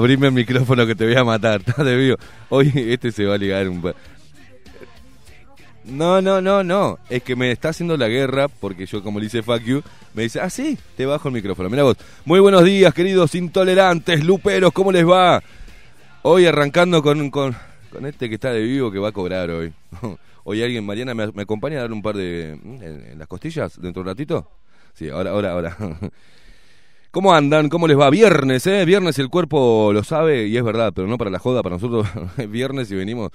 Abrime el micrófono que te voy a matar, ¿estás de vivo? Hoy este se va a ligar un... No, no, no, no. Es que me está haciendo la guerra porque yo, como le hice fuck you, me dice, ah, sí, te bajo el micrófono. Mira vos. Muy buenos días, queridos intolerantes, luperos, ¿cómo les va? Hoy arrancando con, con, con este que está de vivo que va a cobrar hoy. Hoy alguien, Mariana, ¿me, me acompaña a darle un par de... mm, en, en las costillas dentro de un ratito? Sí, ahora, ahora, ahora. ¿Cómo andan? ¿Cómo les va? Viernes, ¿eh? Viernes el cuerpo lo sabe y es verdad, pero no para la joda, para nosotros es viernes y venimos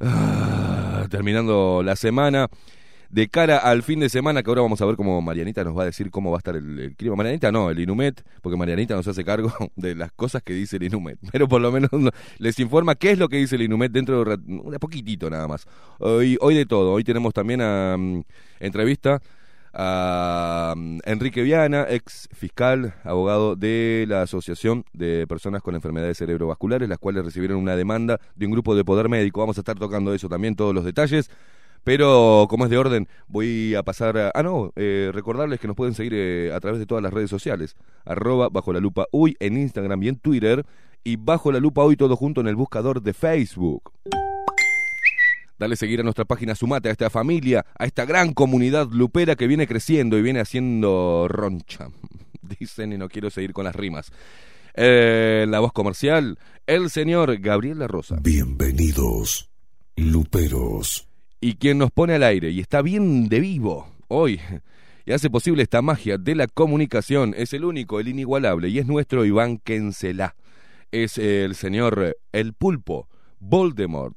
ah, terminando la semana. De cara al fin de semana, que ahora vamos a ver cómo Marianita nos va a decir cómo va a estar el, clima. Marianita no, el Inumet, porque Marianita nos hace cargo de las cosas que dice el Inumet. Pero por lo menos no- les informa qué es lo que dice el Inumet dentro de, de poquitito nada más. Hoy, hoy de todo. Hoy tenemos también a mm, entrevista a mm, Enrique Viana, ex fiscal, abogado de la Asociación de Personas con Enfermedades Cerebrovasculares, las cuales recibieron una demanda de un grupo de poder médico. Vamos a estar tocando eso también, todos los detalles. Pero como es de orden, voy a pasar a... Ah, no, eh, recordarles que nos pueden seguir eh, a través de todas las redes sociales. Arroba bajo la lupa uy en Instagram y en Twitter. Y bajo la lupa hoy todo junto en el buscador de Facebook. Dale seguir a nuestra página, sumate a esta familia, a esta gran comunidad lupera que viene creciendo y viene haciendo roncha. Dicen y no quiero seguir con las rimas. Eh, la voz comercial, el señor Gabriel La Rosa. Bienvenidos, luperos. Y quien nos pone al aire y está bien de vivo hoy y hace posible esta magia de la comunicación es el único, el inigualable y es nuestro Iván Kencelá. Es el señor El Pulpo, Voldemort,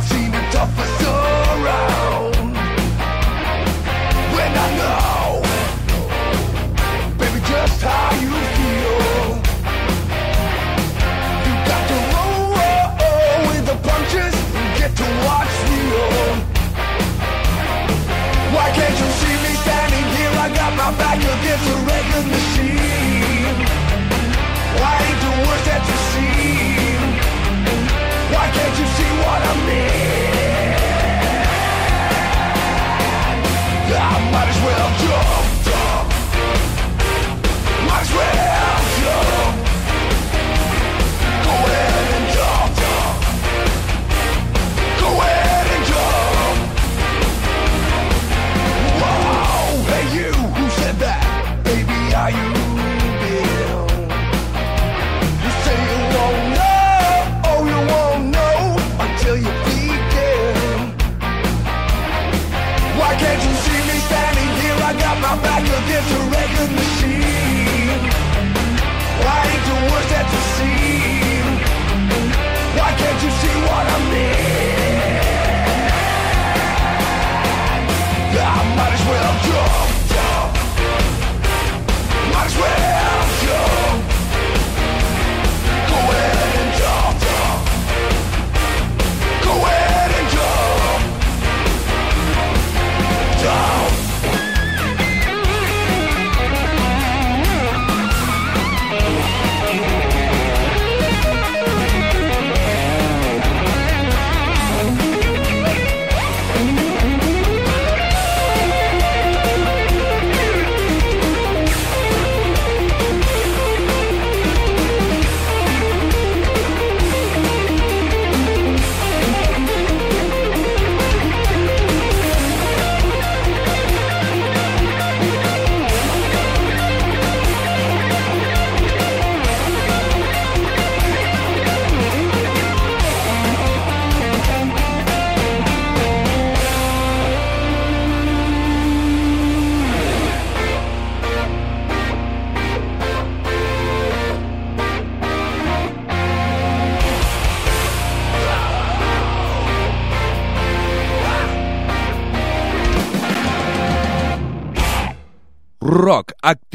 I've seen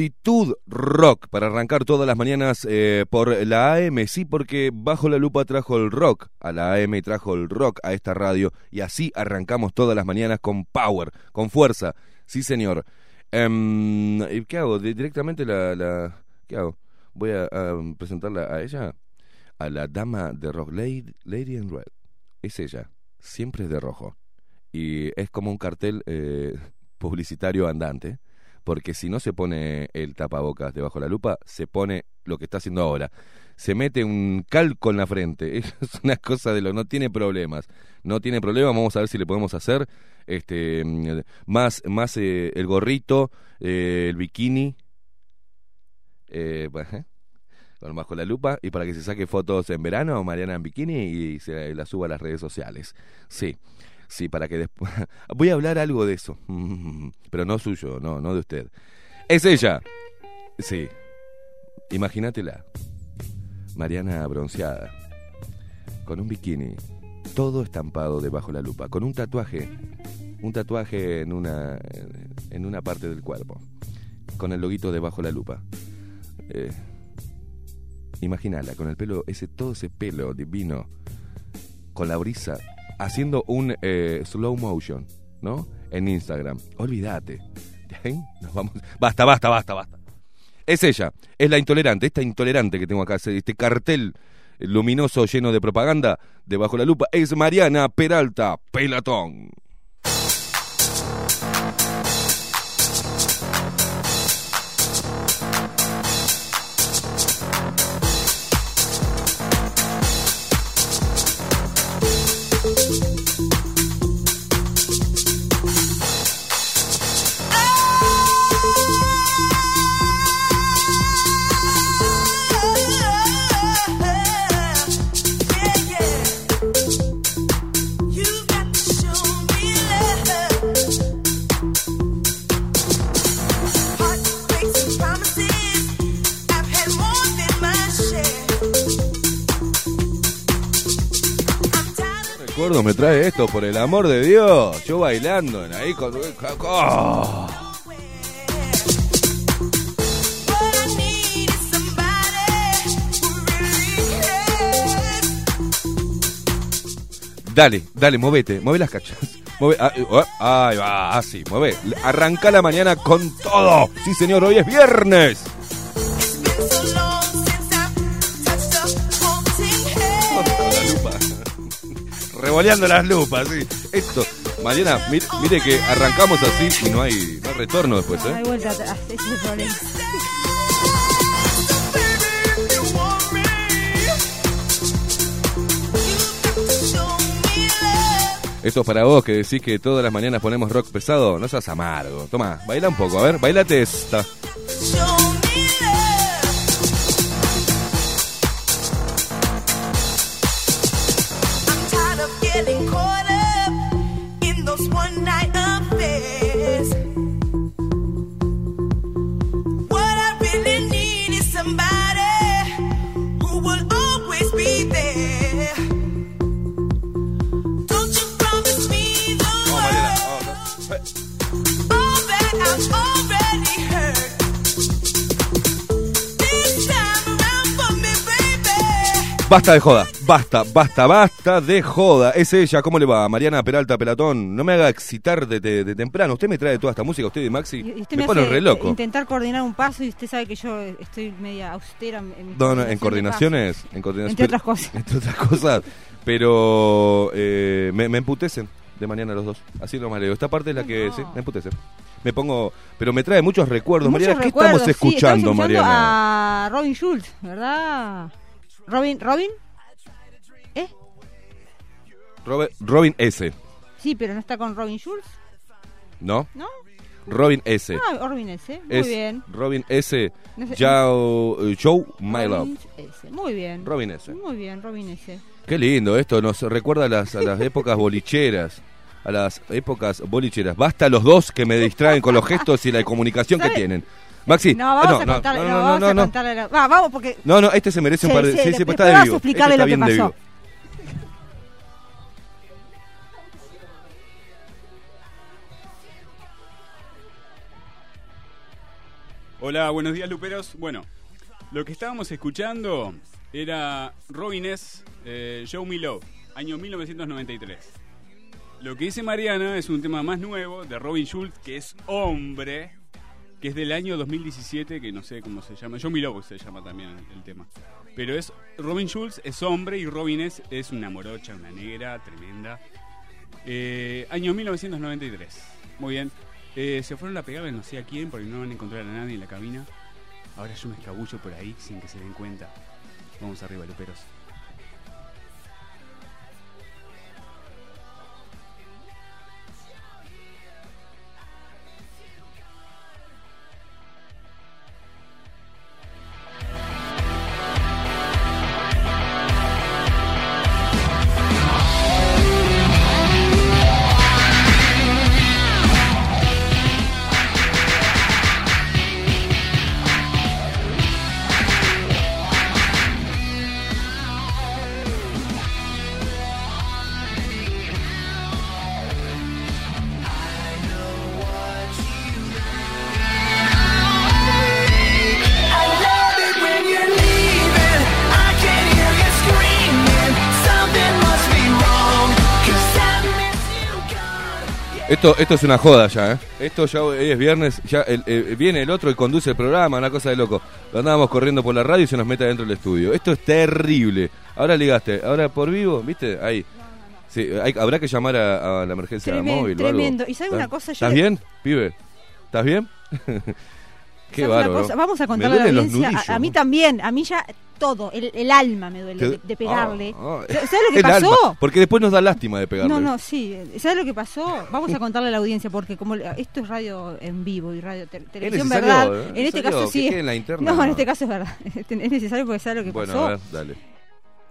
actitud rock, para arrancar todas las mañanas eh, por la AM, sí, porque bajo la lupa trajo el rock a la AM y trajo el rock a esta radio, y así arrancamos todas las mañanas con power, con fuerza, sí señor. ¿y ¿Qué hago? Di- Directamente la, ¿Qué hago? Voy a, presentarla a ella, a la dama de rock, Lady, Lady Red. Es ella, siempre es de rojo. Y es como un cartel eh, publicitario andante porque si no se pone el tapabocas debajo de la lupa, se pone lo que está haciendo ahora. Se mete un calco en la frente. Es una cosa de lo no tiene problemas. No tiene problemas, vamos a ver si le podemos hacer este mm, más más eh, el gorrito, eh, el bikini eh, bueno, con bajo la lupa y para que se saque fotos en verano Mariana en bikini y se la suba a las redes sociales. Sí. Sí, para que después... Voy a hablar algo de eso, pero no suyo, no, no de usted. Es ella. Sí. Imagínatela. Mariana bronceada. Con un bikini. Todo estampado debajo la lupa. Con un tatuaje. Un tatuaje en una, en una parte del cuerpo. Con el loguito debajo la lupa. Eh, con el pelo, ese, todo ese pelo divino. Con la brisa haciendo un eh, slow motion, ¿no? En Instagram. Olvídate. Nos vamos. Basta, basta, basta, basta. Es ella, es la intolerante, esta intolerante que tengo acá, este cartel luminoso lleno de propaganda debajo la lupa, es Mariana Peralta Pelatón. Recuerdo me trae esto, por el amor de Dios. Yo bailando ahí con. ¡Oh! Dale, dale, movete, mueve las cachas. Mueve, ah, eh, oh, ahí va, así, mueve. Arranca la mañana con todo. Sí, señor, hoy es viernes. Revoleando las lupas, sí. Esto, Mariana, mire, mire que arrancamos así y no hay, no hay retorno después, No hay ¿eh? vuelta atrás, ese es el problema. Esto es para vos que decís que todas las mañanas ponemos rock pesado. No seas amargo. Toma, baila un poco, a ver, bailate esta. Basta de joda, basta, basta, basta de joda. Es ella, ¿cómo le va? Mariana Peralta Pelatón. No me haga excitar de, de- de temprano. Usted me trae toda esta música, usted y Maxi. Y- y usted me, me, pone re loco. intentar coordinar un paso y usted sabe que yo estoy media austera en, No, no, en coordinaciones, en coordinaciones. Entre otras cosas. Entre otras cosas. Pero eh, me, me emputecen de mañana los dos. Así nomás le digo. Esta parte es la que No. sí, me emputecen. Me pongo, pero me trae muchos recuerdos. Muchos Mariana, ¿qué recuerdos, estamos sí, escuchando, estamos Mariana? a Robin Schultz, ¿verdad? Robin, Robin, ¿eh? Robert- Robin S. Sí, pero no está con Robin Schultz, ¿No? ¿no? Robin S. Ah, Robin S. Muy es bien. Robin S. No sé- Yao, eh, Joe My Love. Robin S. Muy bien. Robin S. Muy bien, Robin S. Qué lindo esto, nos recuerda a las, a las épocas bolicheras. A las épocas bolicheras. Basta los dos que me distraen con los gestos y la comunicación que ¿Sabe? tienen. Maxi, No, vamos no, a no, contarle, no, no, no, vamos no, a no. contarle. la- Va, vamos porque No, no, este se merece un par de. sí, Sí, pues está de vivo. explicarle Este está lo que pasó. vivo. Hola, buenos días Luperos. Bueno, lo que estábamos escuchando era Robin S. Eh, Show Me Love, año 1993. Lo que dice Mariana es un tema más nuevo de Robin Schultz, que es hombre, que es del año 2017, que no sé cómo se llama. Me Love se llama también el, tema. Pero es Robin Schultz es hombre y Robin S. es una morocha, una negra tremenda. Eh, año 1993. Muy bien. Eh, se fueron a pegarle no sé a quién porque no van a encontrar a nadie en la cabina. Ahora yo me escabullo por ahí sin que se den cuenta. Vamos arriba, Luperos. Esto, esto es una joda ya, ¿eh? Esto ya hoy es viernes, ya el- eh, viene el otro y conduce el programa, una cosa de loco. Lo andábamos corriendo por la radio y se nos mete adentro del estudio. Esto es terrible. Ahora ligaste, ahora por vivo, ¿viste? Ahí. Sí, hay- habrá que llamar a, a la emergencia Tremendo, móvil o algo. tremendo. ¿Y sabe ¿Estás- una cosa? Yo ¿Estás le- bien, pibe? ¿Estás bien? Qué ¿sabe una bárbaro. Vamos a Me contarle a la audiencia. A, a mí también, a mí ya todo, el, el alma me duele de, de pegarle. Ah, ah. ¿Sabes lo que pasó? alma, porque después nos da lástima de pegarle. No, no, sí. ¿Sabes lo que pasó? Vamos a contarle a la audiencia, porque como esto es radio en vivo y radio te- televisión, ¿verdad? ¿eh? En este ¿Necesario caso sí. en la interna? No, No. en este caso es verdad. Es necesario porque sabe lo que Bueno, pasó. ver, dale.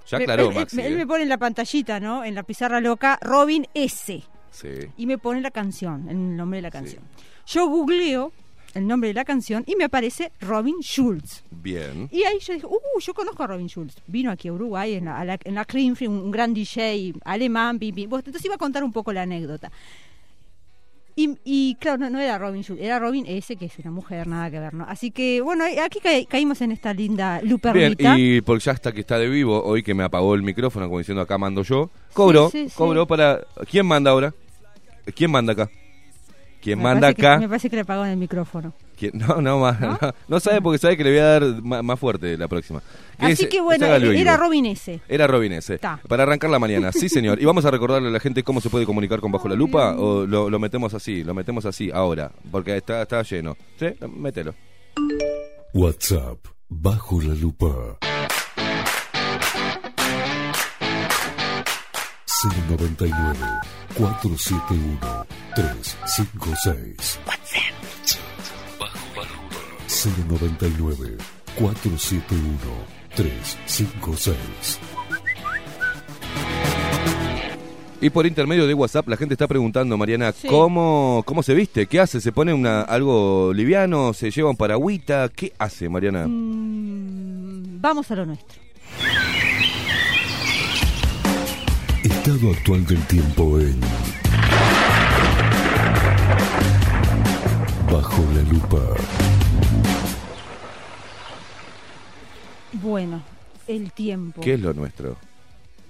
Ya Me- aclaró, Maxi. él ¿eh? me pone en la pantallita, ¿no? En la pizarra loca, Robin S. Sí. Y me pone la canción, el nombre de la canción. Yo googleo el nombre de la canción y me aparece Robin Schulz. Bien. Y ahí yo dije, uh, yo conozco a Robin Schulz. Vino aquí a Uruguay en la, a la, en la Creamfield, un, un gran DJ alemán. bim, bim. Entonces iba a contar un poco la anécdota. Y, y, claro, no, no era Robin Schulz, era Robin S, que es una mujer, nada que ver, ¿no? Así que, bueno, aquí ca- caímos en esta linda Bien, luperlita. y porque ya hasta que está de vivo, hoy que me apagó el micrófono, como diciendo acá mando yo, cobró, Sí, sí, sí. cobró para... ¿Quién manda ahora? ¿Quién manda acá? ¿Quién Me manda parece que- acá? me parece que le apagó en el micrófono. ¿Quién? No, no, más, no, no sabe porque sabe que le voy a dar más, fuerte la próxima. Que Así que bueno, era. Robin S. Era Robin S. Ta. Para arrancar la mañana, sí señor. Y vamos a recordarle a la gente cómo se puede comunicar con Bajo la Lupa o lo, lo metemos así, lo metemos así ahora, porque está, está lleno. ¿Sí? Mételo. WhatsApp bajo la lupa 099 471 356 099 471 356 Y por intermedio de WhatsApp la gente está preguntando, Mariana, Sí. ¿cómo, ¿cómo se viste? ¿Qué hace? ¿Se pone una, algo liviano? ¿Se lleva un paragüita? ¿Qué hace, Mariana? Mm, vamos a lo nuestro. Estado actual del tiempo en Bajo la lupa Bueno, El tiempo. ¿Qué es lo nuestro?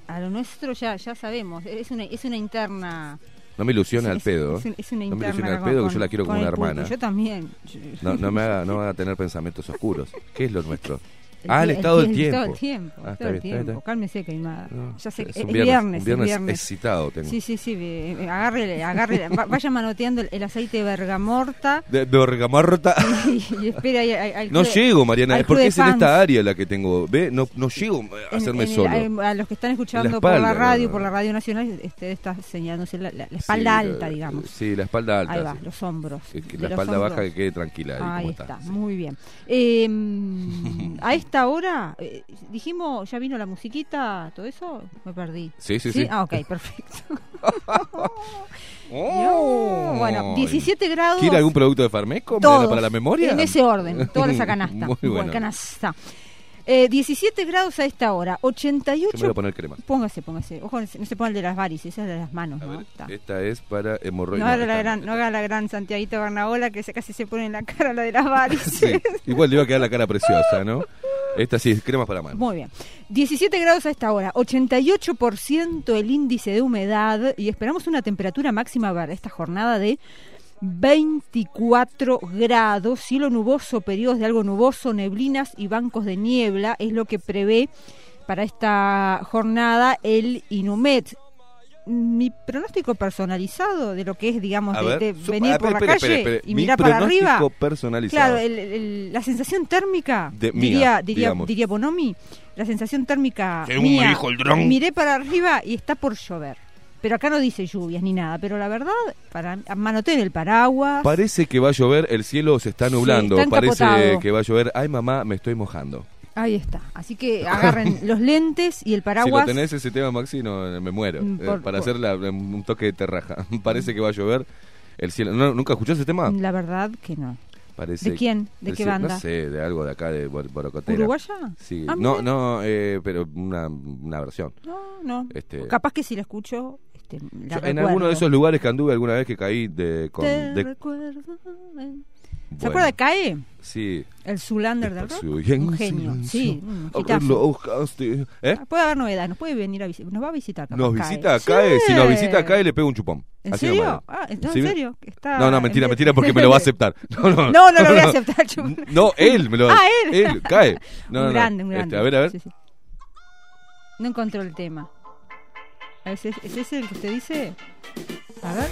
A lo nuestro ya ya sabemos. Es una, es una interna. No me ilusione al pedo. Es, es una No me interna ilusione al con- pedo, que yo la quiero como una hermana. Yo también. No, no me haga, no haga tener pensamientos oscuros. ¿Qué es lo nuestro? El ah, el estado del el tiempo. estado del tiempo. Ah, el estado del bien, tiempo. Cálmese, Queimada. No, ya sé es un viernes, viernes, un es viernes viernes. excitado tengo. Sí, sí, sí. eh, eh, Agárrele, agárrele. va- Vaya manoteando el, el aceite de bergamorta De, de bergamorta. y, y espere ahí al- No club- llego, Mariana, es porque es en esta área la que tengo. ¿Ve? No, no llego a hacerme en el- solo. a, a los que están escuchando espalda, por la radio, no, por la radio nacional, este, está señalándose la, la- la espalda Sí, alta, digamos. Sí, la espalda alta. Ahí va, sí. los hombros. La espalda baja que quede tranquila. Ahí, está, muy bien. Eh, a esta hora, eh, dijimos, ¿ya vino la musiquita? ¿Todo eso? Me perdí. Sí, sí, sí. Ah, ok, perfecto. Oh. bueno, 17 grados. ¿Quiere algún producto de Farmeco Todos, para la memoria? En ese orden, toda esa canasta. Muy bueno. canasta. Eh, 17 grados a esta hora, Yo me 88. voy a poner crema. Póngase, póngase. Ojo, no se ponga el de las varices, esa es de las manos, A ¿no? ver, esta es para hemorroides. No haga, la gran, no, haga la gran Santiaguito Barnaola que se casi se pone en la cara la de las varices. Sí, igual le iba a quedar la cara preciosa, ¿no? Esta sí es crema para mano. Muy bien. 17 grados a esta hora, 88% el índice de humedad y esperamos una temperatura máxima para esta jornada de 24 grados, cielo nuboso, periodos de algo nuboso, neblinas y bancos de niebla es lo que prevé para esta jornada el Inumet. Mi pronóstico personalizado de lo que es, digamos, A de, ver, de sup- venir ah, por la calle espere, espere. y Mi mirar para pronóstico arriba. personalizado. Claro, el- el- la sensación térmica, De- diría, mía, diría, diría Bonomi, la sensación térmica Según me mía, dijo el dron. miré para arriba y está por llover. Pero acá no dice lluvias ni nada, pero la verdad, para manoté en el paraguas. Parece que va a llover, el cielo se está Sí, nublando. está Parece que va a llover. Ay, mamá, me estoy mojando. Ahí está. Así que agarren los lentes y el Si paraguas. lo tenés ese tema, Maxi, no, me muero. Mm, Eh, por- para por- hacer la- un toque de terraja. Parece que va a llover. El cielo. ¿No- ¿Nunca escuchó ese tema? La verdad que no. Parece ¿De quién? ¿De qué banda? No sé, de algo de acá, de Bor- Borocotera. ¿Uruguaya? Sí. Ah, no, no, eh, pero una, una versión. No, no. Este- Capaz que si la escucho, este, la Yo, en alguno de esos lugares que anduve alguna vez que caí de... Con, Te de- recuerdo, ¿Se acuerda de CAE? Sí. El Zulander del rock. Un genio. Sí, un a buscaste. ¿Eh? Ah, Puede haber novedad, nos puede venir a visitar, nos va a visitar. capaz, Nos visita, Sí. cae. Si nos visita, cae, le pego un chupón. ¿En Así serio? Ah, no, ¿Sí? en serio. Está No, no, mentira, en- mentira, porque me lo va a aceptar. No, no, No, no lo voy a aceptar, chupón. No, él me lo Ah, él. Él, cae. No, un grande, un Este, grande. a ver, a ver. Sí, sí. No encontró el tema. ¿Es, es, ¿Es ese el que usted dice? A ver.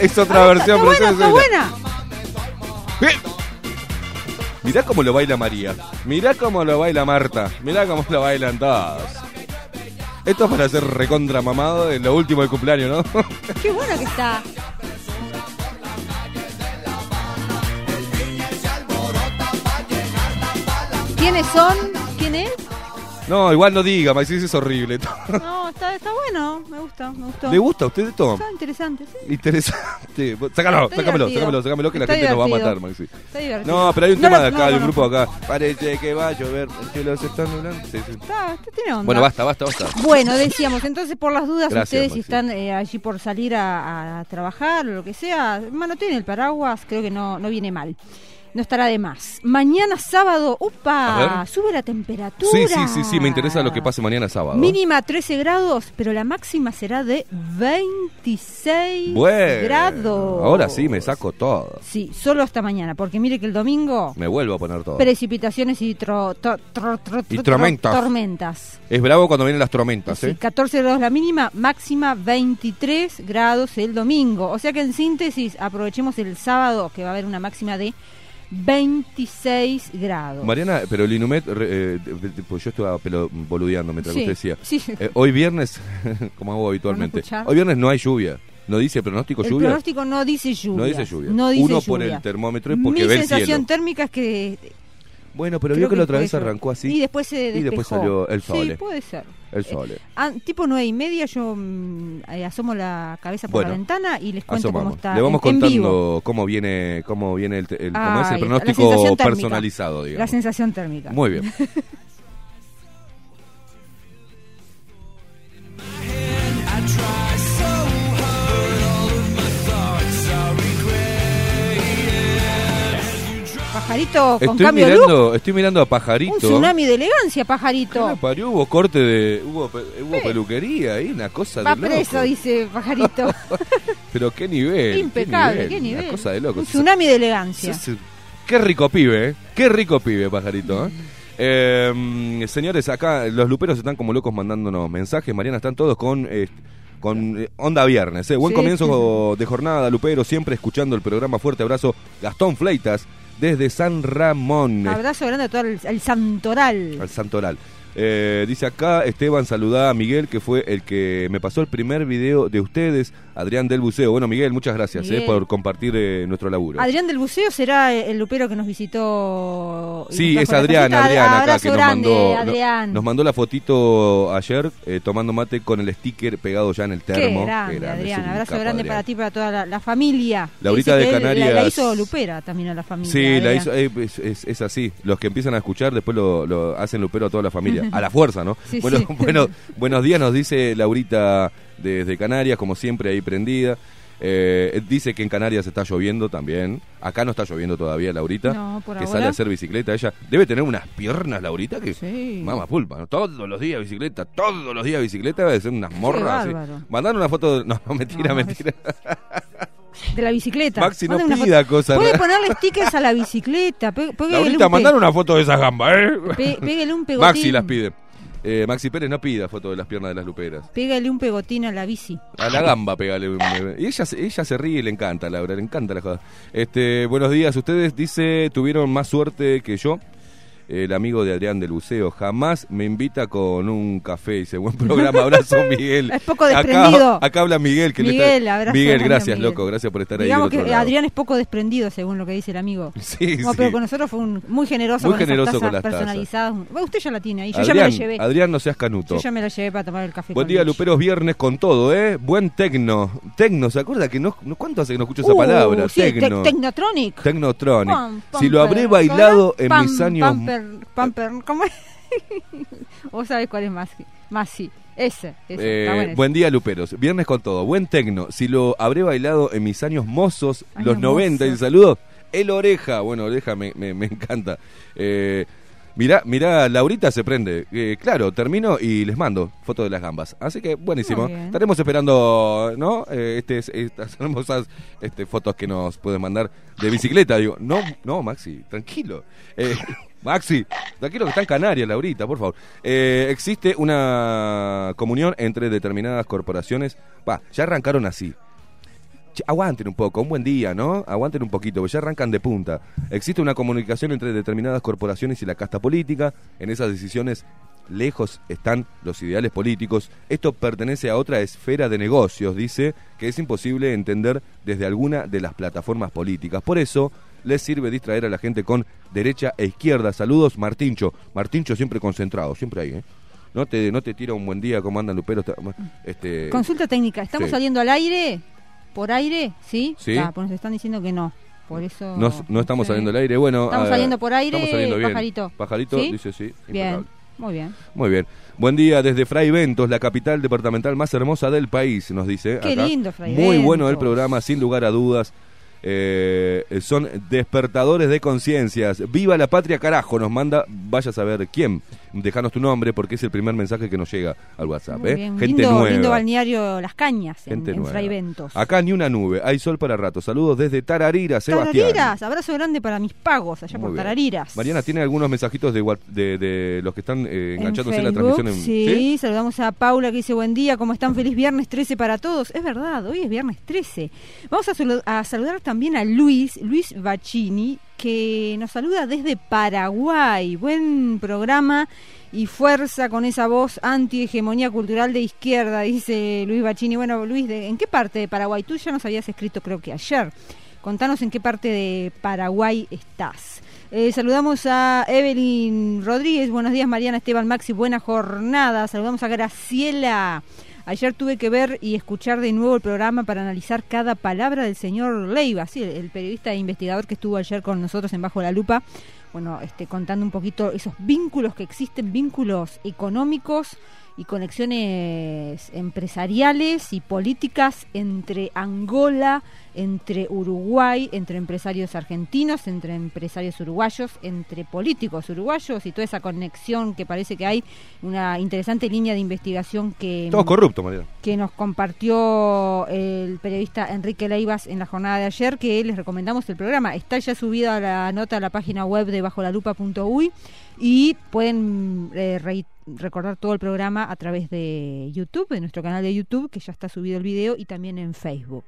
Es otra versión, Está buena, pero está es- buena. ¡Eh! Mirá cómo lo baila María. Mirá cómo lo baila Marta. Mirá cómo lo bailan todos. Esto es para ser recontra mamado en lo último del cumpleaños, ¿no? Qué buena que está. ¿Quiénes son? ¿Quién es? No, igual no diga, Maxi, eso es horrible. No, está, está bueno. Me gusta, me gustó. ¿Le gusta a usted esto? Está interesante, sí. Interesante. Sácalo, Está sácamelo, divertido. sácamelo, sácamelo que la Está gente nos va a divertido. matar, Maxi. Está divertido. No, pero hay un No tema lo- de acá, no, de no, un grupo acá. Parece que va a llover, el cielo se está nublando. Sí, sí. Está, está- tiene onda. Bueno, basta, basta, basta. Bueno, decíamos, entonces por las dudas, Gracias, ustedes si Maxi. están eh, allí por salir a, a trabajar o lo que sea, manoteen el paraguas, creo que no, no viene mal. No estará de más. Mañana sábado, ¡upa! Sube la temperatura. Sí, sí, sí, sí, me interesa lo que pase mañana sábado. Mínima 13 grados, pero la máxima será de 26 Bueno, grados. ahora sí me saco todo. Sí, solo hasta mañana, porque mire que el domingo Me vuelvo a poner todo. precipitaciones y, tro- tro- tro- Y tro- tormentas. tormentas. Es bravo cuando vienen las tormentas, Sí, ¿eh? 14 grados la mínima, máxima 23 grados el domingo. O sea que en síntesis aprovechemos el sábado que va a haber una máxima de 26 grados. Mariana, pero el Inumet, eh, pues yo estaba pelo, boludeando mientras Sí, usted decía. sí. Eh, hoy viernes, como hago habitualmente, hoy viernes no hay lluvia. ¿No dice pronóstico el lluvia? pronóstico no dice lluvia. No dice lluvia. No dice Uno por lluvia. el termómetro es porque Mi ve el sensación térmica es que Bueno, pero creo vio que la otra vez arrancó así. Y después se Y después despejó. salió el sol, Sí, puede ser. El sol. eh. Ah, tipo nueve y media yo mm, eh, asomo la cabeza por Bueno, la ventana y les cuento cómo Asomamos. está Le vamos en- en vivo. contando cómo viene, cómo viene el, el- cómo es el la pronóstico personalizado, La digamos. sensación térmica. Muy bien. pajarito con Estoy cambio de look. mirando, estoy mirando a Pajarito. Un tsunami de elegancia, ¿Qué pajarito. le parió? Hubo corte de. Hubo, pe- hubo peluquería ahí, una cosa Va de loco. preso, dice pajarito. Pero qué nivel. Impecable, qué qué nivel. Una cosa de loco. Un tsunami de elegancia. Qué rico pibe, ¿eh? Qué rico pibe, pajarito. ¿eh? Eh, señores, acá los luperos están como locos mandándonos mensajes. Mariana, están todos con eh, con eh, onda viernes. ¿eh? Buen Sí, comienzo de jornada, lupero. Siempre escuchando el programa. Fuerte abrazo. Gastón Fleitas, desde San Ramón. Abrazo grande a todo el, el santoral. Al Santoral. Eh, dice acá, Esteban, saluda a Miguel, que fue el que me pasó el primer video de ustedes, Adrián del Buceo. Bueno, Miguel, muchas gracias eh, por compartir eh, nuestro laburo. Adrián del Buceo será el lupero que nos visitó. Sí, es Adrián. Adrián acá que nos grande, mandó, Adrián. nos mandó la fotito ayer tomando mate con el sticker pegado ya en el Qué termo. grande, Qué grande, Adrián. Abrazo grande Adrián. para ti para toda la, la familia. Laurita de él- La, la Canarias. hizo Lupera también a la familia. Sí, la hizo, es, es- es así. Los que empiezan a escuchar después lo, lo hacen lupero a toda la familia. A la fuerza, ¿no? Sí, bueno, sí. bueno, buenos días, nos dice Laurita desde Canarias, como siempre ahí prendida. Eh, dice que en Canarias está lloviendo también. Acá no está lloviendo todavía, Laurita. No, por que ahora. sale a hacer bicicleta. Ella debe tener unas piernas, Laurita, que Sí. Mamá pulpa, ¿no? todos los días bicicleta, todos los días bicicleta, debe ser unas morras. bárbaro. Mandar una foto, de- no, no, mentira, No, mentira. De la bicicleta. Maxi, no Manden pida cosas Puede ponerle stickers a la bicicleta. Pe- pégale Laurita, un pe- mandar una foto de esas gambas, ¿eh? pe- pégale un pegotín. Maxi las pide. Eh, Maxi Pérez no pida foto de las piernas de las luperas. Pégale un pegotín a la bici. A la gamba pegale. un- Y ella, se- ella se ríe y le encanta, Laura, le encanta la joda. Este, buenos días, ustedes, dice, tuvieron más suerte que yo. El amigo de Adrián del Buceo jamás me invita con un café. Dice, buen programa, abrazo Miguel. Es poco desprendido. Acá, acá habla Miguel. Que le Miguel, está- abrazo Miguel, gracias, Miguel. loco, gracias por estar Digamos ahí. del que. Adrián es poco desprendido, según lo que dice el amigo. Sí, No, sí. pero con nosotros fue un- muy generoso Muy con esas generoso tazas con las tazas. personalizadas. Bueno, usted ya la tiene ahí. Yo ya me la Adrián, llevé. Adrián, no seas canuto. Yo ya me la llevé para tomar el café. Buen día. Luperos, viernes con todo, ¿eh? Buen tecno. Tecno, ¿se acuerda que no, cuánto hace que no escucho esa Uh, palabra? sí, te- tecno. Technotronic. Tecnotronic. Pam, si lo habré bailado en mis años... Pamper, pamper, ¿cómo es? Vos sabés cuál es más, más sí. Ese, ese. Eh, está bueno ese. buen día, Luperos. Viernes con todo. Buen tecno. Si lo habré bailado en mis años mozos, los 90, y mozos. saludos. El Oreja. Bueno, Oreja me, me, me encanta. Eh, mirá, mirá, Laurita se prende. Eh, claro, termino y les mando foto de las gambas. Así que buenísimo. Estaremos esperando, ¿no? Eh, este, estas hermosas este, fotos que nos pueden mandar de bicicleta. Digo, no, no, Maxi, tranquilo. Eh, Maxi, tranquilo que está en Canarias, Laurita, por favor. Eh, existe una comunión entre determinadas corporaciones. Va, ya arrancaron así. Che, aguanten un poco, un buen día, ¿no? Aguanten un poquito, ya arrancan de punta. Existe una comunicación entre determinadas corporaciones y la casta política. En esas decisiones lejos están los ideales políticos. Esto pertenece a otra esfera de negocios, dice, que es imposible entender desde alguna de las plataformas políticas. Por eso les sirve distraer a la gente con derecha e izquierda. Saludos, Martincho. Martincho siempre concentrado, siempre ahí, ¿eh? No te, no te tira un buen día como andan Luperos. Este, Consulta técnica. ¿Estamos sí. saliendo al aire? ¿Por aire? ¿Sí? Sí. Ah, pues nos están diciendo que no. Por eso. No, no estamos saliendo al aire. Bueno, ¿Estamos ah, saliendo por aire, Estamos saliendo bien. pajarito? Pajarito ¿Sí? dice sí. Bien. impecable. Muy bien. Muy bien. Buen día desde Fray Ventos, la capital departamental más hermosa del país, nos dice. Qué acá. lindo, Fray Muy bueno el programa, sin lugar a dudas. Eh, son despertadores de conciencias. Viva la patria, carajo. Nos manda, vaya a saber quién. Dejanos tu nombre porque es el primer mensaje que nos llega al WhatsApp. ¿eh? Gente lindo, nueva. lindo balneario Las Cañas en, Gente en nueva. Fray Ventos. Acá ni una nube, hay sol para rato. Saludos desde Tararira, Sebastián. Tarariras, abrazo grande para mis pagos allá Muy por bien. Tarariras. Mariana, ¿tiene algunos mensajitos de, what- de, de los que están eh, En enganchándose en la transmisión? En, sí, saludamos a Paula que dice buen día, ¿cómo están? Feliz viernes 13 para todos. Es verdad, hoy es viernes 13. Vamos a saludar también a Luis, Luis Bacini, que nos saluda desde Paraguay. Buen programa y fuerza con esa voz anti-hegemonía cultural de izquierda, dice Luis Bacini. Bueno, Luis, ¿de- ¿en qué parte de Paraguay? Tú ya nos habías escrito creo que ayer. Contanos en qué parte de Paraguay estás. Eh, saludamos a Evelyn Rodríguez. Buenos días, Mariana Esteban Maxi. Buena jornada. Saludamos a Graciela. Ayer tuve que ver y escuchar de nuevo el programa para analizar cada palabra del señor Leiva, sí, el, periodista e investigador que estuvo ayer con nosotros en Bajo la Lupa. Bueno, este, contando un poquito esos vínculos que existen, vínculos económicos y conexiones empresariales y políticas entre Angola, entre Uruguay, entre empresarios argentinos, entre empresarios uruguayos, entre políticos uruguayos y toda esa conexión que parece que hay, una interesante línea de investigación que Todo corrupto, Mariana. que nos compartió el periodista Enrique Leivas en la jornada de ayer, que les recomendamos el programa. Está ya subida la nota a la página web de bajolalupa.uy y pueden eh, re- recordar todo el programa a través de YouTube, de nuestro canal de YouTube, que ya está subido el video, y también en Facebook.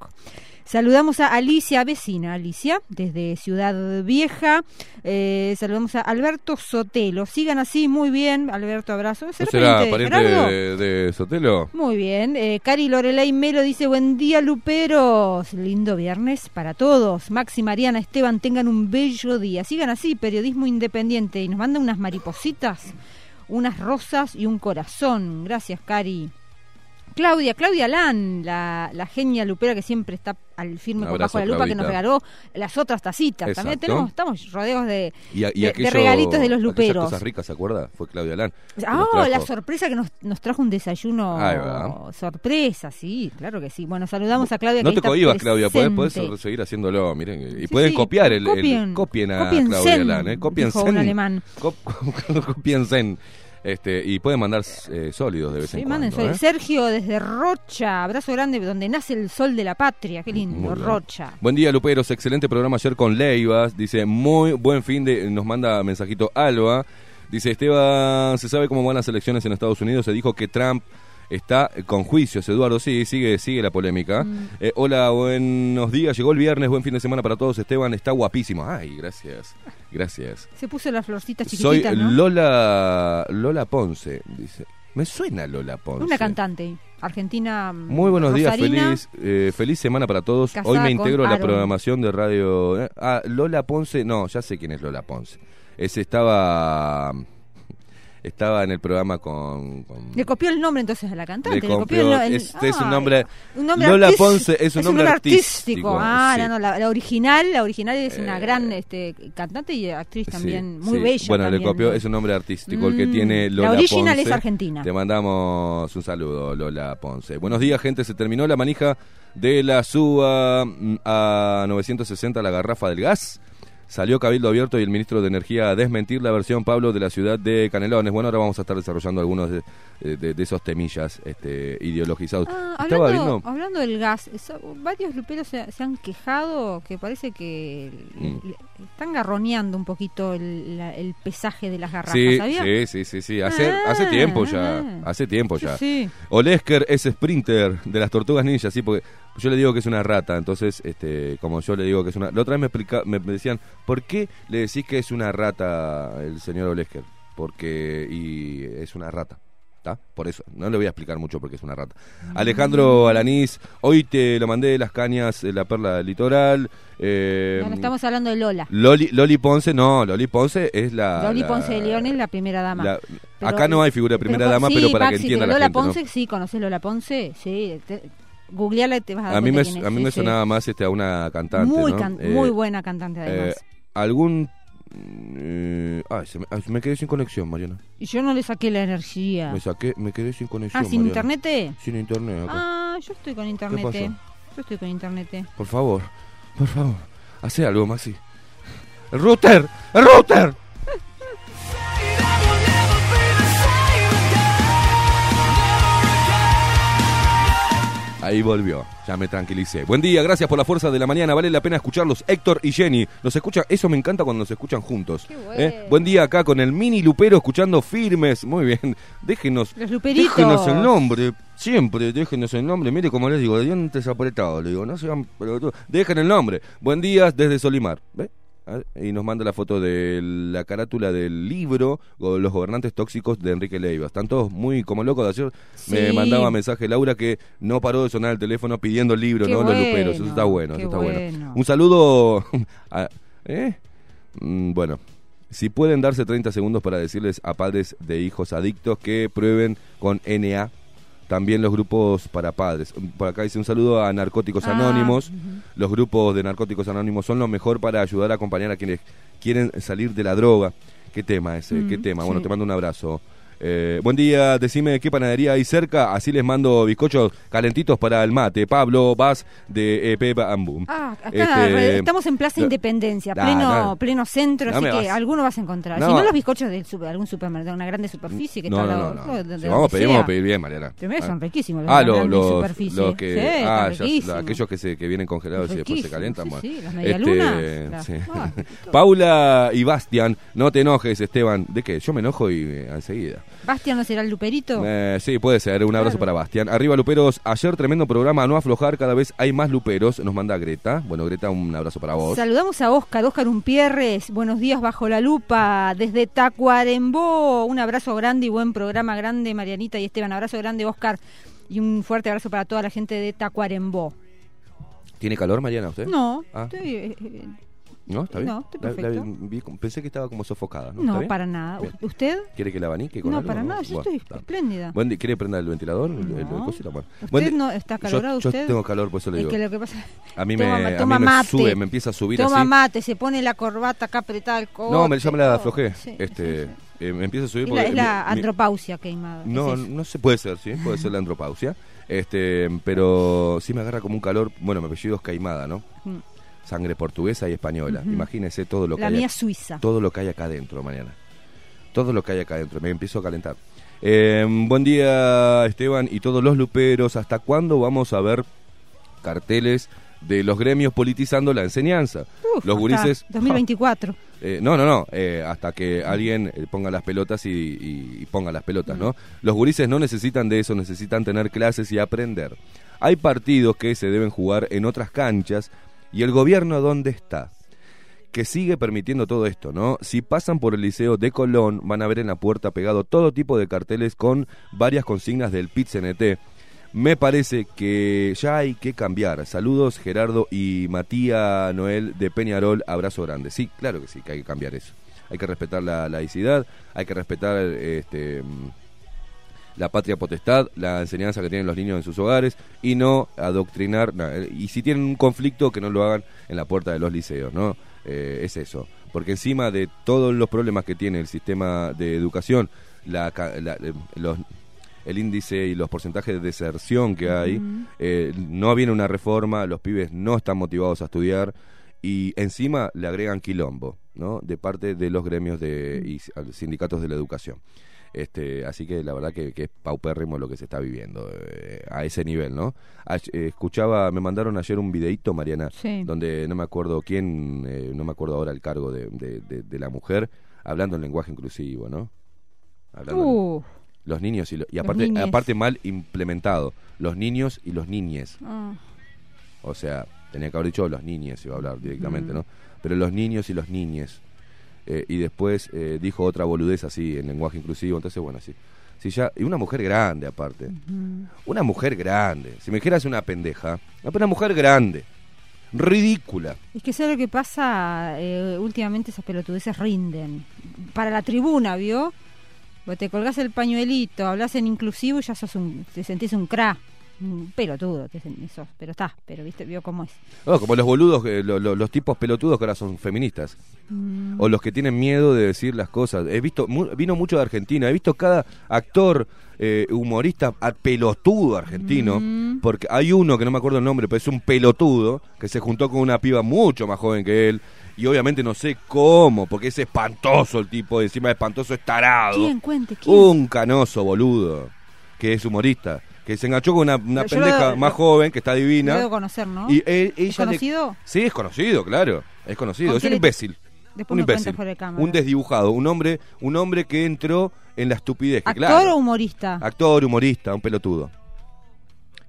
Saludamos a Alicia Vecina, Alicia, desde Ciudad Vieja. Eh, saludamos a Alberto Sotelo. Sigan así, muy bien. Alberto, abrazo. ¿No ¿Será será pariente de pariente Gerardo? de, de Sotelo? Muy bien. Eh, Cari Lorelei Melo dice, buen día, Luperos. Lindo viernes para todos. Maxi, Mariana, Esteban, tengan un bello día. Sigan así, periodismo independiente. Y nos mandan unas maripositas, unas rosas y un corazón. Gracias, Cari. Claudia, Claudia Lan, la, la genia lupera que siempre está al firme con bajo la lupa, que nos regaló las otras tacitas. También tenemos, estamos rodeados de, Y, a- y de- de aquello- regalitos de los luperos. cosas ricas, ¿se acuerda? Fue Claudia Lan. Ah, la sorpresa que nos, nos trajo un desayuno va. sorpresa, sí, claro que sí. Bueno, saludamos a Claudia. No que te cohibas, Claudia, podés, seguir haciéndolo, miren. Y Sí, pueden sí, copiar el, el- copien, copien a Claudia Lan, ¿eh? Copien zen. Cop- copien zen. Este, y pueden mandar eh, sólidos de vez Sí, en manden cuando. ¿eh? Sergio desde Rocha, abrazo grande, donde nace el sol de la patria. Qué lindo. Rocha. Buen día, Luperos. Excelente programa ayer con Leivas. Dice, muy buen fin de... Nos manda mensajito Alba. Dice, Esteban, ¿se sabe cómo van las elecciones en Estados Unidos? Se dijo que Trump está con juicios. Eduardo, sí, sigue, sigue la polémica. Mm. Eh, hola, buenos días. Llegó el viernes. Buen fin de semana para todos. Esteban está guapísimo. Ay, gracias. Gracias. Se puso las florcitas Soy chiquititas, ¿no? Lola Lola Ponce, dice. Me suena Lola Ponce. Una cantante argentina. Muy buenos días, feliz eh, feliz semana para todos. Hoy me integro a la Aaron. programación de radio. eh, Ah, Lola Ponce, no, ya sé quién es Lola Ponce. Ese estaba estaba en el programa con, con- Le copió el nombre entonces a la cantante. Le le copió el, es un nombre- un nombre Lola artis- Ponce es un nombre artístico, Ah, sí. no, no, la, la original, la original es una Eh, gran este, cantante y actriz también, Sí, muy sí. bella. Bueno, también, le copió, es un nombre artístico el que Mm, tiene la Lola original Ponce. es argentina. Te mandamos un saludo, Lola Ponce. Buenos días, gente. Se terminó la manija de la suba mm, a 960 la garrafa del gas. Salió Cabildo Abierto y el ministro de Energía a desmentir la versión Pablo de la ciudad de Canelones. Bueno, ahora vamos a estar desarrollando algunos de, de- de esos temillas este, ideologizados. Ah, Estaba hablando, viendo... hablando del gas, varios luperos se, se han quejado que parece que Mm. Están garroneando un poquito el, la- el pesaje de las garrafas, Sí, ¿sabía? sí, sí, sí, sí. Hace, Ah, hace tiempo ya. ah. Hace tiempo ya. sí. Olesker es sprinter de las tortugas ninja, sí, porque yo le digo que es una rata, entonces, este, como yo le digo que es una... La otra vez me, explica, me decían, ¿por qué le decís que es una rata el señor Olesker? Porque... y es una rata. Por eso, no le voy a explicar mucho porque es una rata. Alejandro Alanís, hoy te lo mandé de las cañas de la perla del litoral. Eh, No, no estamos hablando de Lola. Loli, Loli Ponce, no, Loli Ponce es la... Loli la- Ponce de León es la primera dama. la- Pero- acá no hay figura de primera pero- dama, sí, pero para que Maxi, entienda pero la Lola gente, ¿no? Ponce, sí, ¿conoces Lola Ponce? Sí, te, googleala y te vas a dar A mí me, a mí sí, me sí. sonaba más este, a una cantante. Muy, ¿no? can- Eh, muy buena cantante además. eh, algún. Eh, ay, se me, ay, me quedé sin conexión, Mariana. y yo no le saqué la energía. Me saqué, me quedé sin conexión. ah, ¿sin Mariana. internet? Sin internet. acá. Ah, yo estoy con internet. pasó? Yo estoy con internet. Por favor, por favor, hace algo, Maxi. ¡El router! ¡El router! Ahí volvió, ya me tranquilicé. Buen día, gracias por la fuerza de la mañana. Vale la pena escucharlos. Héctor y Jenny, los escuchan. Eso me encanta cuando nos escuchan juntos. Qué ¿eh? bueno. Buen día acá con el mini lupero escuchando firmes. Muy bien, déjenos. Los luperitos. Déjenos el nombre, siempre déjenos el nombre. Mire como les digo, de dientes apretados. Le digo, no sean pelotudos. Dejen el nombre. Buen día desde Solimar. ¿Ve? Ah, Y nos manda la foto de la carátula del libro Los gobernantes tóxicos de Enrique Leiva. Están todos muy como locos. Ayer me mandaba mensaje Laura que no paró de sonar el teléfono pidiendo el libro, Qué ¿no? Los bueno, luperos. Eso está bueno, eso está bueno. bueno. Un saludo. a- ¿Eh? Mm, Bueno, si pueden darse 30 segundos para decirles a padres de hijos adictos que prueben con NA también los grupos para padres. Por acá dice un saludo a Narcóticos Ah, Anónimos. Los grupos de Narcóticos Anónimos son lo mejor para ayudar a acompañar a quienes quieren salir de la droga. ¿Qué tema ese? Mm, ¿Qué tema? Bueno, sí. te mando un abrazo. Eh, buen día, decime qué panadería hay cerca, así les mando bizcochos calentitos para el mate. Pablo Vaz de EP Bambú. Ah, acá Este, estamos en Plaza Independencia, pleno, pleno centro, así que vas. alguno vas a encontrar. No. Si no, los bizcochos de super- algún supermercado, una grande superficie que no, está no, al no, lado- no. Si vamos a pedir, sea. vamos a pedir bien, Mariana. Primero son riquísimos los Ah, de los, los, los que. Sí, ah, ya, riquísimos. aquellos que, se, que vienen congelados y después se Riquísimos, calientan. sí, bueno. sí, las Este, las- ah, Paula y Bastian, no te enojes, Esteban. ¿De qué? Yo me enojo y eh, enseguida. Bastian no será el luperito. Eh, sí, puede ser. Un abrazo para Bastian. Arriba, Luperos. Ayer tremendo programa, no aflojar. Cada vez hay más Luperos. Nos manda Greta. Bueno, Greta, un abrazo para vos. Saludamos a Oscar, Oscar Umpierres. Buenos días bajo la lupa desde Tacuarembó. Un abrazo grande y buen programa grande, Marianita y Esteban. Abrazo grande, Oscar. Y un fuerte abrazo para toda la gente de Tacuarembó. ¿Tiene calor, Mariana, usted? No, Ah. estoy, eh, eh, ¿No? ¿Está bien? No, estoy La- la- perfecto. vi pensé que estaba como sofocada. ¿no? ¿Está no, para nada. Bien. ¿Usted? ¿Quiere que la abanique con No, algo? para nada. Yo Bueno, estoy está. espléndida. Buen día. ¿Quiere prender el ventilador? El- el- el No. cosito? Bueno. ¿Usted no está acalorado, Yo, yo usted? tengo calor, por eso le Es digo. que lo que pasa A mí Toma- me, a toma me mate. sube, me empieza a subir Toma así. mate, se pone la corbata acá apretada al codo. No, me, ya me la aflojé. Sí, este, sí, sí. eh, me empieza a subir Es porque la, es la mi- andropausia queimada. No, es no sé, puede ser, sí, puede ser la andropausia. Este, pero sí me agarra como un calor, bueno, mi apellido es Caimada, ¿no? Mm. Sangre portuguesa y española. Ujú. Imagínese todo lo que La hay mía suiza. todo lo que hay acá adentro mañana. Todo lo que hay acá adentro, me empiezo a calentar. Eh, buen día, Esteban, y todos los luperos. ¿Hasta cuándo vamos a ver carteles de los gremios politizando la enseñanza? Uf, los gurises. 2024. Eh, no, no, no, eh, hasta que alguien eh, ponga las pelotas y, y- y ponga las pelotas, ¿no? Los gurises no necesitan de eso, necesitan tener clases y aprender. Hay partidos que se deben jugar en otras canchas y el gobierno ¿dónde está? Que sigue permitiendo todo esto, ¿no? Si pasan por el Liceo de Colón, van a ver en la puerta pegado todo tipo de carteles con varias consignas del PIT-CNT. Me parece que ya hay que cambiar. Saludos Gerardo y Matías Noel de Peñarol. Abrazo grande. Sí, claro que sí, que hay que cambiar eso. Hay que respetar la laicidad, hay que respetar este, la patria potestad, la enseñanza que tienen los niños en sus hogares y no adoctrinar. na- y si tienen un conflicto, que no lo hagan en la puerta de los liceos, ¿no? Eh, es eso. Porque encima de todos los problemas que tiene el sistema de educación, la, la- eh, los, el índice y los porcentajes de deserción que hay, eh, no viene una reforma, los pibes no están motivados a estudiar y encima le agregan quilombo, ¿no? De parte de los gremios de, y sindicatos de la educación. Este, así que la verdad que, que es paupérrimo lo que se está viviendo eh, a ese nivel, ¿no? Ay- eh, escuchaba, me mandaron ayer un videíto, Mariana, Sí. donde no me acuerdo quién, eh, no me acuerdo ahora el cargo de, de- de- de la mujer, hablando en lenguaje inclusivo, ¿no? Hablando en- Uh, los niños y, lo- y aparte, aparte mal implementado, los niños y los niñes. ah, O sea, tenía que haber dicho los niñes, iba a hablar directamente, Ujú. ¿no? Pero los niños y los niñes. Eh, y después eh, dijo otra boludez así, en lenguaje inclusivo. Entonces, bueno, sí. Si ya, y una mujer grande aparte. Una mujer grande. Si me dijeras una pendeja, una mujer grande. Ridícula. Es que ¿sabes lo que pasa? Eh, últimamente esas pelotudeces rinden. Para la tribuna, ¿vio? Vos te colgás el pañuelito, hablas en inclusivo y ya sos un, te sentís un cra. Un pelotudo, sen- sos, pero está, pero viste, vio cómo es. No, como los boludos, eh, lo- lo- los tipos pelotudos que ahora son feministas. Mm. O los que tienen miedo de decir las cosas. He visto, mu- vino mucho de Argentina. He visto cada actor eh, humorista a- pelotudo argentino. Mm. Porque hay uno que no me acuerdo el nombre, pero es un pelotudo que se juntó con una piba mucho más joven que él. Y obviamente no sé cómo, porque es espantoso el tipo. Encima de espantoso es tarado. ¿Quién? Cuente, ¿quién? Un canoso boludo, que es humorista. Que se enganchó con una, una lo- pendeja lo- más joven, que está Lo divina. debo conocer, ¿no? Y él- ella ¿Es le- conocido? Sí, es conocido, claro. Es conocido. ¿Con Es un imbécil. Después un imbécil. Un desdibujado. Un hombre, un hombre que entró en la estupidez. que ¿Actor claro, o humorista? Actor, humorista, un pelotudo.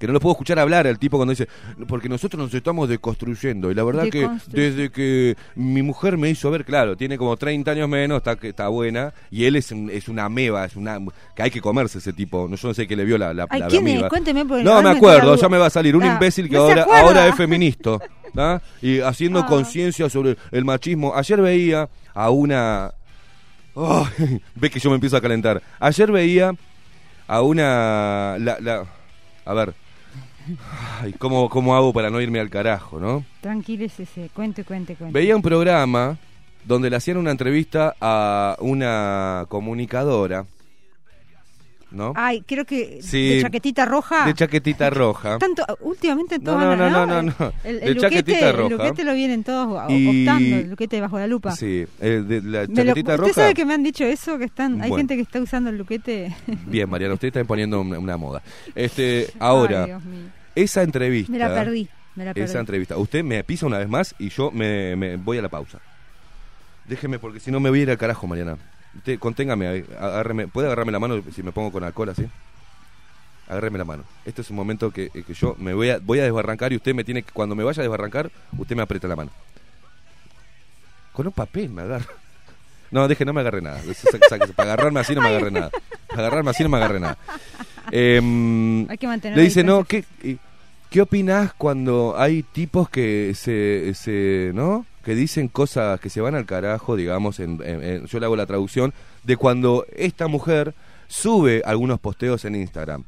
Que no lo puedo escuchar hablar al tipo cuando dice, porque nosotros nos estamos deconstruyendo. Y la verdad que desde que mi mujer me hizo ver, claro, tiene como 30 años menos, está, que está buena, y él es, un- es una ameba, es una que hay que comerse ese tipo. No, yo no sé qué le vio la, la, Ay, la ¿quién es? amiga. Cuénteme, porque No me acuerdo, ya me va a salir un Ah, imbécil que ¿no se ahora, acuerda? ahora es feminista. ¿ah? Y haciendo Ah. conciencia sobre el machismo. Ayer veía a una... Ay, ve que yo me empiezo a calentar. Ayer veía a una... La, la- a ver. Ay, ¿cómo, ¿Cómo hago para no irme al carajo, no? Tranquilícese, cuente, cuente, cuente. Veía un programa donde le hacían una entrevista a una comunicadora ¿no? Ay, creo que Sí. de chaquetita roja. De chaquetita roja. Tanto, últimamente No, todos no, no, no, no, no. El, De el luquete, chaquetita el roja. luquete lo vienen todos Y- optando, el luquete bajo la lupa. Sí, eh, de la lo- chaquetita ¿Usted roja. sabe que me han dicho eso? Que están, hay Bueno. gente que está usando el luquete. Bien, Mariana, usted está imponiendo una, una moda. Este, ahora, Ay, Dios mío. esa entrevista. Me la perdí. Me la perdí. Esa entrevista. Usted me pisa una vez más y yo me, me voy a la pausa. Déjeme, porque si no me voy a ir al carajo, Mariana. Usted, conténgame, ahí, agárreme. ¿Puede agarrarme la mano si me pongo con alcohol así? Agárreme la mano. Este es un momento que, que yo me voy a, voy a desbarrancar y usted me tiene que, cuando me vaya a desbarrancar, usted me aprieta la mano. Con un papel me agarra. No, deje, no me agarre nada. Para agarrarme así no me agarre nada. Para agarrarme así no me agarre nada. Hay que mantener le dice, no. ¿qué, ¿qué opinás cuando hay tipos que se, se, ¿no? Que dicen cosas que se van al carajo, digamos, en, en- en- yo le hago la traducción, de cuando esta mujer sube algunos posteos en Instagram.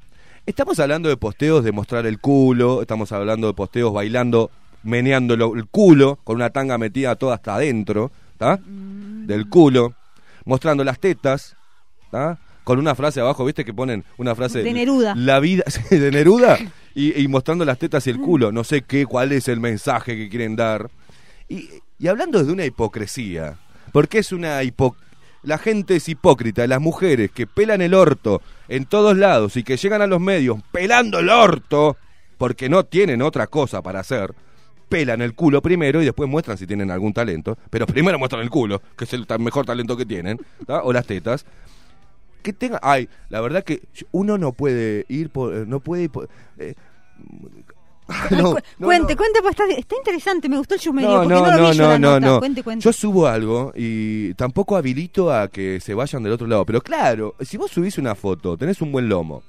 Estamos hablando de posteos de mostrar el culo, estamos hablando de posteos bailando, meneando el culo, con una tanga metida toda hasta adentro, ¿está? Del culo, mostrando las tetas, ¿tá? Con una frase abajo, ¿viste? Que ponen una frase... De Neruda. La vida... de Neruda. Y, y mostrando las tetas y el culo. No sé qué, cuál es el mensaje que quieren dar. Y, y hablando de una hipocresía. Porque es una hipo... La gente es hipócrita, las mujeres que pelan el orto en todos lados y que llegan a los medios pelando el orto porque no tienen otra cosa para hacer, pelan el culo primero y después muestran si tienen algún talento, pero primero muestran el culo, que es el mejor talento que tienen, ¿tá? o las tetas. Que tenga, ay, la verdad que uno no puede ir por, no puede ir por, eh, no, Cu- no, cuente, no. cuente, pues está, está interesante, me gustó el chumerío, No, porque no, no, lo no, no, no, nota. no. Cuente, cuente. Yo subo algo y tampoco habilito a que se vayan del otro lado. Pero claro, si vos subís una foto, tenés un buen lomo.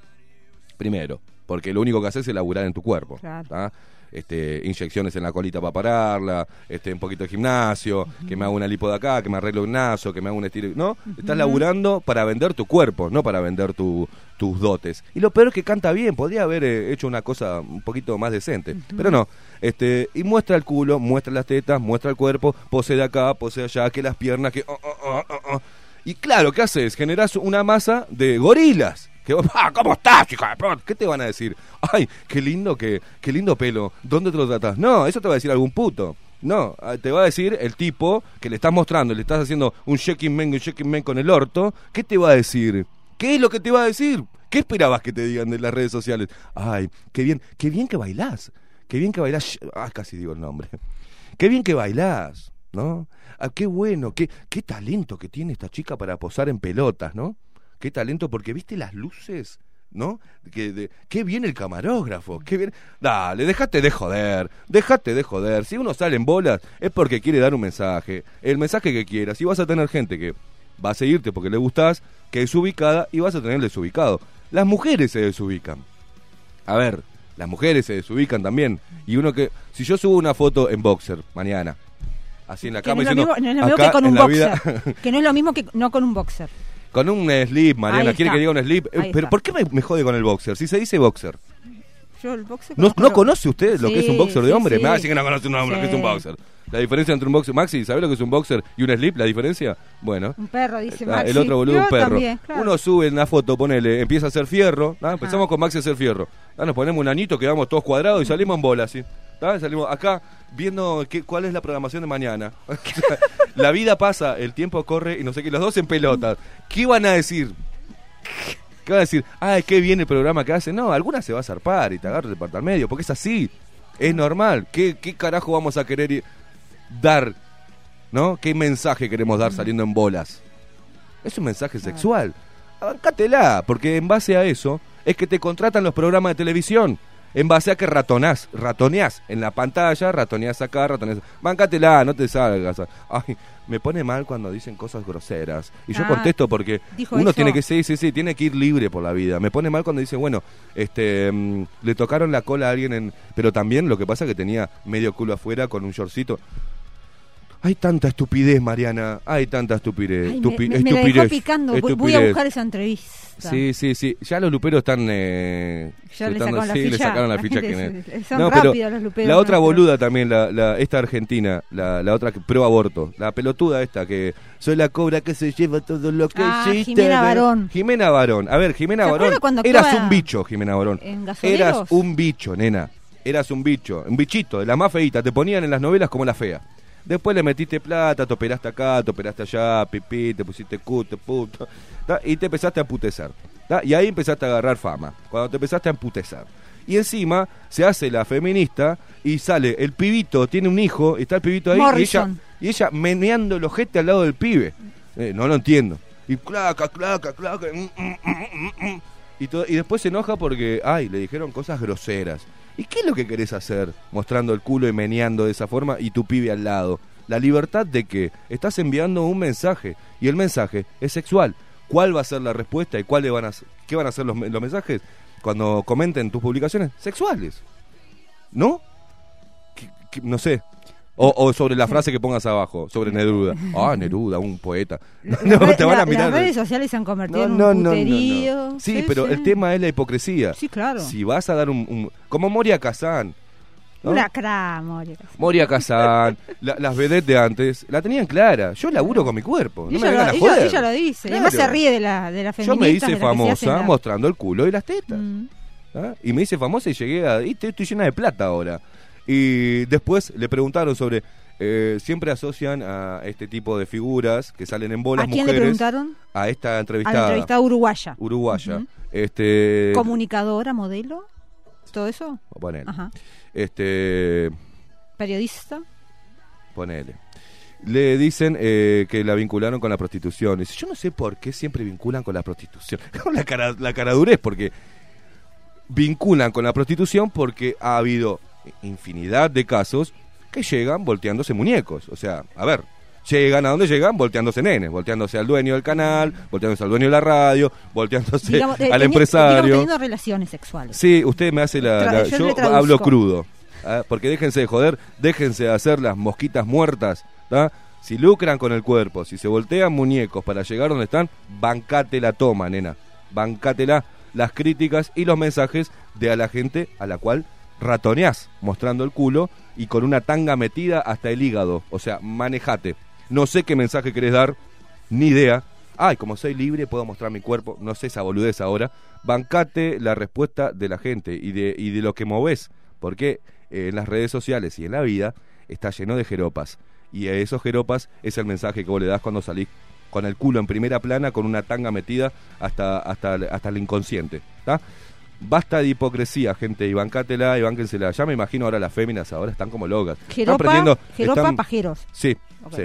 Primero, porque lo único que haces es laburar en tu cuerpo. Claro. Este, inyecciones en la colita para pararla, este, un poquito de gimnasio, que me hago una lipo de acá, que me arreglo un naso, que me hago un estilo. No, estás laburando para vender tu cuerpo, no para vender tu- tus dotes. Y lo peor es que canta bien, podría haber eh, hecho una cosa un poquito más decente, pero no. Este, y muestra el culo, muestra las tetas, muestra el cuerpo, pose de acá, pose de allá, que las piernas, que. oh, oh, oh, oh. Y claro, ¿qué haces? Generás una masa de gorilas. Que, ah, ¿Cómo estás, puta? ¿Qué te van a decir? Ay, qué lindo que, qué lindo pelo. ¿Dónde te lo tratás? No, eso te va a decir algún puto. No, ah, te va a decir el tipo que le estás mostrando, le estás haciendo un shaking man, un shaking man con el orto. ¿Qué te va a decir? ¿Qué es lo que te va a decir? ¿Qué esperabas que te digan de las redes sociales? Ay, qué bien, qué bien que bailás. Qué bien que bailás. Ah, casi digo el nombre. Qué bien que bailás, ¿no? Ah, qué bueno, qué, qué talento que tiene esta chica para posar en pelotas, ¿no? Qué talento, porque viste las luces, ¿no? Que de- qué bien el camarógrafo, qué bien. Dale, déjate de joder, déjate de joder. Si uno sale en bolas es porque quiere dar un mensaje, el mensaje que quieras. Y vas a tener gente que va a seguirte porque le gustás, que es ubicada, y vas a tener desubicado. Las mujeres se desubican. A ver, las mujeres se desubican también. Y uno que, si yo subo una foto en boxer mañana, así en la que cama no es lo diciendo, mismo, no es lo mismo que con un boxer. vida- que no es lo mismo que no con un boxer. Con un slip, Mariana, quiere que diga un slip. Ahí Pero está. ¿por qué me, me jode con el boxer? Si se dice boxer. Yo el boxer ¿No, no lo- conoce usted lo que es un boxer de hombre? Me va a decir que no conoce un hombre Sí. que es un boxer. La diferencia entre un boxer, Maxi, ¿sabe lo que es un boxer y un slip? ¿La diferencia? Bueno. Un perro, dice Ah, Maxi. el otro boludo, Yo un perro. también, claro. Uno sube una foto, ponele, empieza a hacer fierro. ¿tá? Empezamos con Maxi a hacer fierro. Nos ponemos un anito, quedamos todos cuadrados y salimos en bola, así. ¿Tá? Salimos acá viendo qué, cuál es la programación de mañana. la vida pasa, el tiempo corre y no sé qué, los dos en pelotas. ¿Qué van a decir? ¿Qué van a decir? Ay, qué bien el programa que hace. No, alguna se va a zarpar y te agarra el parte al medio, porque es así. Es normal. ¿Qué, qué carajo vamos a querer ir- dar? ¿No? ¿Qué mensaje queremos dar saliendo en bolas? Es un mensaje sexual. Bancátela, porque en base a eso es que te contratan los programas de televisión. En base a que ratonás, ratoneás en la pantalla, ratoneás acá, ratoneás. Bancátela, no te salgas. Ay, me pone mal cuando dicen cosas groseras. Y yo Ah, contesto porque uno eso. tiene que, sí, sí, sí, tiene que ir libre por la vida. Me pone mal cuando dicen, bueno, este, mm, le tocaron la cola a alguien en. Pero también lo que pasa es que tenía medio culo afuera con un shortcito. Hay tanta estupidez, Mariana. Hay tanta estupidez. Ay, me, me- me la dejó estupidez, picando. Voy- Voy a estupidez. buscar esa entrevista. Sí, sí, sí. Ya los luperos están. Eh, Ya le sacaron la sí, le ficha. sacaron la ficha. que son No, pero rápidos los luperos La otra boluda también, la, la, esta argentina, la, la otra que pro aborto. La pelotuda esta que soy la cobra que se lleva todo lo que Ah, hiciste. Jimena Barón. Jimena Barón. A ver, Jimena ¿Se Barón. Eras un bicho, Jimena Barón. en? Eras un bicho, nena. Eras un bicho. Un bichito, de la más feita. Te ponían en las novelas como la fea. Después le metiste plata, te operaste acá, te operaste allá, pipí, te pusiste cut, puto, ¿tá? y te empezaste a emputecer. ¿tá? Y ahí empezaste a agarrar fama, cuando te empezaste a emputecer. Y encima se hace la feminista y sale el pibito, tiene un hijo, y está el pibito ahí y ella, y ella meneando el ojete al lado del pibe. Eh, no lo entiendo. Y claca, claca, claca. mm, mm, mm. Y, todo- y después se enoja porque, ay, le dijeron cosas groseras. ¿Y qué es lo que querés hacer? Mostrando el culo y meneando de esa forma y tu pibe al lado. La libertad de que estás enviando un mensaje y el mensaje es sexual. ¿Cuál va a ser la respuesta y cuáles van a qué van a ser los, los mensajes cuando comenten tus publicaciones? Sexuales. ¿No? ¿Qué- qué- no sé. O, o sobre la frase que pongas abajo, sobre Neruda. Ah, Neruda, un poeta. No, La- te van a la- mirar. Las redes sociales se han convertido No, en no, un no, no, no. puterío. Sí, pero el tema es la hipocresía. Sí, claro. Si vas a dar un... un- como Moria Kazan. ¿no? Una cra, Moria. Moria Kazan, la- las vedettes de antes, la tenían clara. Yo laburo con mi cuerpo. No ella, me lo, a ella- joder. ella lo dice. Claro. Además se ríe de la, de la Yo feminista. me hice famosa Mm. mostrando el culo y las tetas. ¿ah? Y me hice famosa y llegué a... Y te- estoy llena de plata ahora. Y después le preguntaron sobre... eh, siempre asocian a este tipo de figuras que salen en bolas ¿A quién le mujeres preguntaron? a esta A la entrevistada, entrevistada uruguaya. uruguaya. Este Comunicadora, modelo, todo eso. ponele. Ajá. Este Periodista. ponele. Le dicen eh, que la vincularon con la prostitución. Dice, yo no sé por qué siempre vinculan con la prostitución. la cara la caradurez porque vinculan con la prostitución porque ha habido infinidad de casos que llegan volteándose muñecos. O sea, a ver, llegan a dónde llegan volteándose nenes, volteándose al dueño del canal, volteándose al dueño de la radio, volteándose Digamos, eh, al digamos, empresario. teniendo relaciones sexuales. Sí, usted me hace la... Yo hablo crudo. ¿ah? Porque déjense de joder, déjense de hacer las mosquitas muertas. ¿tá? Si lucran con el cuerpo, si se voltean muñecos para llegar donde están, bancate la toma, nena. Bancátela las críticas y los mensajes de a la gente a la cual ratoneás mostrando el culo y con una tanga metida hasta el hígado. O sea, manejate. No sé qué mensaje querés dar, ni idea. Ay, como soy libre, puedo mostrar mi cuerpo. No sé esa boludez ahora. Bancate la respuesta de la gente y de, y de lo que moves. Porque eh, en las redes sociales y en la vida está lleno de jeropas. Y a esos jeropas es el mensaje que vos le das cuando salís con el culo en primera plana, con una tanga metida hasta, hasta, hasta el inconsciente. ¿tá? Basta de hipocresía, gente, y bancátela y bánquensela. Ya me imagino ahora las féminas ahora están como locas. están Jeropa, aprendiendo- jeropa están- pajeros. Sí, sí.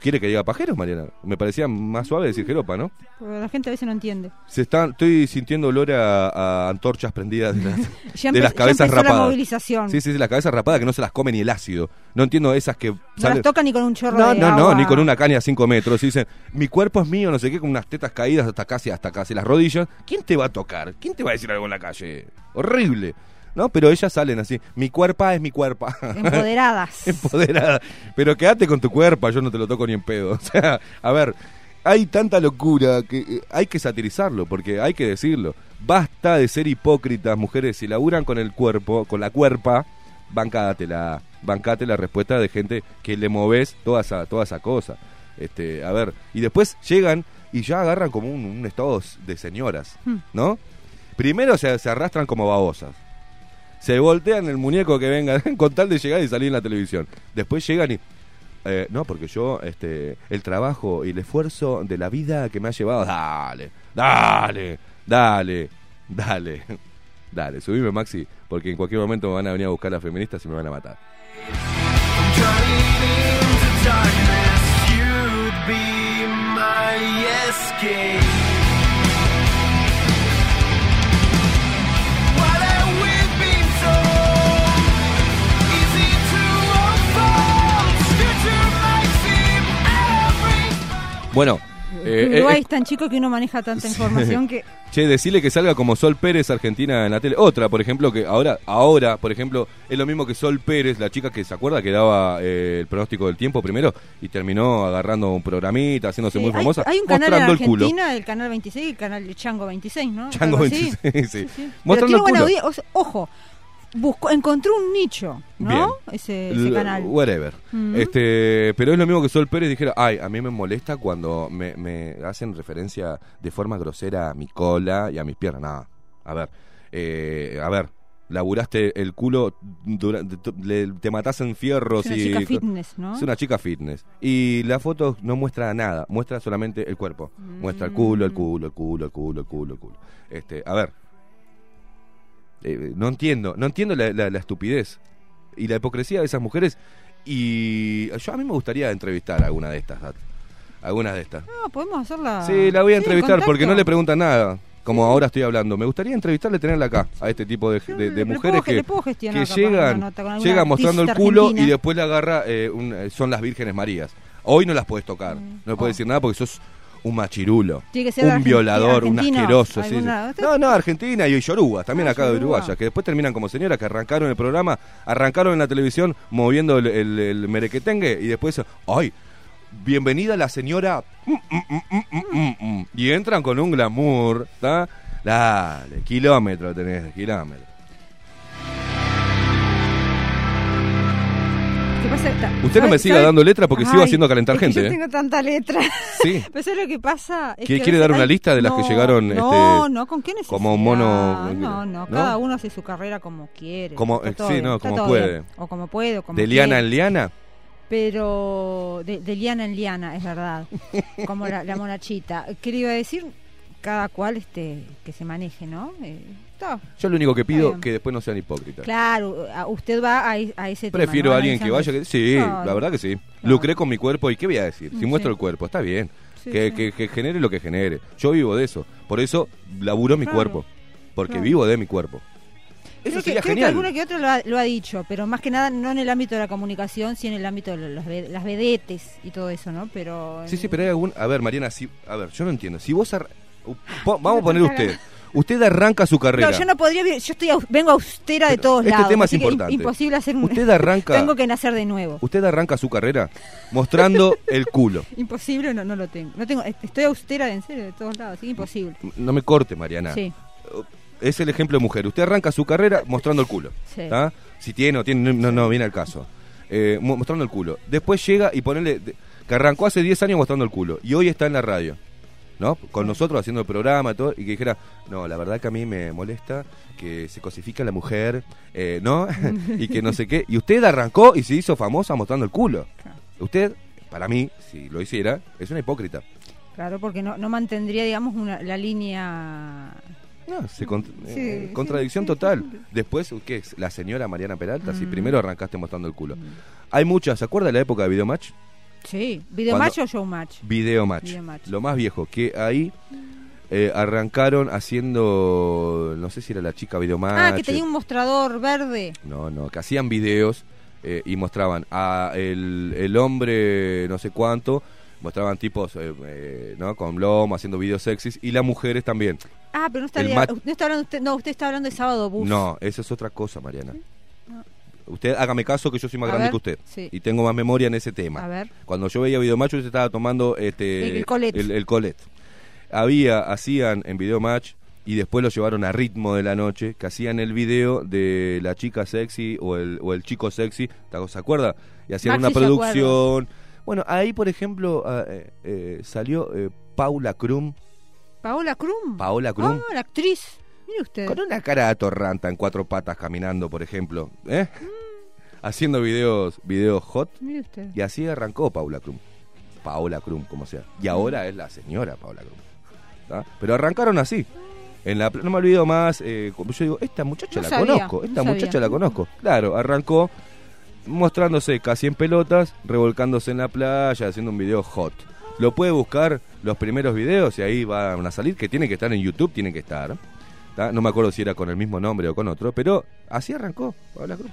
¿Quiere que diga pajeros, Mariana? Me parecía más suave decir jeropa, ¿no? Porque la gente a veces no entiende. Se están, estoy sintiendo olor a, a antorchas prendidas de las, Ya de ya cabezas empezó la rapadas. movilización. Sí, sí, sí, las cabezas rapadas que no se las come ni el ácido. No entiendo esas que No salen- las toca ni con un chorro No, de no, no, agua. ni con una caña a 5 metros. Y dicen, mi cuerpo es mío, no sé qué, con unas tetas caídas hasta casi, hasta casi las rodillas. ¿Quién te va a tocar? ¿Quién te va a decir algo en la calle? Horrible. ¿No? Pero ellas salen así, mi cuerpo es mi cuerpo. Empoderadas. Empoderada. Pero quédate con tu cuerpo, yo no te lo toco ni en pedo. O sea, a ver, hay tanta locura que eh, hay que satirizarlo, porque hay que decirlo. Basta de ser hipócritas, mujeres, si laburan con el cuerpo, con la cuerpa, bancátela, bancate la respuesta de gente que le moves toda esa, toda esa cosa. Este, a ver, y después llegan y ya agarran como un, un estado de señoras, Hmm. ¿no? Primero se, se arrastran como babosas. Se voltean el muñeco que venga con tal de llegar y salir en la televisión. Después llegan y... eh, no, porque yo, este, el trabajo y el esfuerzo de la vida que me ha llevado... Dale, dale, dale, dale, dale, subime Maxi, porque en cualquier momento me van a venir a buscar las feministas y me van a matar. Bueno, Eh, Uruguay eh, es tan chico que uno maneja tanta información que... Che, decirle que salga como Sol Pérez Argentina en la tele. Otra, por ejemplo, que ahora, ahora, por ejemplo, es lo mismo que Sol Pérez, la chica que se acuerda que daba eh, el pronóstico del tiempo primero y terminó agarrando un programita, haciéndose Sí, muy hay- famosa, Hay, un canal en mostrando el culo. Argentina, el canal 26 y el canal Chango 26, ¿no? Chango Algo así. 26, sí. Pero Mostrando tiene el buena culo. audiencia. o sea, ojo, buscó, encontró un nicho, ¿no? Ese, canal. Whatever. Mm. Este, pero es lo mismo que Sol Pérez dijera, ay, a mí me molesta cuando me, me hacen referencia de forma grosera a mi cola y a mis piernas. Nada. A ver, eh, a ver, laburaste el culo, durante, le- te matás en fierros Es una y... chica fitness, ¿no? Es una chica fitness. Y la foto no muestra nada, muestra solamente el cuerpo. Muestra el culo, el culo, el culo, el culo, el culo, el culo. Este, a ver. Eh, no entiendo, no entiendo la, la- la estupidez y la hipocresía de esas mujeres. Y yo a mí me gustaría entrevistar a alguna de estas. a- Algunas de estas. No, podemos hacerla... Sí, la voy a Sí, entrevistar porque no le preguntan nada. Como ahora estoy hablando. Me gustaría entrevistarle, tenerla acá, a este tipo de, mujeres puedo que, que llegan, llegan mostrando el culo argentina. y después le agarra, eh, un- eh, son las vírgenes Marías. Hoy no las puedes tocar, no le puedes Oh. decir nada porque sos un machirulo, Tiene que ser de un violador, un asqueroso. sí, alguna- sí. No, no, Argentina y yorugas, también Ah, acá de yoruba. Uruguaya, que después terminan como señoras que arrancaron el programa, arrancaron en la televisión moviendo el, el, el merequetengue y después, ¡ay! Bienvenida la señora. mm, mm, mm, mm, mm, mm, mm. Y entran con un glamour, ¿está? Dale, kilómetro tenés, kilómetro. ¿Qué pasa? Usted no me ¿sabe- siga dando letra porque sigo haciendo calentar es que gente, Yo ¿eh? tengo tanta letra. Sí. Pero ¿sabes lo que pasa? Es ¿Quiere- que quiere dar una lista de las que No, llegaron, No, este, no, ¿con qué necesidad? como mono- No, no, ¿no? cada uno hace su carrera como quiere. Como- eh, todo sí, no, como puede. O como puede, o como De liana quiere. en liana. Pero de, de liana en liana, es verdad. como la, la monachita. ¿Qué le iba a decir? Cada cual este que se maneje, ¿no? Eh, Yo lo único que pido bien. que después no sean hipócritas. Claro, usted va a, a ese tema, Prefiero ¿no? a alguien que vaya que... Sí, No, la verdad que sí. no. Lucré con mi cuerpo y ¿qué voy a decir? Si muestro el cuerpo, está bien. Sí, que, sí. que- que genere lo que genere. Yo vivo de eso. Por eso laburo mi Claro, cuerpo. Porque claro. vivo de mi cuerpo. Eso Creo que, sería creo que genial. alguno que otro lo ha, lo ha dicho, pero más que nada no en el ámbito de la comunicación, sino en el ámbito de los las vedetes y todo eso, ¿no? Pero Sí, sí, pero hay algún... A ver, Mariana, si... A ver, yo no entiendo. Si vos... po- Vamos a poner usted. Usted arranca su carrera. No, yo no podría, yo estoy vengo austera de todos este lados. tema es importante. imposible hacer un Usted arranca... Tengo que nacer de nuevo. Usted arranca su carrera mostrando el culo. Imposible, no, no lo tengo. No tengo, estoy austera en serio de todos lados, así imposible. No me corte, Mariana. Sí, Es el ejemplo de mujer. Usted arranca su carrera mostrando el culo. Sí. ¿tá? Si tiene o tiene, no, no, viene al caso. Eh, mo- mostrando el culo. Después llega y ponele de- que arrancó hace 10 años mostrando el culo. Y hoy está en la radio. ¿No? Con nosotros haciendo el programa y todo. Y que dijera, no, la verdad que a mí me molesta que se cosifica la mujer, eh, ¿no? y que no sé qué. Y usted arrancó y se hizo famosa mostrando el culo. Claro. Usted, para mí, si lo hiciera, es una hipócrita. claro, porque no, no mantendría, digamos, una, la línea... No, se Sí, eh, sí, contradicción sí, total. Después, ¿qué es? La señora Mariana Peralta, si Mm. primero arrancaste mostrando el culo. Hay muchas, ¿se acuerda de la época de Videomatch? Sí, video match o show match. Videomatch. Videomatch. Lo más viejo, que ahí eh, arrancaron haciendo, no sé si era la chica Videomatch. Ah, que tenía un mostrador verde. No, no, que hacían videos eh, y mostraban a el, el hombre no sé cuánto, mostraban tipos, eh, eh, ¿no? Con lomo, haciendo videos sexys, y las mujeres también. Ah, pero no está, no está hablando usted, no, usted está hablando de sábado bus. No, eso es otra cosa, Mariana. Usted hágame caso que yo soy más A grande ver, que usted sí. y tengo más memoria en ese tema. A ver. Cuando yo veía Videomatch usted estaba tomando este El- el Colette. el- el Colette. Había hacían en Videomatch y después lo llevaron a ritmo de la noche, que hacían el video de la chica sexy o el, o el chico sexy, ¿te- ¿se acuerda? Y hacían Maxi una producción. Bueno, ahí por ejemplo ah, eh, eh, salió eh, Paula Krum Paola Krum. Paola Krum. Ah, la actriz. Mire usted. Con una cara de atorranta en cuatro patas caminando, por ejemplo, ¿eh? Haciendo videos, videos hot. Usted. Y así arrancó Paula Krum. Paola Krum, como sea. Y ahora es la señora Paola Krum. ¿tá? Pero arrancaron así. En la, no me olvido más, eh, yo digo, esta muchacha No la sabía, conozco, no esta sabía. muchacha la conozco. Claro, arrancó mostrándose casi en pelotas, revolcándose en la playa, haciendo un video hot. Lo puede buscar los primeros videos y ahí van a salir, que tiene que estar en YouTube, tiene que estar. ¿tá? No me acuerdo si era con el mismo nombre o con otro, pero así arrancó Paola Cruz.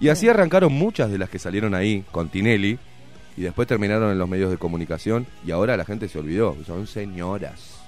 Y así arrancaron muchas de las que salieron ahí con Tinelli, y después terminaron en los medios de comunicación y ahora la gente se olvidó. Son señoras.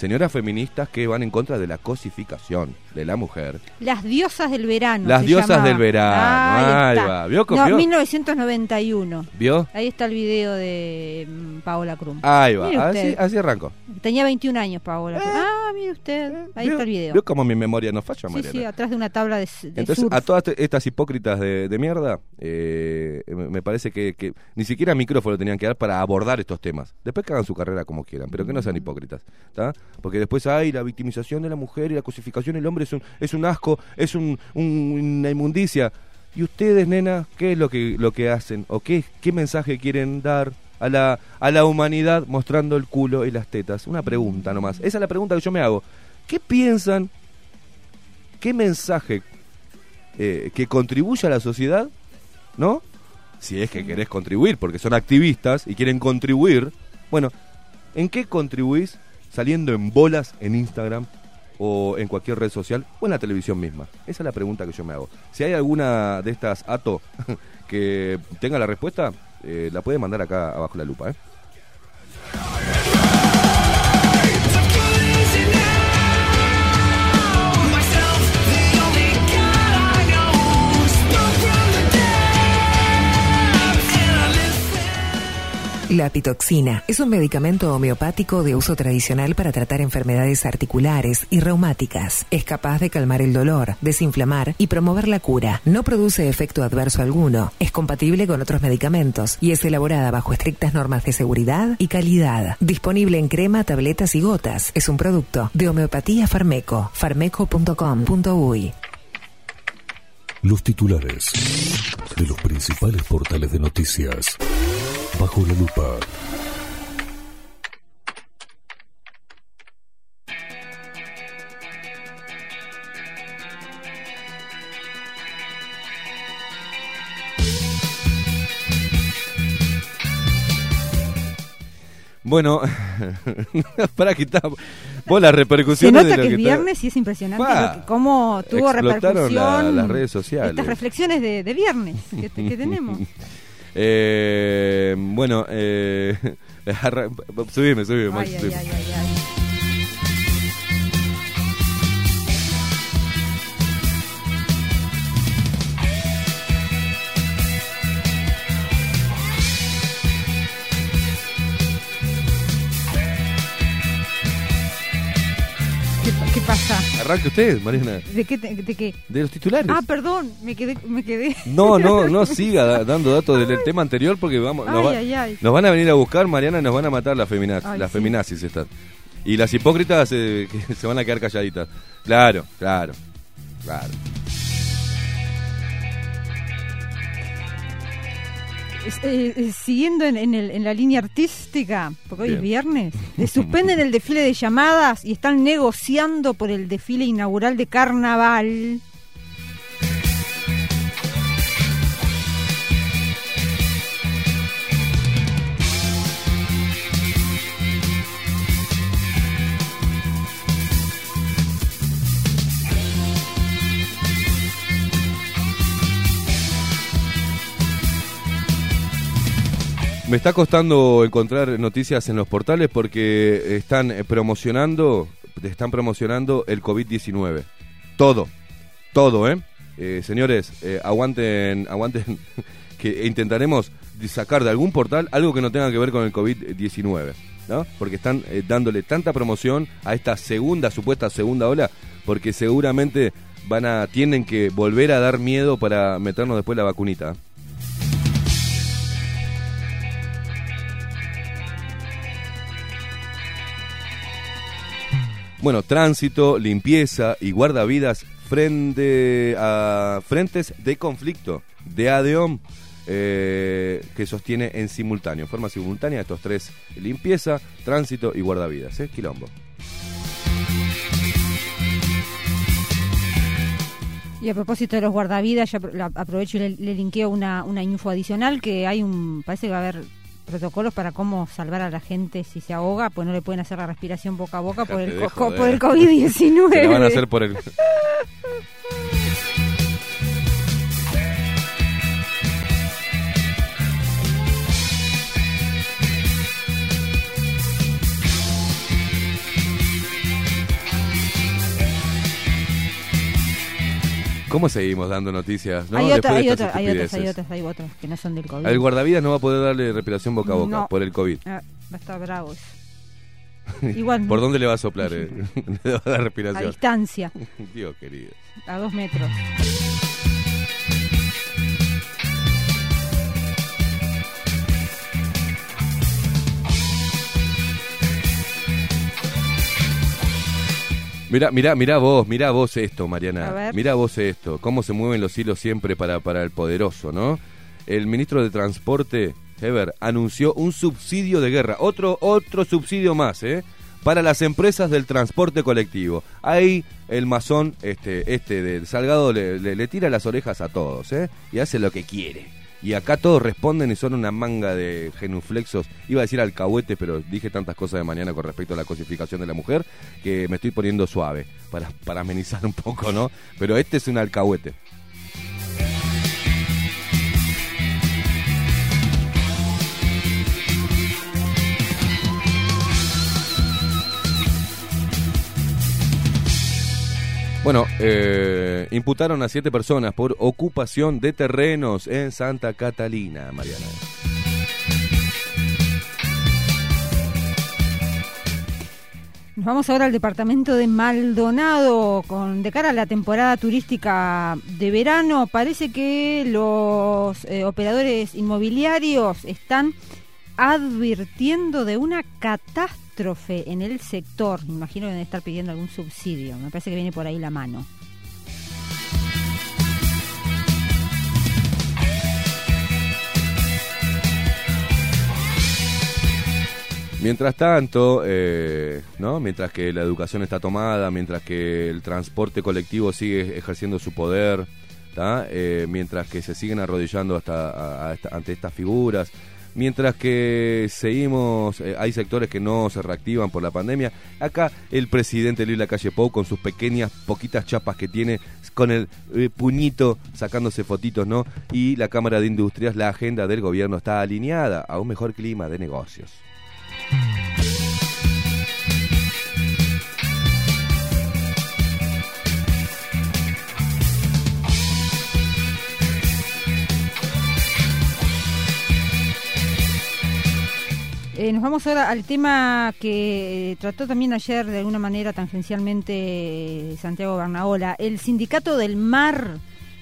Señoras feministas que van en contra de la cosificación de la mujer. Las diosas del verano. Las se diosas llamaba. del verano, ahí está. va. ¿Vio, No, copió? 1991. ¿Vio? Ahí está el video de mm, Paola Krum. Ahí va. Así, así arrancó. Tenía 21 años Paola Krum. Ah, mire usted. Ahí ¿Vio? está el video. ¿Vio cómo mi memoria no falla, Sí, Mariana? sí, atrás de una tabla de, Entonces, surf. a todas estas hipócritas de, de mierda, eh, me parece que, que ni siquiera micrófono tenían que dar para abordar estos temas. Después que hagan su carrera como quieran, pero que no sean hipócritas. ¿tá? Porque después hay la victimización de la mujer y la cosificación del hombre es un, es un asco, es un, un- una inmundicia. ¿Y ustedes, nena, qué es lo que, lo que hacen? ¿O qué, qué mensaje quieren dar a la, a la humanidad mostrando el culo y las tetas? Una pregunta nomás. Esa es la pregunta que yo me hago. ¿Qué piensan? ¿Qué mensaje eh, que contribuye a la sociedad, ¿no? Si es que querés contribuir, porque son activistas y quieren contribuir. Bueno, ¿en qué contribuís saliendo en bolas en Instagram o en cualquier red social o en la televisión misma? Esa es la pregunta que yo me hago. Si hay alguna de estas ato que tenga la respuesta, eh, la puede mandar acá abajo la lupa, ¿eh? La pitoxina es un medicamento homeopático de uso tradicional para tratar enfermedades articulares y reumáticas. Es capaz de calmar el dolor, desinflamar y promover la cura. No produce efecto adverso alguno. Es compatible con otros medicamentos y es elaborada bajo estrictas normas de seguridad y calidad. Disponible en crema, tabletas y gotas. Es un producto de Homeopatía Farmeco. farmeco.com.uy. Los titulares de los principales portales de noticias. Bajo la lupa. Bueno, para está. Vos las Se repercusiones nota de lo que es que está- viernes y es impresionante lo que- cómo tuvo repercusión la- las redes sociales. estas reflexiones de, de viernes que, que tenemos. Eh, bueno, eh, subime, subime, Ay, Maxi, ay, subime. ay, ay, ay. Arranque usted, Mariana. ¿De qué? te- de qué? De los titulares. Ah, perdón, me quedé, me quedé. No, no, no siga da- dando datos del del tema anterior porque vamos, nos, Ay, va- ay, ay. nos van a venir a buscar, Mariana, y nos van a matar las, feminaz, Ay, las sí. feminazis están. Y las hipócritas eh, que se van a quedar calladitas. Claro, claro, claro. Eh, eh, siguiendo en, en el- en la línea artística, porque hoy es viernes, le suspenden el desfile de llamadas y están negociando por el desfile inaugural de carnaval. Me está costando encontrar noticias en los portales porque están eh, promocionando, están promocionando el COVID-19. Todo, todo, ¿eh? Eh, señores, eh, aguanten, aguanten, que intentaremos sacar de algún portal algo que no tenga que ver con el COVID-19, ¿no? Porque están eh, dándole tanta promoción a esta segunda, supuesta segunda ola, porque seguramente van a, tienen que volver a dar miedo para meternos después la vacunita. Bueno, tránsito, limpieza y guardavidas frente a frentes de conflicto de ADEOM eh, que sostiene en simultáneo, en forma simultánea estos tres, limpieza, tránsito y guardavidas, ¿eh? Quilombo. Y a propósito de los guardavidas, ya aprovecho y le, le linkeo una, una info adicional que hay un, parece que va a haber protocolos para cómo salvar a la gente si se ahoga, pues no le pueden hacer la respiración boca a boca por el, por el COVID-19. Se lo van a hacer por el... ¿Cómo seguimos dando noticias? No, hay, otra- hay, otra- hay otras, hay otras, hay otras que no son del COVID. El guardavidas no va a poder darle respiración boca a boca No. por el COVID. Ah, va a estar bravo eso. Igual, ¿Por dónde le va a soplar? eh? le va a dar a respiración. distancia, Dios querido. a dos metros. Mira, mira, mira vos, mira vos esto, Mariana. Mira vos esto, cómo se mueven los hilos siempre para, para el poderoso, ¿no? El ministro de Transporte, Heber, anunció un subsidio de guerra, otro otro subsidio más, ¿eh? Para las empresas del transporte colectivo. Ahí el masón, este, este del Salgado, le, le- le tira las orejas a todos, ¿eh? Y hace lo que quiere. Y acá todos responden y son una manga de genuflexos. Iba a decir alcahuetes, pero dije tantas cosas de mañana con respecto a la cosificación de la mujer que me estoy poniendo suave para, para amenizar un poco, ¿no? Pero este es un alcahuete. Bueno, eh, imputaron a siete personas por ocupación de terrenos en Santa Catalina, Mariana. Nos vamos ahora al departamento de Maldonado. Con, de cara a la temporada turística de verano, parece que los eh, operadores inmobiliarios están advirtiendo de una catástrofe en el sector. Me imagino que deben estar pidiendo algún subsidio. Me parece que viene por ahí la mano. Mientras tanto, eh, ¿no? mientras que la educación está tomada, mientras que el transporte colectivo sigue ejerciendo su poder. Eh, mientras que se siguen arrodillando hasta, ante estas figuras, mientras que seguimos, eh, hay sectores que no se reactivan por la pandemia, acá el presidente Luis Lacalle Pou con sus pequeñas, poquitas chapas que tiene, con el eh, puñito sacándose fotitos, ¿no? Y la Cámara de Industrias, la agenda del gobierno está alineada a un mejor clima de negocios. Eh, nos vamos ahora al tema que trató también ayer de alguna manera tangencialmente eh, Santiago Barnaola. El sindicato del mar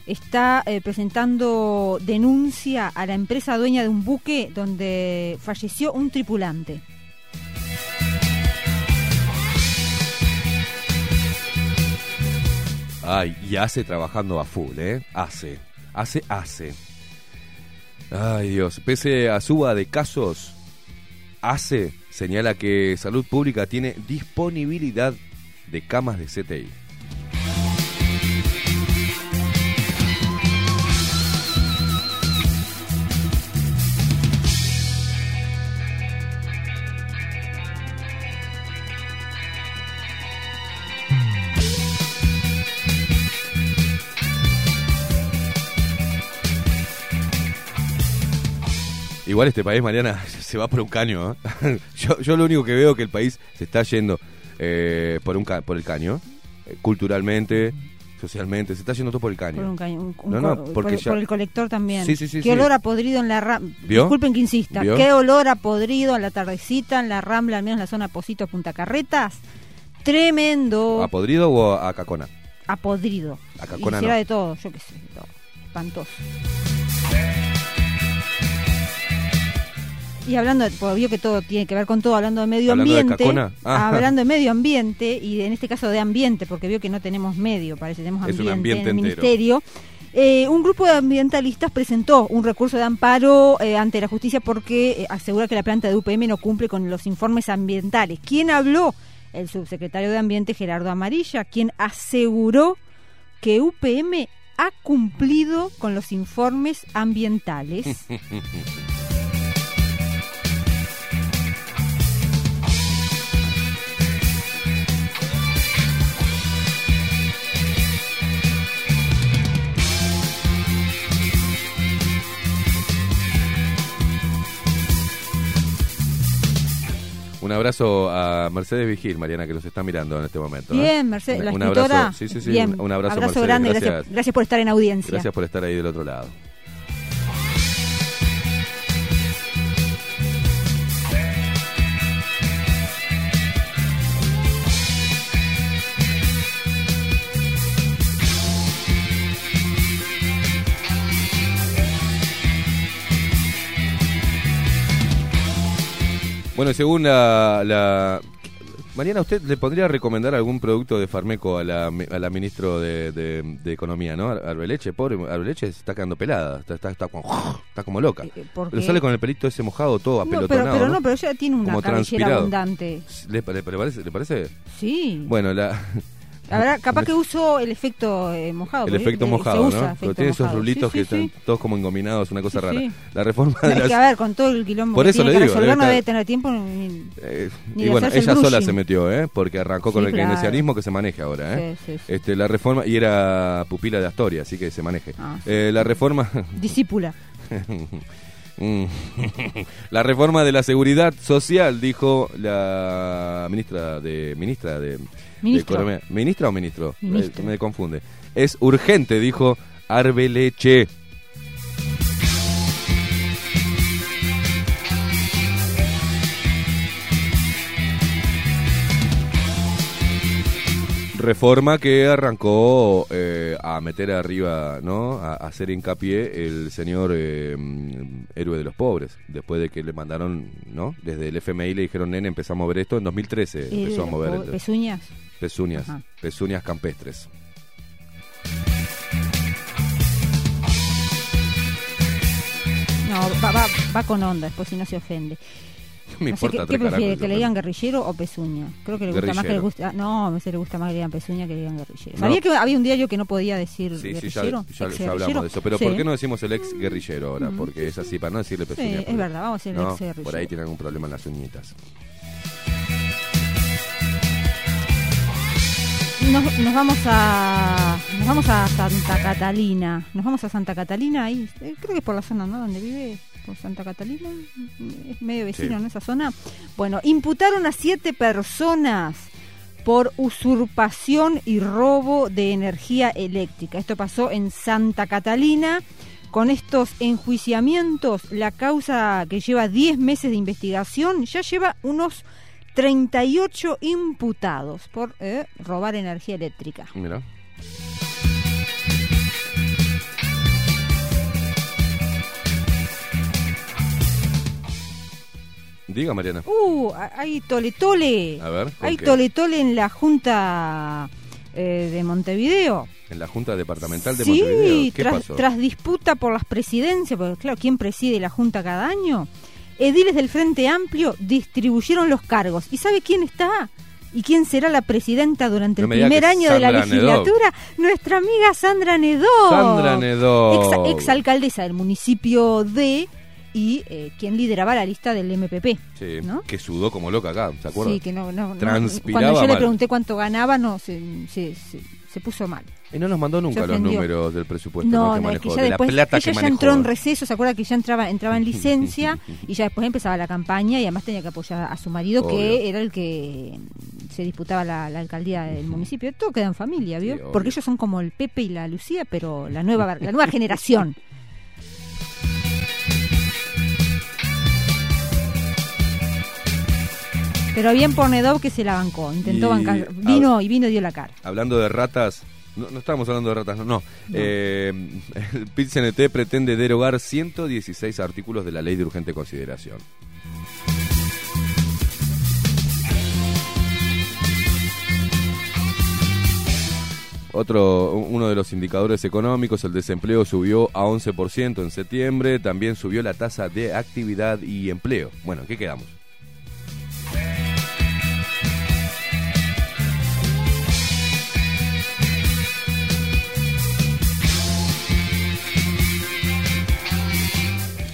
está eh, presentando denuncia a la empresa dueña de un buque donde falleció un tripulante. Ay, y hace trabajando a full, ¿eh? Hace, hace, hace. Ay, Dios. Pese a suba de casos, hace señala que Salud Pública tiene disponibilidad de camas de CTI. Igual este país, Mariana, se va por un caño. ¿eh? yo, yo lo único que veo es que el país se está yendo eh, por, un ca- por el caño. eh, culturalmente, socialmente, se está yendo todo por el caño. Por, un caño- un- un No, no, co- porque por- ya- por el colector también. Sí, sí, sí, Qué sí. olor a podrido en la rambla. Disculpen que insista. ¿Vio? Qué olor a podrido en la tardecita, en la rambla, al menos en la zona Posito, Punta Carretas. Tremendo. ¿A podrido o a cacona? a podrido. A Cacona Hiciera no. de todo, yo qué sé, todo. Espantoso. Y hablando, de, vio que todo tiene que ver con todo, hablando de medio ¿Hablando de ambiente, Cacona? Ah. hablando de medio ambiente, y en este caso de ambiente, porque vio que no tenemos medio, parece, tenemos Es un ambiente, ambiente en el entero. ministerio. Eh, un grupo de ambientalistas presentó un recurso de amparo eh, ante la justicia porque eh, asegura que la planta de UPM no cumple con los informes ambientales. ¿Quién habló? El subsecretario de Ambiente Gerardo Amarilla, quien aseguró que UPM ha cumplido con los informes ambientales. Un abrazo a Mercedes Vigil, Mariana, que nos está mirando en este momento. ¿eh? Bien, Mercedes, la Un escritora. abrazo, sí, sí, sí, Bien. un, un abrazo, Mercedes, grande, gracias. gracias por estar en audiencia. Gracias por estar ahí del otro lado. Bueno, según la, la- Mariana, ¿usted le podría recomendar algún producto de Farmeco a la, a la ministro de, de- de Economía, ¿no? Ar- Arbeleche, pobre, Arbeleche se está quedando pelada, está, está, está como, está como loca. Eh, porque- Pero sale con el pelito ese mojado todo No, pero, apelotonado, pero ¿no? no, pero ella tiene una Como cabellera abundante. ¿Le, le- le parece, ¿Le parece? Sí. Bueno, la, Habrá, capaz que uso el efecto eh, mojado. el efecto eh, mojado, usa ¿no? efecto Pero tiene esos rulitos Sí, que sí, están todos como engominados, una cosa rara. La reforma de Es las... que, a ver, con todo el quilombo Por que eso tiene le que digo, resolver, debe no debe estar- tener tiempo ni... Eh, Ni y bueno, ella el sola se metió, ¿eh? Porque arrancó con el claro. keynesianismo que se maneje ahora, ¿eh? Sí, sí, sí. Este, la reforma, y era pupila de Astoria, así que se maneje. Ah. Eh, la reforma... Discípula. Mm. la reforma de la seguridad social, dijo la ministra de ministra de, de Ministro. Economía. ¿Ministra o ministro? Ministro. Eh, me confunde. Es urgente, dijo Arbeleche. Reforma que arrancó eh, a meter arriba, ¿no? A, a hacer hincapié el señor eh, héroe de los pobres, después de que le mandaron, ¿no? Desde el FMI le dijeron, nene, empezamos a mover esto, en 2013 empezó a mover pezuñas. Pezuñas, Ajá. pezuñas campestres. No, va, va, va con onda, después si no se ofende. Me No sé, importa ¿Qué, qué prefiere? ¿Que le digan guerrillero o pezuña? Creo que le gusta más que le Guerrillero. guste. ah, no, a veces le gusta más que le digan pezuña que le digan guerrillero. No. ¿Sabía que había un día yo que no podía decir Sí, sí, ya, guerrillero? ya- ya hablamos de eso. Pero Sí. ¿por qué no decimos el ex guerrillero ahora? Porque es así, para no decirle Sí, pezuña. es porque- verdad, vamos a decir el no, ex-guerrillero. Por ahí tiene algún problema en las uñitas. Nos, nos vamos a nos vamos a Santa Catalina. Nos vamos a Santa Catalina ahí, eh, creo que es por la zona, ¿no? Donde vive por Santa Catalina, es medio vecino Sí. en esa zona. Bueno, imputaron a siete personas por usurpación y robo de energía eléctrica. Esto pasó en Santa Catalina. Con estos enjuiciamientos, la causa que lleva 10 meses de investigación ya lleva unos 38 imputados por eh, robar energía eléctrica. Mira. Diga, Mariana. Uh, hay tole tole. A ver, ¿con Hay qué? tole tole en la Junta eh, de Montevideo. En la Junta Departamental de sí, Montevideo. ¿Qué tras, pasó? tras disputa por las presidencias, porque claro, ¿quién preside la Junta cada año? Ediles del Frente Amplio distribuyeron los cargos. ¿Y sabe quién está? ¿Y quién será la presidenta durante No el primer año de la Nedov. legislatura? Nuestra amiga Sandra Nedó. Sandra Nedó. Ex, exalcaldesa del municipio de y eh, quien lideraba la lista del MPP. Sí, ¿no? que sudó como loca acá, ¿se acuerdan? Sí, que no, no, no- Transpiraba Cuando yo le pregunté cuánto ganaba, no, se, se, se, se puso mal. Y no nos mandó nunca los números del presupuesto No, ¿no? que no, es que manejó, ya de después, la plata ella que ya manejó. entró en receso, se acuerda que ya entraba, entraba en licencia y ya después empezaba la campaña y además tenía que apoyar a su marido Obvio. que era el que se disputaba la, la alcaldía del municipio. Todo queda en familia, ¿vio? Sí. Porque ellos son como el Pepe y la Lucía, pero la nueva, la nueva generación. Pero bien por Nedov que se la bancó, intentó Y- bancar, vino y vino y dio la cara. Hablando de ratas, no, no estábamos hablando de ratas, no, no. Eh, el PIT-CNT pretende derogar 116 artículos de la ley de urgente consideración. Otro, uno de los indicadores económicos, el desempleo subió a 11% en septiembre, también subió la tasa de actividad y empleo. Bueno, ¿en qué quedamos?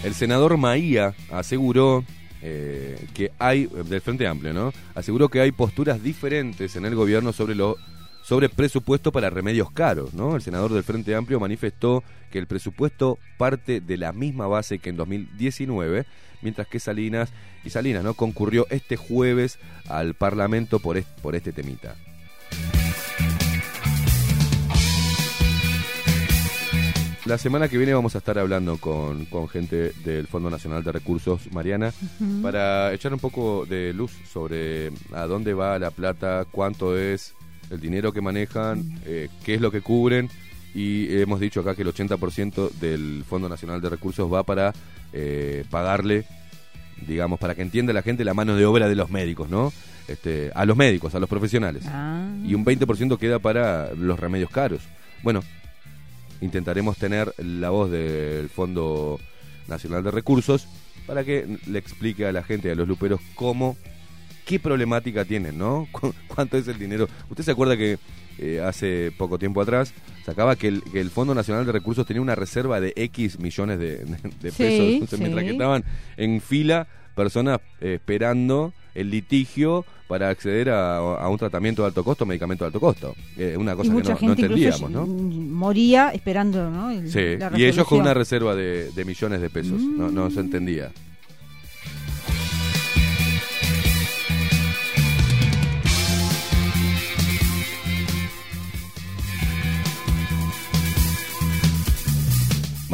El senador Maía aseguró eh, que hay, del Frente Amplio, ¿no? Aseguró que hay posturas diferentes en el gobierno sobre lo sobre presupuesto para remedios caros, ¿no? El senador del Frente Amplio manifestó que el presupuesto parte de la misma base que en 2019, mientras que Salinas y Salinas, ¿no? concurrió este jueves al Parlamento por por este temita. La semana que viene vamos a estar hablando con, con gente del Fondo Nacional de Recursos, Mariana, para echar un poco de luz sobre a dónde va la plata, cuánto es el dinero que manejan, eh, qué es lo que cubren. Y hemos dicho acá que el 80% del Fondo Nacional de Recursos va para eh, pagarle, digamos, para que entienda la gente la mano de obra de los médicos, ¿no? Este, a los médicos, a los profesionales Ah. y un 20% queda para los remedios caros. Bueno, intentaremos tener la voz del Fondo Nacional de Recursos para que le explique a la gente, a los luperos, cómo, qué problemática tienen, ¿no? Cu- ¿Cuánto es el dinero? ¿Usted se acuerda que eh, hace poco tiempo atrás sacaba que el, que el Fondo Nacional de Recursos tenía una reserva de X millones de, pesos? Entonces, sí. mientras que estaban en fila personas eh, esperando el litigio para acceder a, a un tratamiento de alto costo, medicamento de alto costo. Eh, una cosa que mucha no, no gente entendíamos, ¿no? mm, moría esperando, ¿no? El- Sí, la y ellos con una reserva de, de millones de pesos, no, no se entendía.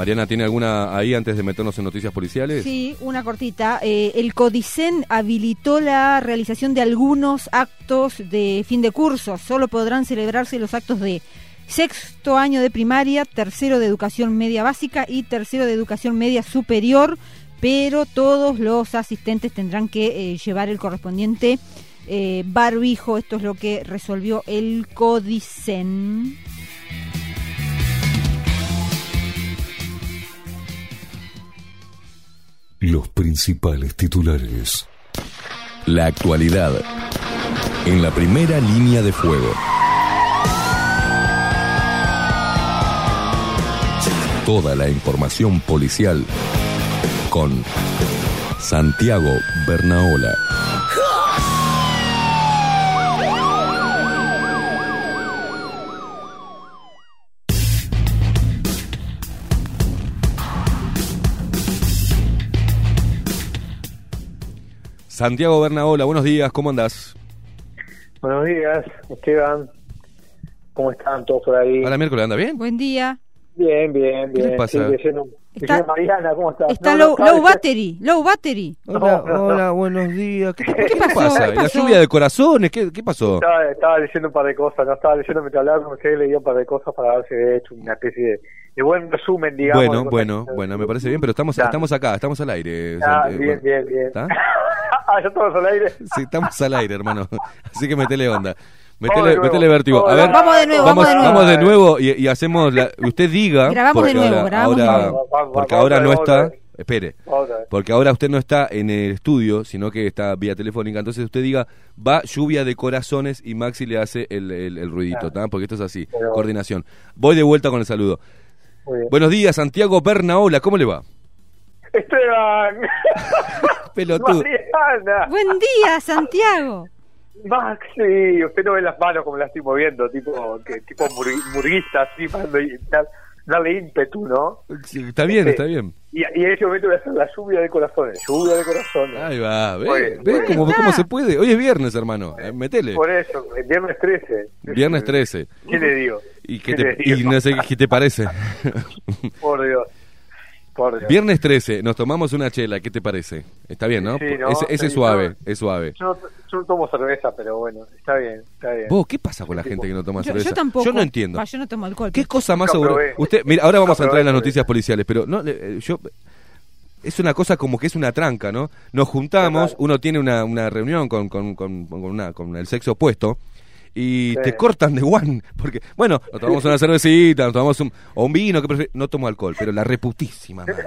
Mariana, ¿tiene alguna ahí antes de meternos en noticias policiales? Sí, una cortita. Eh, el Codicen habilitó la realización de algunos actos de fin de curso. Solo podrán celebrarse los actos de sexto año de primaria, tercero de educación media básica y tercero de educación media superior, pero todos los asistentes tendrán que eh, llevar el correspondiente eh, barbijo. Esto es lo que resolvió el Codicen. Los principales titulares. La actualidad en la primera línea de fuego. Toda la información policial con Santiago Bernaola. Santiago Bernaola, buenos días, ¿cómo andás? Buenos días, Esteban. ¿Cómo están todos por ahí? Hola, miércoles, ¿anda bien? Buen día. Bien, bien, ¿Qué bien. le pasa? Sí, leyendo- Está- Mariana, ¿cómo estás? Está No, low, no, low battery, low battery. Hola, No, no, hola, buenos días. ¿Qué, qué pasó? pasa? ¿Qué ¿La pasó? lluvia de corazones? ¿Qué, qué pasó? Estaba, estaba leyendo un par de cosas, no estaba leyendo mientras hablaba con ustedes, leía un par de cosas para ver si he hecho una especie de, de buen resumen, digamos. Bueno, bueno, que- bueno, me parece bien, pero estamos, estamos acá, estamos al aire. Ah, bien, bueno, bien, bien. ¿Está? ah, ya estamos al aire. Sí, estamos al aire, hermano. Así que metele onda. Vamos Metele, de nuevo. metele vértigo. A Vamos ver, de Vamos de nuevo, vamos, vamos de nuevo. vamos de nuevo y, y hacemos. La, usted diga. Grabamos de porque nuevo, ahora- grabamos de nuevo. Vamos, Porque ahora no está. vamos. Espere. Porque ahora usted no está en el estudio, sino que está vía telefónica. Entonces usted diga, va lluvia de corazones y Maxi le hace el, el- el ruidito, ¿tá? Porque esto es así, Pero- coordinación. Voy de vuelta con el saludo. Buenos días, Santiago Bernaola, ¿cómo le va? Esteban. Pelotudo. Mariana. Buen día, Santiago. Maxi, usted no ve las manos como las estoy moviendo, tipo que tipo murgui- murguista, así, para darle, dar- darle ímpetu, ¿no? Sí, Está bien, Sí. está bien. Y, y en ese momento voy a hacer la lluvia de corazones, lluvia de corazones. Ahí va, ¿ve? ¿Ve cómo, cómo se puede? Hoy es viernes, hermano. Eh, Metele. Por eso, el viernes 13. Viernes 13. ¿Qué le digo? ¿Y qué ¿Qué le te, y no sé qué te parece? Por Dios. Por Dios. Viernes 13, nos tomamos una chela, ¿qué te parece? Está bien, ¿no? Sí, ¿no? Ese, ese es suave, es suave. Yo, no, yo no tomo cerveza, pero bueno, está bien, está bien. ¿Vos qué pasa con la gente que no toma Yo, cerveza? yo tampoco. Yo no entiendo. Va, yo no tomo alcohol. ¿Qué cosa más probé. Usted, mira, ahora vamos a entrar en las noticias policiales, pero no, eh, yo es una cosa como que es una tranca, ¿no? Nos juntamos, uno tiene una, una reunión con, con, con, con una, con el sexo opuesto y Sí. te cortan de one, porque, bueno, nos tomamos una cervecita, nos tomamos un, o un vino, que no tomo alcohol, pero la reputísima madre.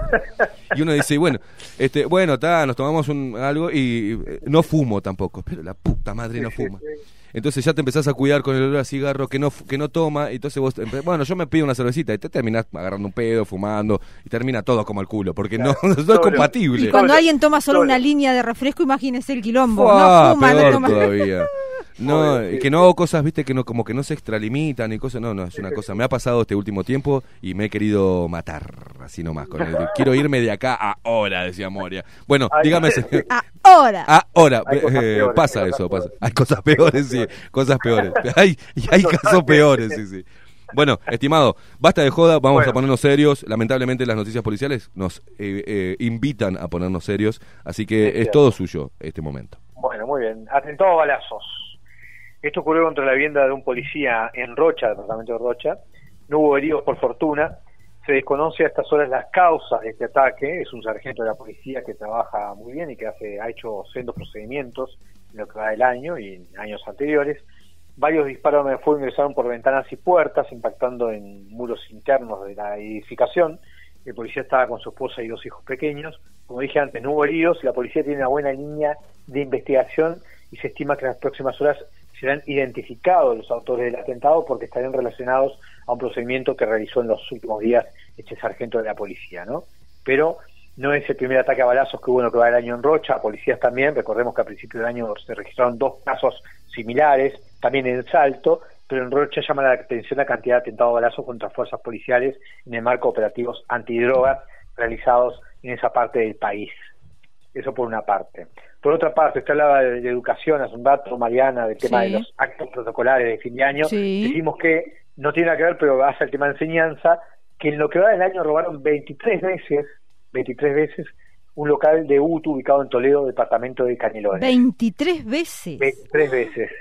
Y uno dice, bueno, este, bueno, está, nos tomamos un, algo y eh, no fumo tampoco, pero la puta madre no fuma. Entonces ya te empezás a cuidar con el olor a cigarro que no que no toma, y entonces vos, empe- bueno, yo me pido una cervecita y te terminás agarrando un pedo, fumando, y termina todo como el culo, porque no, no es compatible. Y cuando Solo, alguien toma solo solo. una línea de refresco, imagínese el quilombo. No fuma, no toma. todavía. No, Obvio, sí, que no hago cosas, viste, que no como que no se extralimitan y cosas. No, no, es una cosa. Me ha pasado este último tiempo y me he querido matar, así nomás. Con el- quiero irme de acá ahora, decía Moria. Bueno, Ay, dígame. Ahora. Ahora, eh, peores, pasa eso, pasa. Hay cosas peores, sí, cosas peores. Hay, y hay casos peores, sí, sí. Bueno, estimado, basta de joda, vamos Bueno. a ponernos serios. Lamentablemente las noticias policiales nos eh, eh, invitan a ponernos serios, así que Sí, es cierto. todo suyo este momento. Bueno, muy bien. Atentado a balazos. Esto ocurrió contra la vivienda de un policía en Rocha, departamento de Rocha. No hubo heridos por fortuna. Se desconoce a estas horas las causas de este ataque. Es un sargento de la policía que trabaja muy bien y que hace, ha hecho sendos procedimientos en lo que va del año y en años anteriores. Varios disparos de fuego ingresaron por ventanas y puertas, impactando en muros internos de la edificación. El policía estaba con su esposa y dos hijos pequeños. Como dije antes, no hubo heridos la policía tiene una buena línea de investigación y se estima que en las próximas horas serán identificados los autores del atentado porque estarán relacionados a un procedimiento que realizó en los últimos días este sargento de la policía, ¿no? Pero no es el primer ataque a balazos que hubo en que va el año en Rocha, policías también, recordemos que a principios del año se registraron dos casos similares, también en Salto, pero en Rocha llama la atención la cantidad de atentados a balazos contra fuerzas policiales en el marco de operativos antidrogas realizados en esa parte del país. Eso por una parte. Por otra parte, usted hablaba de, de educación hace un rato, Mariana, del tema Sí. de los actos protocolares de fin de año. Sí. Decimos que no tiene nada que ver, pero hace el tema de enseñanza, que en lo que va del año robaron 23 veces, 23 veces, un local de UTU ubicado en Toledo, departamento de Canelones. 23 veces. 23 veces.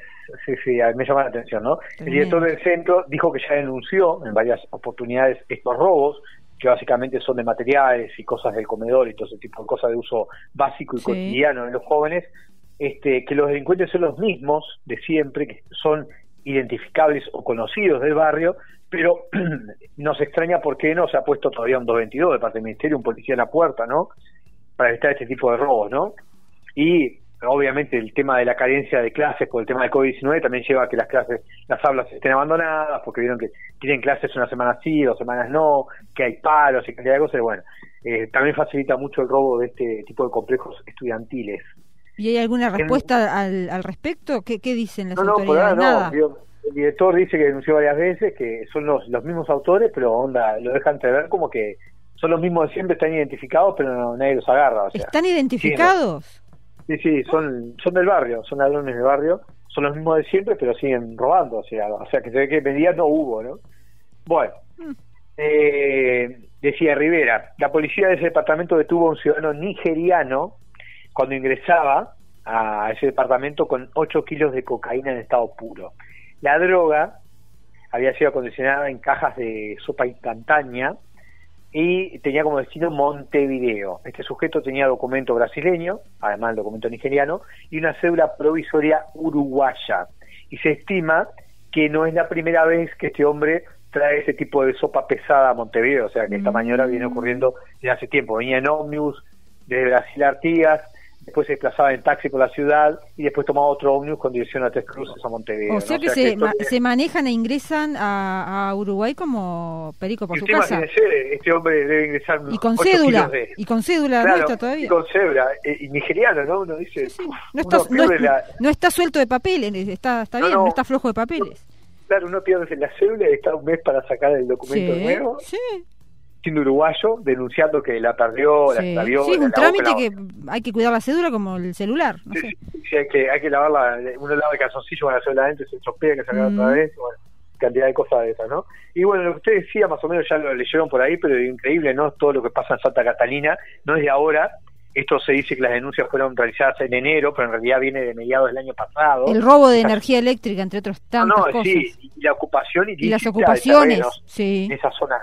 Sí, sí, a- me llama la atención, ¿no? El Tremendo. director del centro dijo que ya denunció en varias oportunidades estos robos, que básicamente son de materiales y cosas del comedor y todo ese tipo de cosas de uso básico y Sí. cotidiano en los jóvenes, este, que los delincuentes son los mismos de siempre, que son identificables o conocidos del barrio, pero nos extraña por qué no se ha puesto todavía un 222 de parte del Ministerio, un policía en la puerta, ¿no? Para evitar este tipo de robos, ¿no? Y obviamente el tema de la carencia de clases por el tema del COVID-19 también lleva a que las clases, las aulas estén abandonadas porque vieron que tienen clases una semana sí, dos semanas no, que hay paros y cantidad de cosas. Bueno, eh, también facilita mucho el robo de este tipo de complejos estudiantiles. ¿Y hay alguna respuesta al, al respecto? ¿Qué, qué dicen las No, no, por autoridades? ahora no. Nada. El director dice que denunció varias veces que son los, los mismos autores, pero onda, lo dejan entrever como que son los mismos de siempre, están identificados, pero no- nadie los agarra. O sea, ¿Están identificados? Sí, sí, son, son del barrio, son ladrones del barrio, son los mismos de siempre, pero siguen robando, o sea, o sea que se ve que medidas no hubo, ¿no? Bueno, eh, decía Rivera, la policía de ese departamento detuvo a un ciudadano nigeriano cuando ingresaba a ese departamento con 8 kilos de cocaína en estado puro. La droga había sido acondicionada en cajas de sopa instantánea y tenía como destino Montevideo. Este sujeto tenía documento brasileño, además del documento nigeriano, y una cédula provisoria uruguaya. Y se estima que no es la primera vez que este hombre trae ese tipo de sopa pesada a Montevideo, o sea que esta maniobra viene ocurriendo desde hace tiempo. Venía en ómnibus desde Brasil a Artigas, después se desplazaba en taxi por la ciudad y después tomaba otro ómnibus con dirección a Tres Cruces a Montevideo. O sea ¿no? que, se, ma- se manejan e ingresan a, a Uruguay como perico por y su usted casa. imagínese, este hombre debe ingresar Y con cédula. de- Y con cédula Claro, nuestra todavía. y con cédula, eh, y nigeriano, ¿no? Uno dice, Sí, No está, uno no, pierde es- la, no está suelto de papeles, está, está bien, no, no. está flojo de papeles. claro, uno pierde la cédula y está un mes para sacar el documento Sí, nuevo, sí, siendo uruguayo, denunciando que la perdió, la extravió. Sí, es un trámite la- que hay que cuidar la cédula como el celular. No Sí, sé. sí, sí, hay que, hay que lavarla, uno lava el calzoncillo con la cédula adentro, se hay que sacar Mm. otra vez, bueno, cantidad de cosas de esas, ¿no? Y bueno, lo que usted decía, más o menos ya lo leyeron por ahí, pero increíble, ¿no? Todo lo que pasa en Santa Catalina, no es de ahora, esto se dice que las denuncias fueron realizadas en enero, pero en realidad viene de mediados del año pasado. El robo de energía eléctrica, entre otras No, tantas no, cosas. sí, y la ocupación y las de ocupaciones, terrenos sí. en esa zona,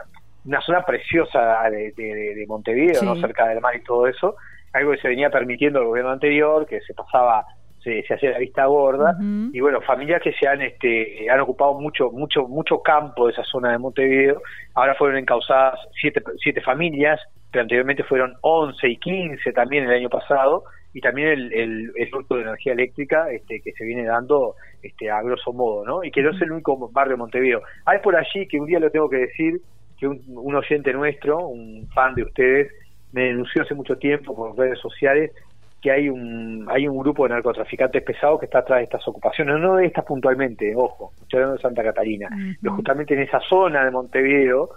una zona preciosa de, de- de- de Montevideo, Sí. ¿no? cerca del mar y todo eso, algo que se venía permitiendo el gobierno anterior, que se pasaba, se, se hacía la vista gorda, y bueno, familias que se han este han ocupado mucho mucho mucho campo de esa zona de Montevideo, ahora fueron encausadas siete, siete familias, pero anteriormente fueron 11 y 15 también el año pasado, y también el, el, el hurto de energía eléctrica este, que se viene dando este, a grosso modo, ¿no? Y que no es el único barrio de Montevideo. Hay por allí que un día lo tengo que decir, que un, un oyente nuestro, un fan de ustedes, me denunció hace mucho tiempo por redes sociales que hay un hay un grupo de narcotraficantes pesados que está atrás de estas ocupaciones, no de estas puntualmente, ojo, estoy hablando de Santa Catarina, pero justamente en esa zona de Montevideo,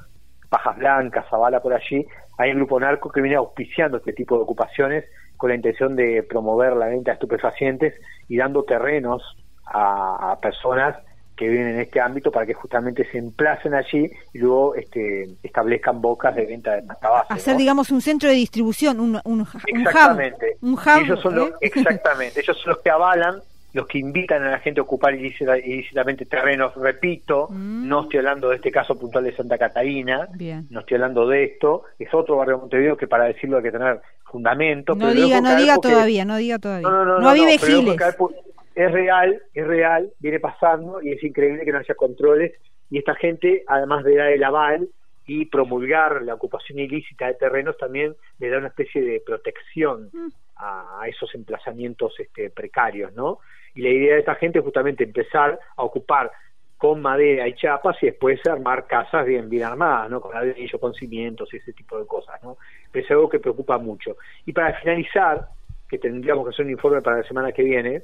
Pajas Blancas, Zavala por allí, hay un grupo narco que viene auspiciando este tipo de ocupaciones con la intención de promover la venta de estupefacientes y dando terrenos a, a personas que viven en este ámbito para que justamente se emplacen allí y luego este, establezcan bocas de venta de pasta base. Hacer, ¿no? digamos, un centro de distribución, un, un, un hub. Exactamente. Un hub. Ellos son los, ¿eh? exactamente. Ellos son los que avalan, los que invitan a la gente a ocupar ilícita- ilícitamente terrenos. Repito, Mm. no estoy hablando de este caso puntual de Santa Catarina. Bien. No estoy hablando de esto. Es otro barrio de Montevideo que para decirlo hay que tener fundamento. No pero diga, no diga todavía, no diga todavía. no, no, no, No no, no, pero giles. por- es real, es real, viene pasando y es increíble que no haya controles y esta gente, además de dar el aval y promulgar la ocupación ilícita de terrenos, también le da una especie de protección a, a esos emplazamientos este, precarios, ¿no? Y la idea de esta gente es justamente empezar a ocupar con madera y chapas y después armar casas bien bien armadas, ¿no? Con ladrillo, con cimientos y ese tipo de cosas, ¿no? Pero es algo que preocupa mucho. Y para finalizar, que tendríamos que hacer un informe para la semana que viene,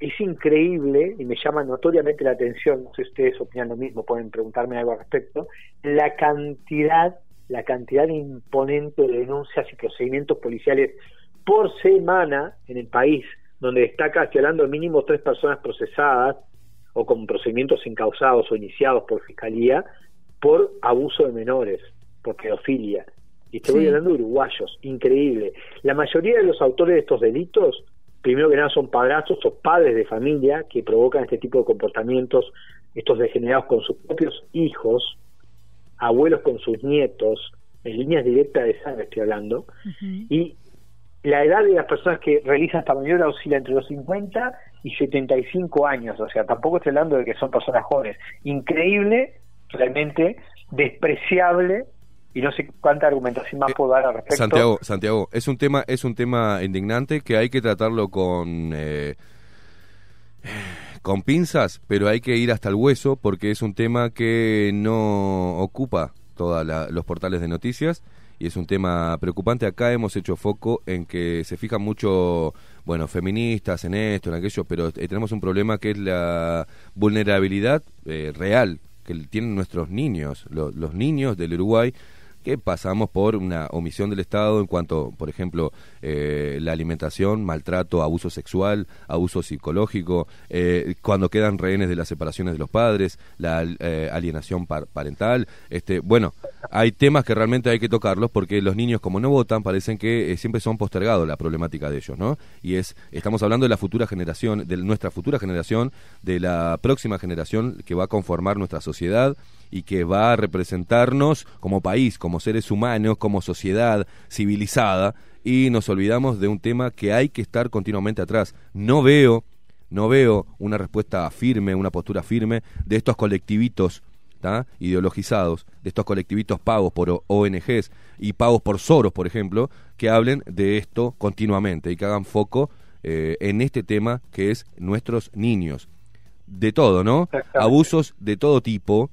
es increíble y me llama notoriamente la atención, no sé si ustedes opinan lo mismo, pueden preguntarme algo al respecto, la cantidad, la cantidad imponente de denuncias y procedimientos policiales por semana en el país, donde destaca, estoy hablando mínimo tres personas procesadas o con procedimientos encausados o iniciados por fiscalía por abuso de menores, por pedofilia. Y estoy Sí. hablando de uruguayos, increíble. La mayoría de los autores de estos delitos, primero que nada, son padrastros o padres de familia que provocan este tipo de comportamientos, estos degenerados con sus propios hijos, abuelos con sus nietos, en líneas directas de sangre estoy hablando, y la edad de las personas que realizan esta maniobra oscila entre los 50 y 75 años, o sea, tampoco estoy hablando de que son personas jóvenes. Increíble, realmente despreciable, y no sé cuánta argumentación más puedo dar al respecto. Santiago, Santiago, es un tema, es un tema indignante que hay que tratarlo con eh, con pinzas, pero hay que ir hasta el hueso porque es un tema que no ocupa todos los portales de noticias y es un tema preocupante. Acá hemos hecho foco en que se fijan mucho, bueno, feministas en esto, en aquello, pero eh, tenemos un problema que es la vulnerabilidad eh, real que tienen nuestros niños, lo- los niños del Uruguay que pasamos por una omisión del Estado en cuanto, por ejemplo, eh, la alimentación, maltrato, abuso sexual, abuso psicológico, eh, cuando quedan rehenes de las separaciones de los padres, la eh, alienación par- parental. Este, bueno, hay temas que realmente hay que tocarlos porque los niños, como no votan, parecen que eh, siempre son postergados la problemática de ellos, ¿no? Y es, estamos hablando de la futura generación, de nuestra futura generación, de la próxima generación que va a conformar nuestra sociedad y que va a representarnos como país, como seres humanos, como sociedad civilizada y nos olvidamos de un tema que hay que estar continuamente atrás. No veo, no veo una respuesta firme, una postura firme de estos colectivitos ¿tá? ideologizados, de estos colectivitos pagos por ONGs y pagos por Soros, por ejemplo, que hablen de esto continuamente y que hagan foco eh, en este tema que es nuestros niños de todo, ¿no? Abusos de todo tipo,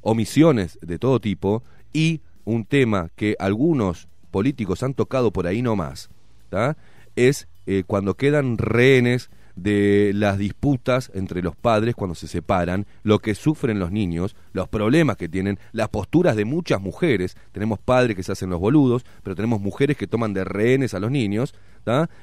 omisiones de todo tipo y un tema que algunos políticos han tocado por ahí nomás, ¿tá? es eh, cuando quedan rehenes de las disputas entre los padres cuando se separan, lo que sufren los niños, los problemas que tienen, las posturas de muchas mujeres. Tenemos padres que se hacen los boludos, pero tenemos mujeres que toman de rehenes a los niños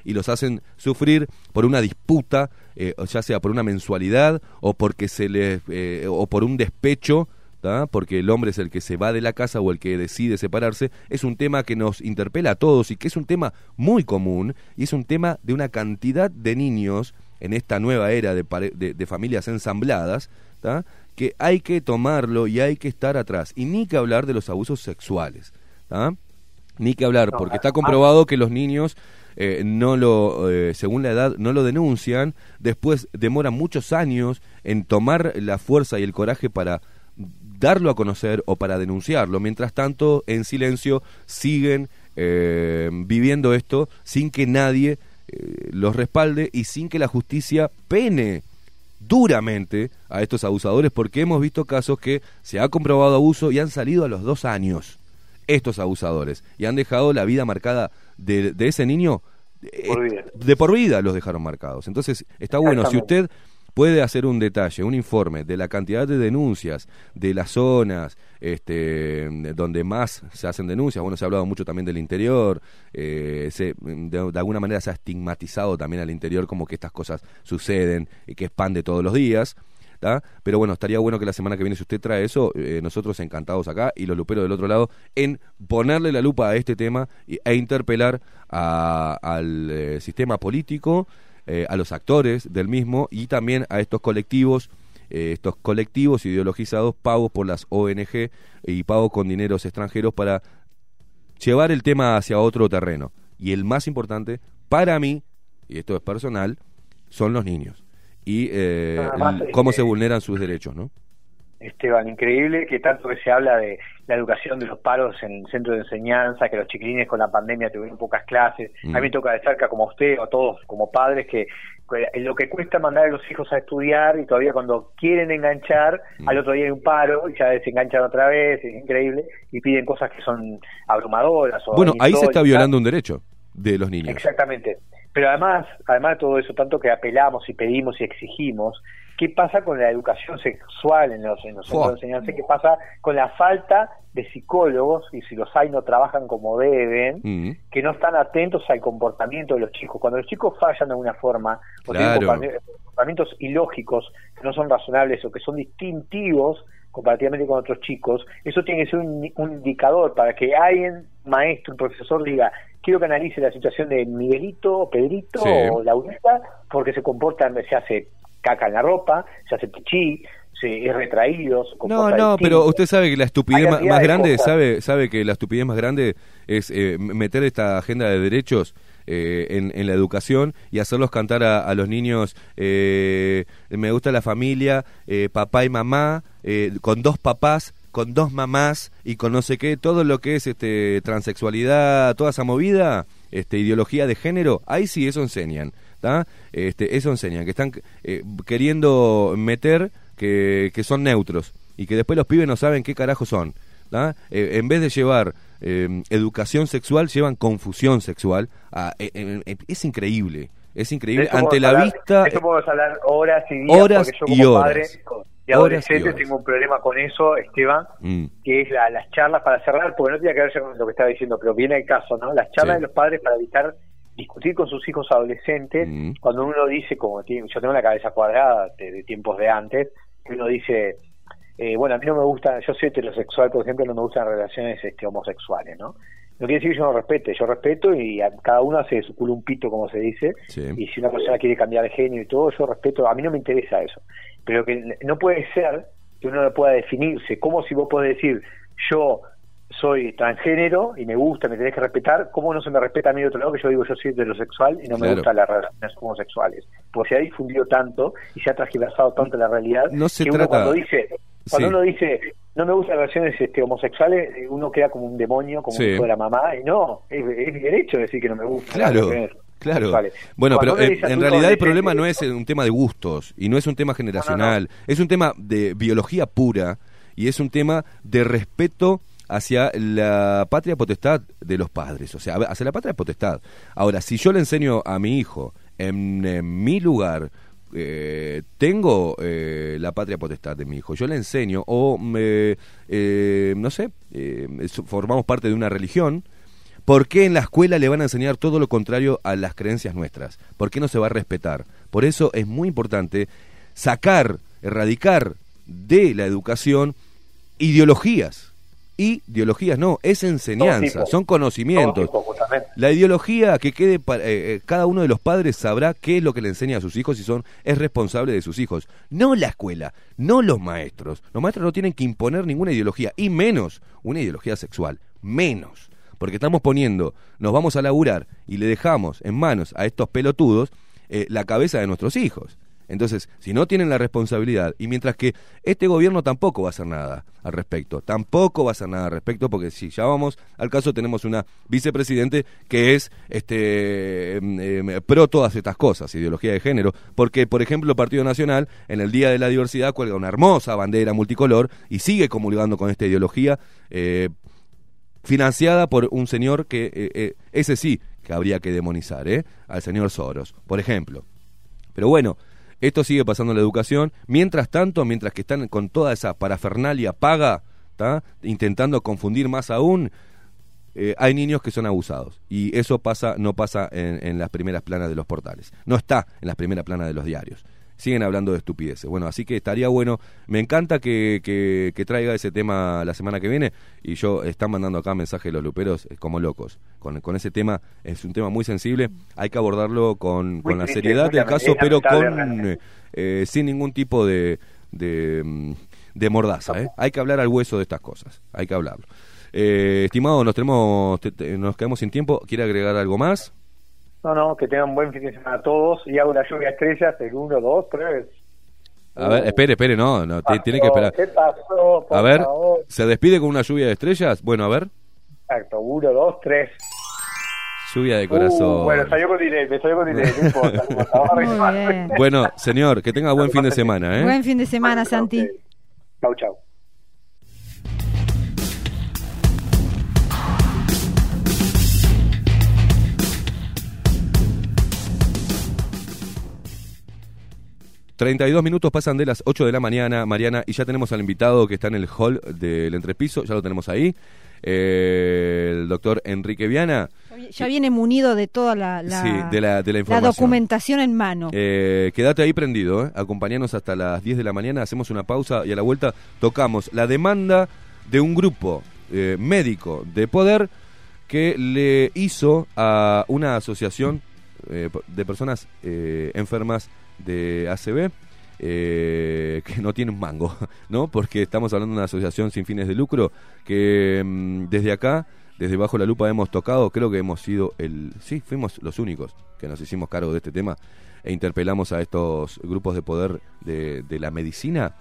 y los hacen sufrir por una disputa, eh, ya sea por una mensualidad o porque se les eh, o por un despecho ¿tá? porque el hombre es el que se va de la casa o el que decide separarse, es un tema que nos interpela a todos y que es un tema muy común y es un tema de una cantidad de niños en esta nueva era de, pare- de- de familias ensambladas, ¿tá? que hay que tomarlo y hay que estar atrás. Y ni que hablar de los abusos sexuales. ¿tá? Ni que hablar, porque está comprobado que los niños eh, no lo, eh, según la edad, no lo denuncian, después demoran muchos años en tomar la fuerza y el coraje para darlo a conocer o para denunciarlo. Mientras tanto, en silencio, siguen eh, viviendo esto sin que nadie eh, los respalde y sin que la justicia pene duramente a estos abusadores, porque hemos visto casos que se ha comprobado abuso y han salido a los dos años estos abusadores y han dejado la vida marcada de, de ese niño eh, Por de por vida los dejaron marcados. Entonces, está bueno, si usted puede hacer un detalle, un informe de la cantidad de denuncias de las zonas este, donde más se hacen denuncias, bueno, se ha hablado mucho también del interior, eh, se, de, de alguna manera se ha estigmatizado también al interior como que estas cosas suceden y que es pan de todos los días. Pero bueno, estaría bueno que la semana que viene, si usted trae eso, eh, nosotros encantados acá y los luperos del otro lado, en ponerle la lupa a este tema e interpelar a- al eh, sistema político, eh, a los actores del mismo y también a estos colectivos, eh, estos colectivos ideologizados pagos por las ONG y pagos con dineros extranjeros para llevar el tema hacia otro terreno. Y el más importante, para mí, y esto es personal, son los niños. Y eh, Además, cómo se vulneran sus derechos, ¿no? Esteban, increíble que tanto que se habla de la educación de los paros en centros de enseñanza, que los chiquilines con la pandemia tuvieron pocas clases. Mm. A mí me toca de cerca, como usted o a todos como padres, que lo que cuesta mandar a los hijos a estudiar y todavía cuando quieren enganchar, Mm. al otro día hay un paro y ya desenganchan otra vez, es increíble, y piden cosas que son abrumadoras. O Bueno, ahí se está violando un derecho de los niños. Exactamente. Pero además, además de todo eso, tanto que apelamos y pedimos y exigimos, ¿qué pasa con la educación sexual en los, en los centros de enseñanza? ¿Qué pasa con la falta de psicólogos, y si los hay no trabajan como deben, Mm. que no están atentos al comportamiento de los chicos? Cuando los chicos fallan de alguna forma, o tienen Claro. comportamientos ilógicos, que no son razonables o que son distintivos comparativamente con otros chicos, eso tiene que ser un, un indicador para que alguien, maestro, un profesor, diga, quiero que analice la situación de Miguelito, Pedrito Sí. o Laurita, porque se comportan, se hace caca en la ropa, se hace pichí, se es retraído, se No, no, pero usted sabe que la estupidez más de grande, sabe, sabe que la estupidez más grande es eh, meter esta agenda de derechos eh, en, en la educación y hacerlos cantar a, a los niños, eh, me gusta la familia, eh, papá y mamá, eh, con dos papás, con dos mamás y con no sé qué, todo lo que es este transexualidad, toda esa movida, este ideología de género, ahí sí eso enseñan, ¿tá? Este, eso enseñan, que están eh, queriendo meter que, que son neutros y que después los pibes no saben qué carajo son. ¿tá? Eh, en vez de llevar eh, educación sexual, llevan confusión sexual. Ah, eh, es increíble, es increíble. Ante la hablar- vista... eso podemos hablar horas y días, Horas porque yo y como horas. padre de y adolescentes tengo un problema con eso, Esteban, Mm, que es la- las charlas para cerrar, porque no tiene que ver con lo que estaba diciendo, pero viene el caso, ¿no? Las charlas Sí. de los padres para evitar discutir con sus hijos adolescentes, Mm. cuando uno dice, como tiene- yo tengo la cabeza cuadrada de, de tiempos de antes, que uno dice, eh, bueno, a mí no me gusta, yo soy heterosexual, por ejemplo, no me gustan relaciones este, homosexuales, ¿no? No quiere decir que yo no respete, yo respeto y a cada uno hace su culo un pito, como se dice, sí. y si una persona quiere cambiar de género y todo, yo respeto, a mí no me interesa eso. Pero que no puede ser que uno no pueda definirse, como si vos podés decir, yo soy transgénero y me gusta, me tenés que respetar, ¿cómo no se me respeta a mí de otro lado que yo digo yo soy heterosexual y no me Claro. gustan las relaciones homosexuales? Porque se ha difundido tanto y se ha transgiversado tanto la realidad No se que uno trata- cuando dice, cuando Sí. uno dice no me gustan las relaciones este, homosexuales, eh, uno queda como un demonio, como Sí. un hijo de la mamá, y no, es, es mi derecho decir que no me gusta. Claro, claro. Bueno, pero eh, en realidad el problema no es un tema de gustos y no es un tema generacional, es un tema de biología pura y es un tema de respeto hacia la patria potestad de los padres, o sea, hacia la patria potestad. Ahora, si yo le enseño a mi hijo en, mi lugar, eh, tengo eh, la patria potestad de mi hijo, yo le enseño, o me, eh, no sé, eh, formamos parte de una religión, ¿Por qué en la escuela le van a enseñar todo lo contrario a las creencias nuestras? ¿Por qué no se va a respetar? Por eso es muy importante sacar, erradicar de la educación ideologías. Ideologías no, es enseñanza, son conocimientos. La ideología que quede para eh, eh, cada uno de los padres sabrá qué es lo que le enseña a sus hijos y son es responsable de sus hijos, no la escuela, no los maestros. Los maestros no tienen que imponer ninguna ideología y menos una ideología sexual, menos, porque estamos poniendo, nos vamos a laburar y le dejamos en manos a estos pelotudos eh, la cabeza de nuestros hijos. Entonces, si no tienen la responsabilidad, y mientras que este gobierno tampoco va a hacer nada al respecto, tampoco va a hacer nada al respecto, porque si ya vamos al caso, tenemos una vicepresidente que es este em, em, pro todas estas cosas, ideología de género, porque, por ejemplo, el Partido Nacional, en el Día de la Diversidad, cuelga una hermosa bandera multicolor y sigue comulgando con esta ideología. eh, financiada por un señor que, eh, eh, ese sí, que habría que demonizar, ¿eh? Al señor Soros, por ejemplo. Pero bueno, esto sigue pasando en la educación. Mientras tanto, mientras que están con toda esa parafernalia paga, intentando confundir más aún, eh, hay niños que son abusados. Y eso pasa, no pasa en, en las primeras planas de los portales. No está en las primeras planas de los diarios. Siguen hablando de estupideces. Bueno, así que estaría bueno. Me encanta que, que- que traiga ese tema la semana que viene. Y yo, están mandando acá mensajes de los luperos eh, como locos. Con, con ese tema, es un tema muy sensible. Hay que abordarlo con, con la triste, seriedad del caso, pero con eh, sin ningún tipo de, de, mm, de mordaza. ¿eh? Hay que hablar al hueso de estas cosas. Hay que hablarlo. Eh, estimado, nos tenemos, te- te- nos quedamos sin tiempo. ¿Quiere agregar algo más? No, no, que tengan buen fin de semana a todos y hago la lluvia de estrellas el 1, 2, 3. A ver, espere, espere, no, no te- tiene que esperar. ¿Qué pasó? Por A ver, favor. ¿se despide con una lluvia de estrellas? Bueno, a ver, Exacto, 1, 2, 3. lluvia de corazón. bueno, salió con delay, me salió con delay, no importa. Muy bien. Bueno, señor, que tenga buen fin de semana, ¿eh? Buen fin de semana, Santi. Chau, chau. Treinta y dos minutos pasan de las 8 de la mañana, Mariana, y ya tenemos al invitado que está en el hall del entrepiso, ya lo tenemos ahí, eh, el doctor Enrique Viana, Ya viene munido de toda la, la, sí, de la, de la la información. documentación en mano. Eh, quédate ahí prendido, ¿eh? acompañanos hasta las 10 de la mañana, hacemos una pausa y a la vuelta tocamos la demanda de un grupo eh, médico de poder que le hizo a una asociación eh, de personas eh, enfermas de ACB eh, que no tiene un mango, ¿no? Porque estamos hablando de una asociación sin fines de lucro que mm, desde acá, desde bajo la lupa hemos tocado, creo que hemos sido el, sí, fuimos los únicos que nos hicimos cargo de este tema e interpelamos a estos grupos de poder de, la medicina.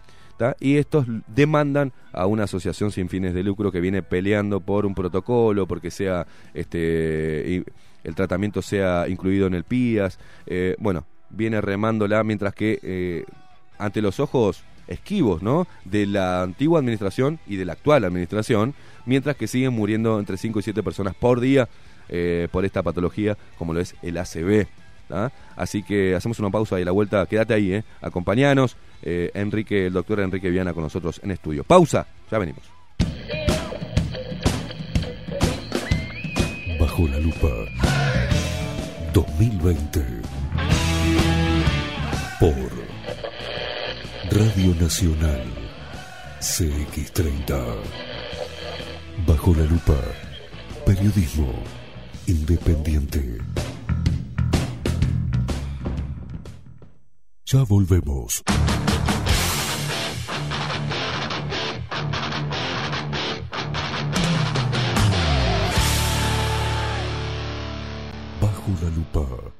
Y estos demandan a una asociación sin fines de lucro que viene peleando por un protocolo, porque sea este el tratamiento sea incluido en el PIAS. eh, bueno, viene remándola mientras que eh, ante los ojos esquivos, ¿no? De la antigua administración y de la actual administración, mientras que siguen muriendo entre 5 y 7 personas por día eh, por esta patología, como lo es el. ¿tá? Así que hacemos una pausa y a la vuelta, quédate ahí, ¿eh? acompañanos, Enrique, el doctor Enrique Viana con nosotros en estudio. Pausa, ya venimos. Bajo la lupa 2020 por Radio Nacional CX30 Bajo la lupa Periodismo independiente Ya volvemos. Bajo la lupa.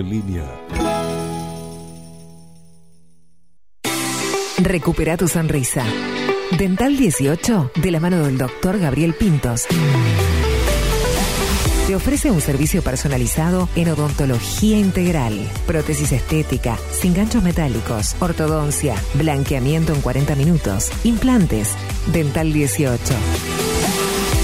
en línea. Recupera tu sonrisa. Dental 18, de la mano del doctor Gabriel Pintos. Te ofrece un servicio personalizado en odontología integral, prótesis estética, sin ganchos metálicos, ortodoncia, blanqueamiento en 40 minutos, implantes. Dental 18.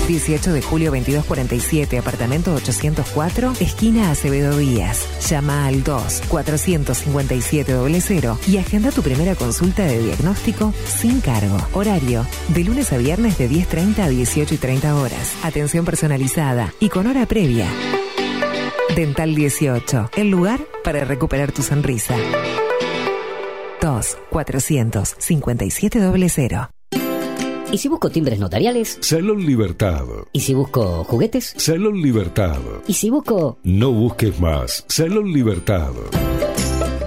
18 de julio 2247, apartamento 804, esquina Acevedo Díaz. Llama al 2 457 00 y agenda tu primera consulta de diagnóstico sin cargo. Horario de lunes a viernes de 10.30 a 18 y 30 horas. Atención personalizada y con hora previa. Dental 18, el lugar para recuperar tu sonrisa. 2 457 00. ¿Y si busco timbres notariales? Salón Libertad. ¿Y si busco juguetes? Salón Libertad. ¿Y si busco... No busques más. Salón Libertad.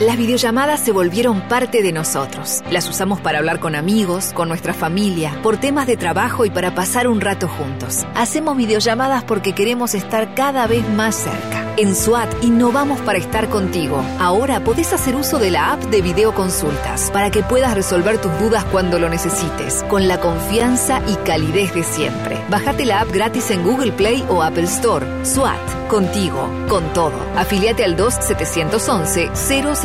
Las videollamadas se volvieron parte de nosotros. Las usamos para hablar con amigos, con nuestra familia, por temas de trabajo y para pasar un rato juntos. Hacemos videollamadas porque queremos estar cada vez más cerca. En SWAT innovamos para estar contigo. Ahora podés hacer uso de la app de videoconsultas para que puedas resolver tus dudas cuando lo necesites, con la confianza y calidez de siempre. Bájate la app gratis en Google Play o Apple Store. SWAT, contigo, con todo. Afiliate al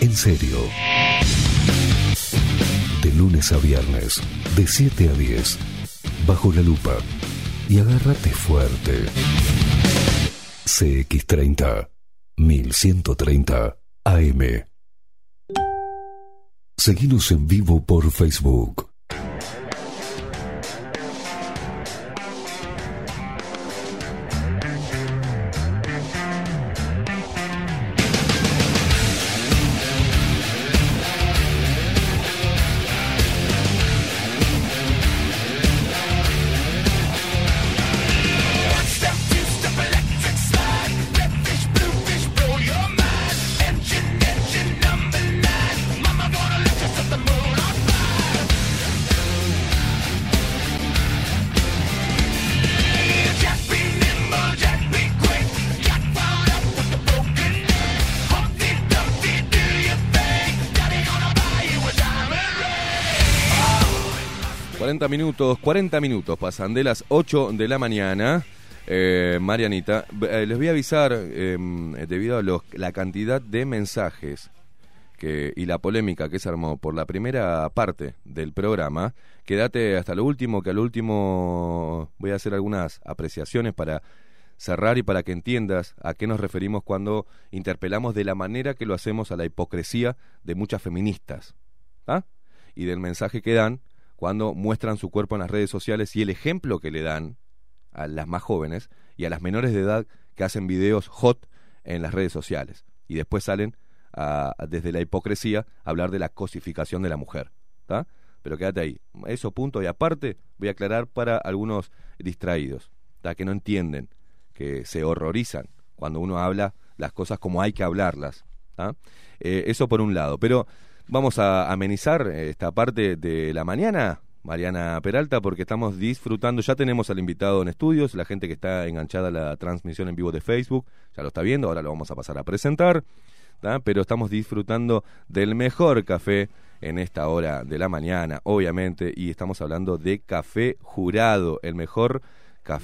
en serio. De lunes a viernes, de 7 a 10, bajo la lupa. Y agárrate fuerte. CX30, 1130 AM. Seguimos en vivo por Facebook. 40 minutos pasan de las 8 de la mañana. Eh, Marianita, eh, les voy a avisar, eh, debido a los, la cantidad de mensajes que, y la polémica que se armó por la primera parte del programa, quédate hasta lo último, que al último voy a hacer algunas apreciaciones para cerrar y para que entiendas a qué nos referimos cuando interpelamos de la manera que lo hacemos a la hipocresía de muchas feministas ¿ah? y del mensaje que dan cuando muestran su cuerpo en las redes sociales y el ejemplo que le dan a las más jóvenes y a las menores de edad que hacen videos hot en las redes sociales y después salen a- desde la hipocresía a hablar de la cosificación de la mujer. ¿tá? Pero quédate ahí. Eso punto y aparte voy a aclarar para algunos distraídos, ¿tá? que no entienden, que se horrorizan cuando uno habla las cosas como hay que hablarlas. Eh, eso por un lado. Pero vamos a amenizar eh, esta parte de la mañana, Mariana Peralta, porque estamos disfrutando. Ya tenemos al invitado en estudios, la gente que está enganchada a la transmisión en vivo de Facebook, ya lo está viendo, ahora lo vamos a pasar a presentar. Pero estamos disfrutando del mejor café en esta hora de la mañana, obviamente, y estamos hablando de café jurado, el mejor café,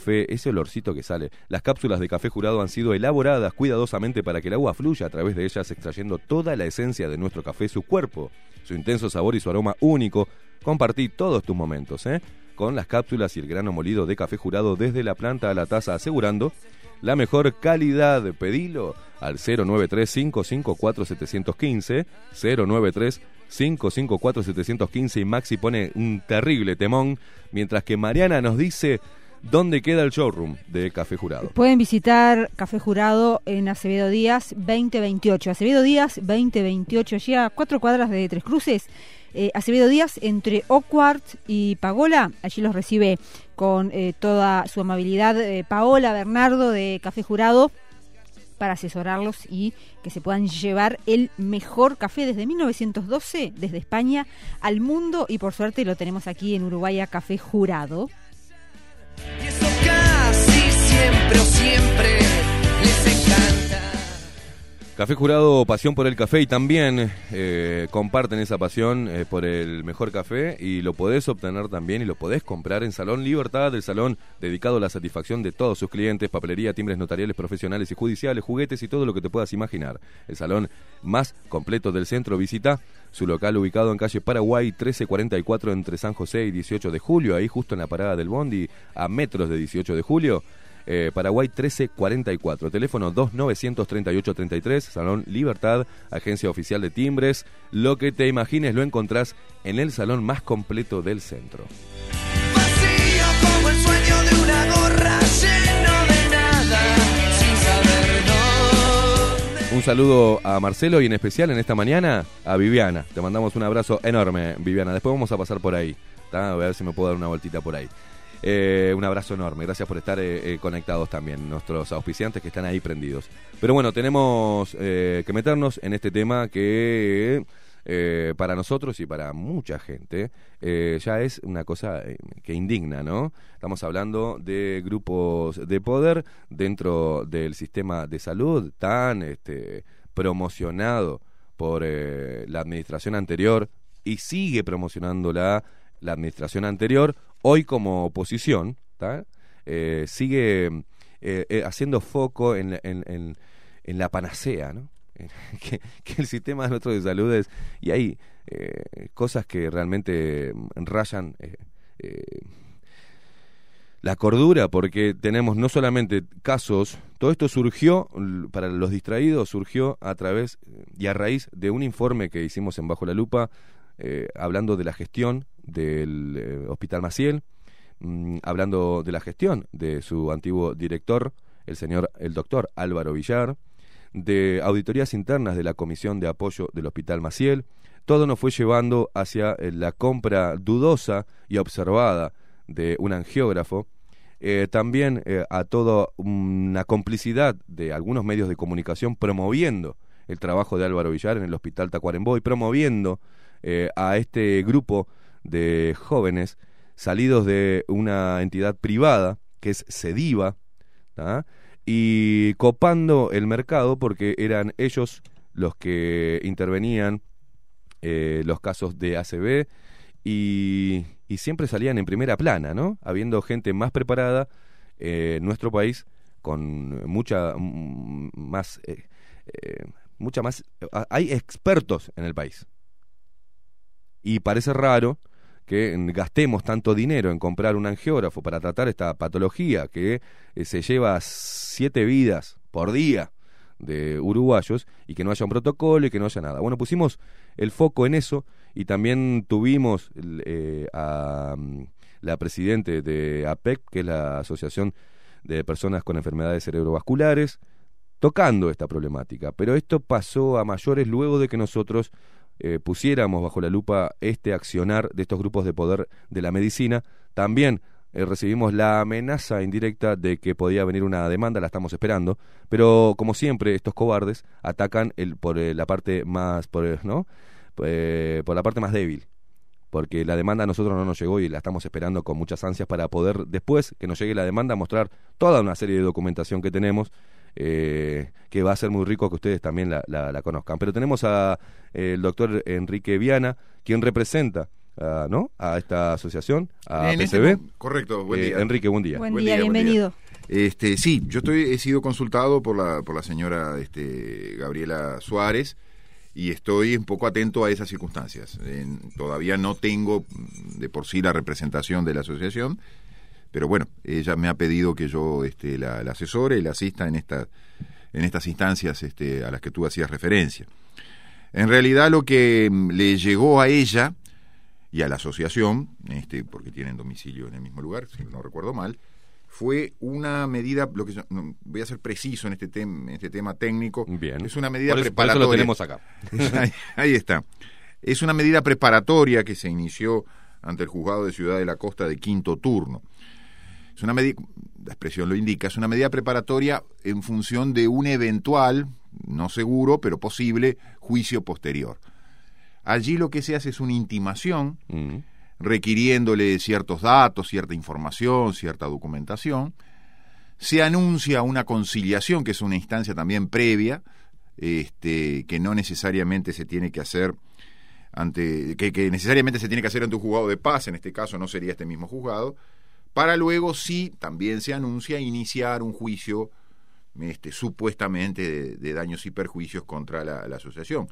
ese olorcito que sale. Las cápsulas de café jurado han sido elaboradas cuidadosamente para que el agua fluya a través de ellas, extrayendo toda la esencia de nuestro café, su cuerpo, su intenso sabor y su aroma único. Compartí todos tus momentos, ¿eh? Con las cápsulas y el grano molido de café jurado desde la planta a la taza, asegurando la mejor calidad. Pedilo al 093-554-715, 093-554-715 y Maxi pone un terrible temón, mientras que Mariana nos dice dónde queda el showroom de Café Jurado. Pueden visitar Café Jurado en Acevedo Díaz 2028. Acevedo Díaz 2028, allí a cuatro cuadras de Tres Cruces. Eh, Acevedo Díaz entre Oakward y Pagola. Allí los recibe con eh, toda su amabilidad eh, Paola Bernardo de Café Jurado para asesorarlos y que se puedan llevar el mejor café desde 1912, desde España al mundo y por suerte lo tenemos aquí en Uruguay a Café Jurado. Casi siempre o siempre les. Café Jurado, pasión por el café y también eh, comparten esa pasión eh, por el mejor café y lo podés obtener también y lo podés comprar en Salón Libertad, el salón dedicado a la satisfacción de todos sus clientes, papelería, timbres notariales, profesionales y judiciales, juguetes y todo lo que te puedas imaginar. El salón más completo del centro visita su local ubicado en calle Paraguay 1344 entre San José y 18 de julio, ahí justo en la parada del Bondi, a metros de 18 de julio. Eh, Paraguay 1344, teléfono 293833, Salón Libertad, agencia oficial de timbres. Lo que te imagines lo encontrás en el salón más completo del centro. Vacío como el sueño de una gorra lleno de nada, sin saber dónde. Un saludo a Marcelo y en especial en esta mañana a Viviana. Te mandamos un abrazo enorme, Viviana. Después vamos a pasar por ahí. ¿tá? A ver si me puedo dar una vueltita por ahí. Eh, un abrazo enorme, gracias por estar eh, eh, conectados también, nuestros auspiciantes que están ahí prendidos. Pero bueno, tenemos eh, que meternos en este tema que eh, para nosotros y para mucha gente eh, ya es una cosa que indigna, ¿no? Estamos hablando de grupos de poder dentro del sistema de salud tan este, promocionado por la administración anterior y sigue promocionándola la administración anterior, hoy como oposición. Eh, sigue eh, eh, haciendo foco en, en- en- en la panacea, ¿no? que, que el sistema nuestro de salud es... Y hay eh, cosas que realmente rayan eh, eh, la cordura, porque tenemos no solamente casos, todo esto surgió, para los distraídos, surgió a través eh, y a raíz de un informe que hicimos en Bajo la Lupa, eh, hablando de la gestión del eh, Hospital Maciel, mm, hablando de la gestión de su antiguo director, el señor, el doctor Álvaro Villar, de auditorías internas de la Comisión de Apoyo del Hospital Maciel. Todo nos fue llevando hacia eh, la compra dudosa y observada de un angiógrafo, eh, también a toda una complicidad de algunos medios de comunicación promoviendo el trabajo de Álvaro Villar en el Hospital Tacuarembó y promoviendo a este grupo de jóvenes salidos de una entidad privada que es Sediva, y copando el mercado porque eran ellos los que intervenían eh, los casos de ACB y, siempre salían en primera plana, ¿no? Habiendo gente más preparada eh, en nuestro país con mucha más eh, eh, mucha más hay expertos en el país y parece raro que mm, gastemos tanto dinero en comprar un angiógrafo para tratar esta patología que eh, se lleva siete vidas por día de uruguayos y que no haya un protocolo y que no haya nada. Bueno, pusimos el foco en eso Y también tuvimos eh, a mm, la presidente de APEC, que es la Asociación de Personas con Enfermedades Cerebrovasculares, tocando esta problemática. Pero esto pasó a mayores luego de que nosotros eh, pusiéramos bajo la lupa este accionar de estos grupos de poder de la medicina. También eh, recibimos la amenaza indirecta de que podía venir una demanda, la estamos esperando, pero como siempre estos cobardes atacan el, por eh, la parte más, por, ¿no? Por la parte más débil, porque la demanda a nosotros no nos llegó y la estamos esperando con muchas ansias para poder después que nos llegue la demanda mostrar toda una serie de documentación que tenemos que va a ser muy rico que ustedes también la, la- la conozcan. Pero tenemos a el doctor Enrique Viana, quien representa a, ¿no? a esta asociación, a En este PCB. correcto, buen Eh, día. Enrique, buen día. Buen día, bienvenido. Este, sí, yo estoy, he sido consultado por la, por la señora este, Gabriela Suárez y estoy un poco atento a esas circunstancias. En- todavía no tengo mm, de por sí la representación de la asociación, pero bueno, ella me ha pedido que yo este, la, la asesore y la asista en, esta, en estas instancias este, a las que tú hacías referencia. En realidad lo que mm, le llegó a ella y a la asociación, este, porque tienen domicilio en el mismo lugar, si no recuerdo mal, fue una medida, lo que yo- no, voy a ser preciso en este, tem- en este tema técnico, Bien. es una medida eso- eso preparatoria. lo tenemos acá. ahí, ahí está. Es una medida preparatoria que se inició ante el juzgado de Ciudad de la Costa de quinto turno. Es una medida, la expresión lo indica, es una medida preparatoria en función de un eventual, no seguro, pero posible, juicio posterior. Allí lo que se hace es una intimación Mm. requiriéndole ciertos datos, cierta información, cierta documentación. Se anuncia una conciliación, que es una instancia también previa, este, que no necesariamente se tiene que hacer ante, que, que necesariamente se tiene que hacer ante un juzgado de paz, en este caso no sería este mismo juzgado, para luego sí también se anuncia iniciar un juicio este, supuestamente de, de daños y perjuicios contra la, la asociación.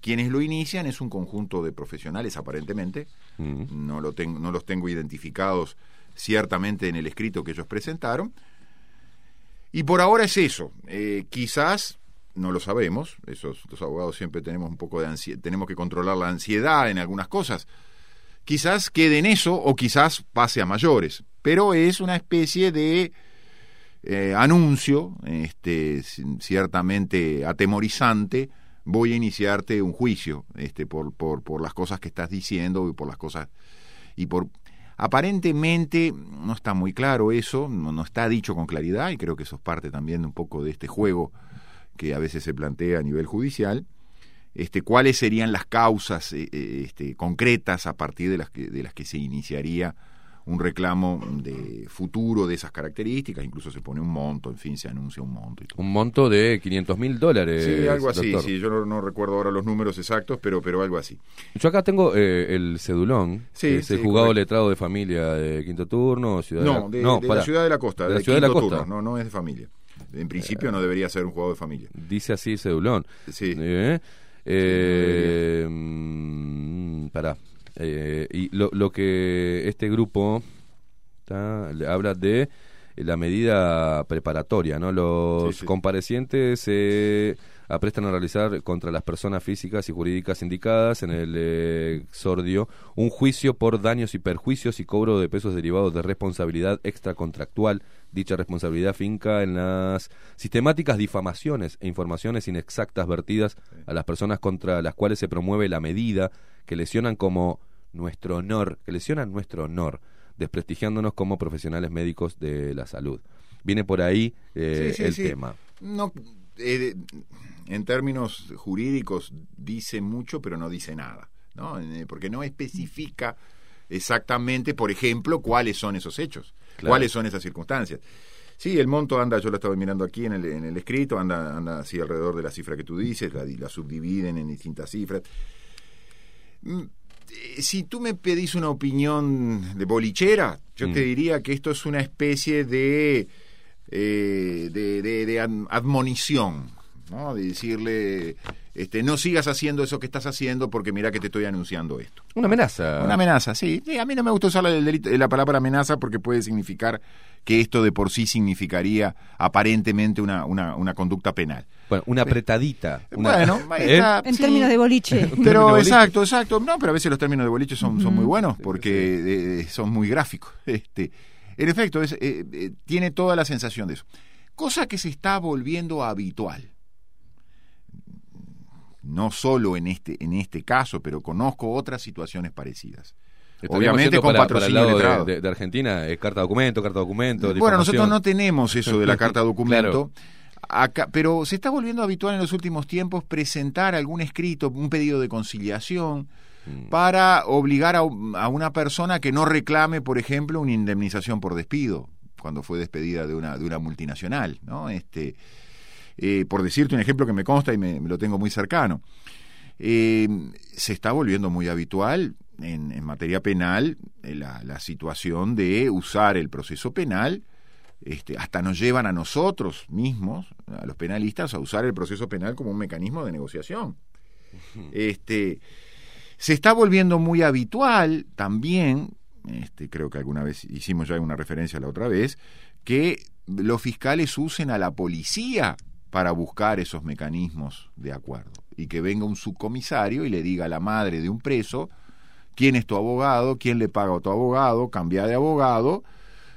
Quienes lo inician es un conjunto de profesionales, aparentemente, Mm. no, lo no los tengo identificados ciertamente en el escrito que ellos presentaron. Y por ahora es eso. Eh, quizás, no lo sabemos, esos, los abogados siempre tenemos un poco de ansiedad, tenemos que controlar la ansiedad en algunas cosas. Quizás quede en eso o quizás pase a mayores, pero es una especie de eh, anuncio, este, ciertamente atemorizante, voy a iniciarte un juicio este, por, por, por las cosas que estás diciendo y por las cosas y por aparentemente no está muy claro eso, no, no está dicho con claridad y creo que eso es parte también un poco de este juego que a veces se plantea a nivel judicial. Este, cuáles serían las causas eh, eh, este, concretas a partir de las que, de las que se iniciaría un reclamo de futuro de esas características, incluso se pone un monto, en fin, se anuncia un monto. Y todo. Un monto de 500 mil dólares. Sí, algo así, doctor. sí, yo no, no recuerdo ahora los números exactos, pero, pero algo así. Yo acá tengo eh, el cedulón, Sí, que es el sí, juzgado correcto. letrado de familia de Quinto Turno, Ciudad No, de la, de la ciudad de la costa, de la de ciudad de la quinto costa. turno, no, no es de familia. En principio no debería ser un juego de familia. Dice así cedulón. Sí. Eh, eh, mm, pará. Eh, y lo, lo que este grupo le habla de la medida preparatoria, ¿no? Los Sí, sí. comparecientes se aprestan a realizar contra las personas físicas y jurídicas indicadas en el eh, exordio un juicio por daños y perjuicios y cobro de pesos derivados de responsabilidad extracontractual. Dicha responsabilidad finca en las sistemáticas difamaciones e informaciones inexactas vertidas a las personas contra las cuales se promueve la medida que lesionan como nuestro honor, que lesionan nuestro honor, desprestigiándonos como profesionales médicos de la salud. Viene por ahí eh, Sí, sí, el sí. tema. No, eh, en términos jurídicos dice mucho, pero no dice nada, ¿no? Eh, Porque no especifica exactamente, por ejemplo, cuáles son esos hechos, Claro. cuáles son esas circunstancias. Sí, el monto anda, yo lo estaba mirando aquí en el, en el escrito, anda, anda así alrededor de la cifra que tú dices, la, la subdividen en distintas cifras. Mm, eh, Si tú me pedís una opinión de bolichera, yo Mm. te diría que esto es una especie de, eh, de, de- de ad- admonición, ¿no? de decirle, este, no sigas haciendo eso que estás haciendo porque mira que te estoy anunciando esto. Una amenaza. Una amenaza, sí. Sí, A mí no me gusta usar la, delito- la palabra amenaza porque puede significar que esto de por sí significaría aparentemente una, una, una conducta penal. Bueno, una apretadita. una- Bueno, ¿Eh? está- En sí. términos de boliche. Pero de boliche. exacto, exacto. No, pero a veces los términos de boliche son, son muy buenos porque eh, son muy gráficos. Este, en efecto, es, eh, eh, tiene toda la sensación de eso. Cosa que se está volviendo habitual. No solo en este, en este caso, pero conozco otras situaciones parecidas. Obviamente con para, para el patrocinio lado de, de- de Argentina, eh, carta documento, carta documento. Bueno, nosotros no tenemos eso de la carta documento. Claro. Acá, pero se está volviendo habitual en los últimos tiempos presentar algún escrito, un pedido de conciliación, Mm. para obligar a, a una persona que no reclame, por ejemplo, una indemnización por despido, cuando fue despedida de una, de una multinacional, ¿no? Este, eh, por decirte un ejemplo que me consta y me, me lo tengo muy cercano. Eh, se está volviendo muy habitual en, en materia penal eh, la, la situación de usar el proceso penal, este, hasta nos llevan a nosotros mismos, a los penalistas, a usar el proceso penal como un mecanismo de negociación. Este, se está volviendo muy habitual también, este, creo que alguna vez hicimos ya una referencia la otra vez, que los fiscales usen a la policía para buscar esos mecanismos de acuerdo y que venga un subcomisario y le diga a la madre de un preso quién es tu abogado, quién le paga a tu abogado, cambia de abogado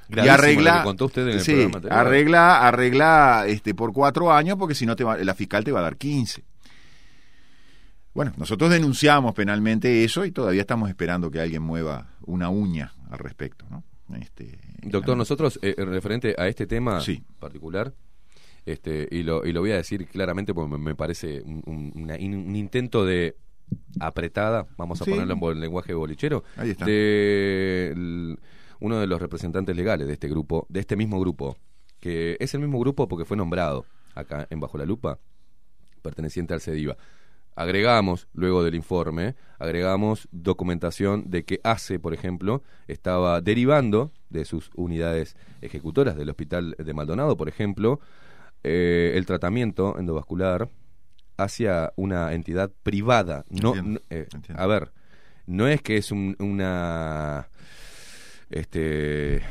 y Gravísimo arregla, contó usted en el sí, arregla, arregla este, por cuatro años porque si no te va- la fiscal te va a dar 15. Bueno, nosotros denunciamos penalmente eso y todavía estamos esperando que alguien mueva una uña al respecto, ¿no? Este, Doctor, nosotros, eh, en referente a este tema Sí. particular, este, y, lo, y lo voy a decir claramente porque me, parece un, un- una- in- un intento de apretada, vamos a Sí. ponerlo en lenguaje bolichero, Ahí está. de el- uno de los representantes legales de este grupo, de este mismo grupo, que es el mismo grupo porque fue nombrado acá en Bajo la Lupa, perteneciente al CEDIVA. Agregamos, luego del informe, agregamos documentación de que ACE, por ejemplo, estaba derivando de sus unidades ejecutoras del hospital de Maldonado, por ejemplo, eh, el tratamiento endovascular hacia una entidad privada. No, Entiendo, eh, a ver, no es que es un- una este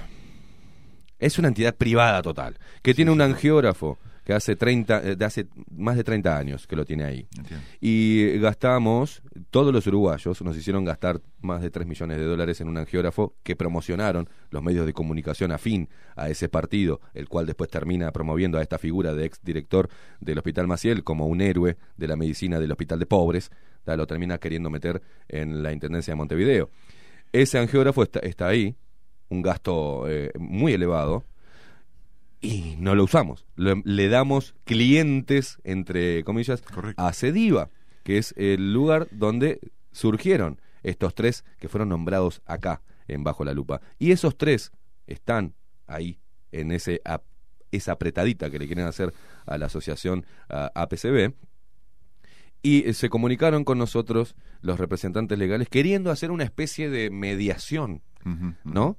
es una entidad privada total que tiene un angiógrafo que hace 30 eh, de hace más de 30 años que lo tiene ahí. Entiendo. y gastamos todos los uruguayos nos hicieron gastar más de 3 millones de dólares en un angiógrafo que promocionaron los medios de comunicación afín a ese partido el cual después termina promoviendo a esta figura de ex director del Hospital Maciel como un héroe de la medicina del Hospital de Pobres. Lo termina queriendo meter en la Intendencia de Montevideo. Ese angiógrafo está, está ahí, un gasto eh, muy elevado, y no lo usamos. Le, le damos clientes, entre comillas, a Cediva, que es el lugar donde surgieron estos tres que fueron nombrados acá, en Bajo la Lupa. Y esos tres están ahí, en ese ap- esa apretadita que le quieren hacer a la asociación a- APCB. Y eh, se comunicaron con nosotros los representantes legales queriendo hacer una especie de mediación, ¿no?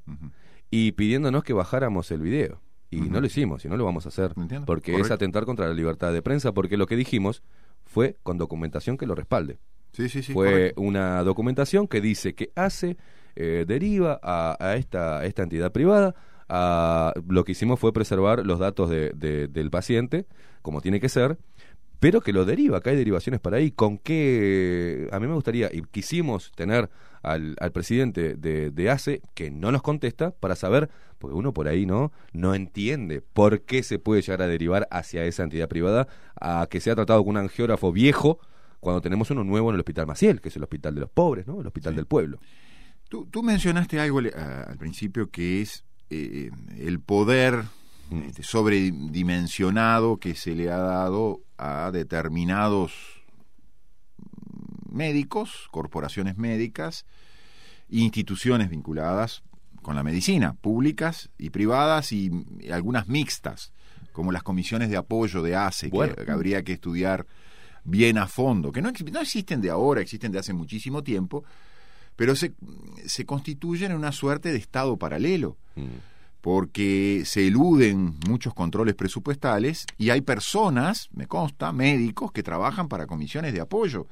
Y pidiéndonos que bajáramos el video. Y no lo hicimos, y no lo vamos a hacer. Porque es atentar contra la libertad de prensa, porque lo que dijimos fue con documentación que lo respalde. Sí, sí, sí. fue correcto. una documentación que dice que hace, eh, deriva a, a esta, a esta entidad privada. a- lo que hicimos fue preservar los datos de- de- del paciente, como tiene que ser, pero que lo deriva, que hay derivaciones para ahí. ¿Con qué? A mí me gustaría, y quisimos tener al, al presidente de, de ACE, que no nos contesta, para saber, porque uno por ahí no, no entiende por qué se puede llegar a derivar hacia esa entidad privada, a que sea tratado con un angiógrafo viejo, cuando tenemos uno nuevo en el Hospital Maciel, que es el Hospital de los Pobres, ¿no? El Hospital del Pueblo. Tú, tú mencionaste algo a- al principio que es eh, el poder este, sobredimensionado que se le ha dado a determinados médicos, corporaciones médicas, instituciones vinculadas con la medicina, públicas y privadas y, y algunas mixtas, como las comisiones de apoyo de ACE, Bueno. que habría que estudiar bien a fondo, que no, no existen de ahora, existen de hace muchísimo tiempo, pero se, se constituyen en una suerte de Estado paralelo. porque se eluden muchos controles presupuestales y hay personas, me consta, médicos que trabajan para comisiones de apoyo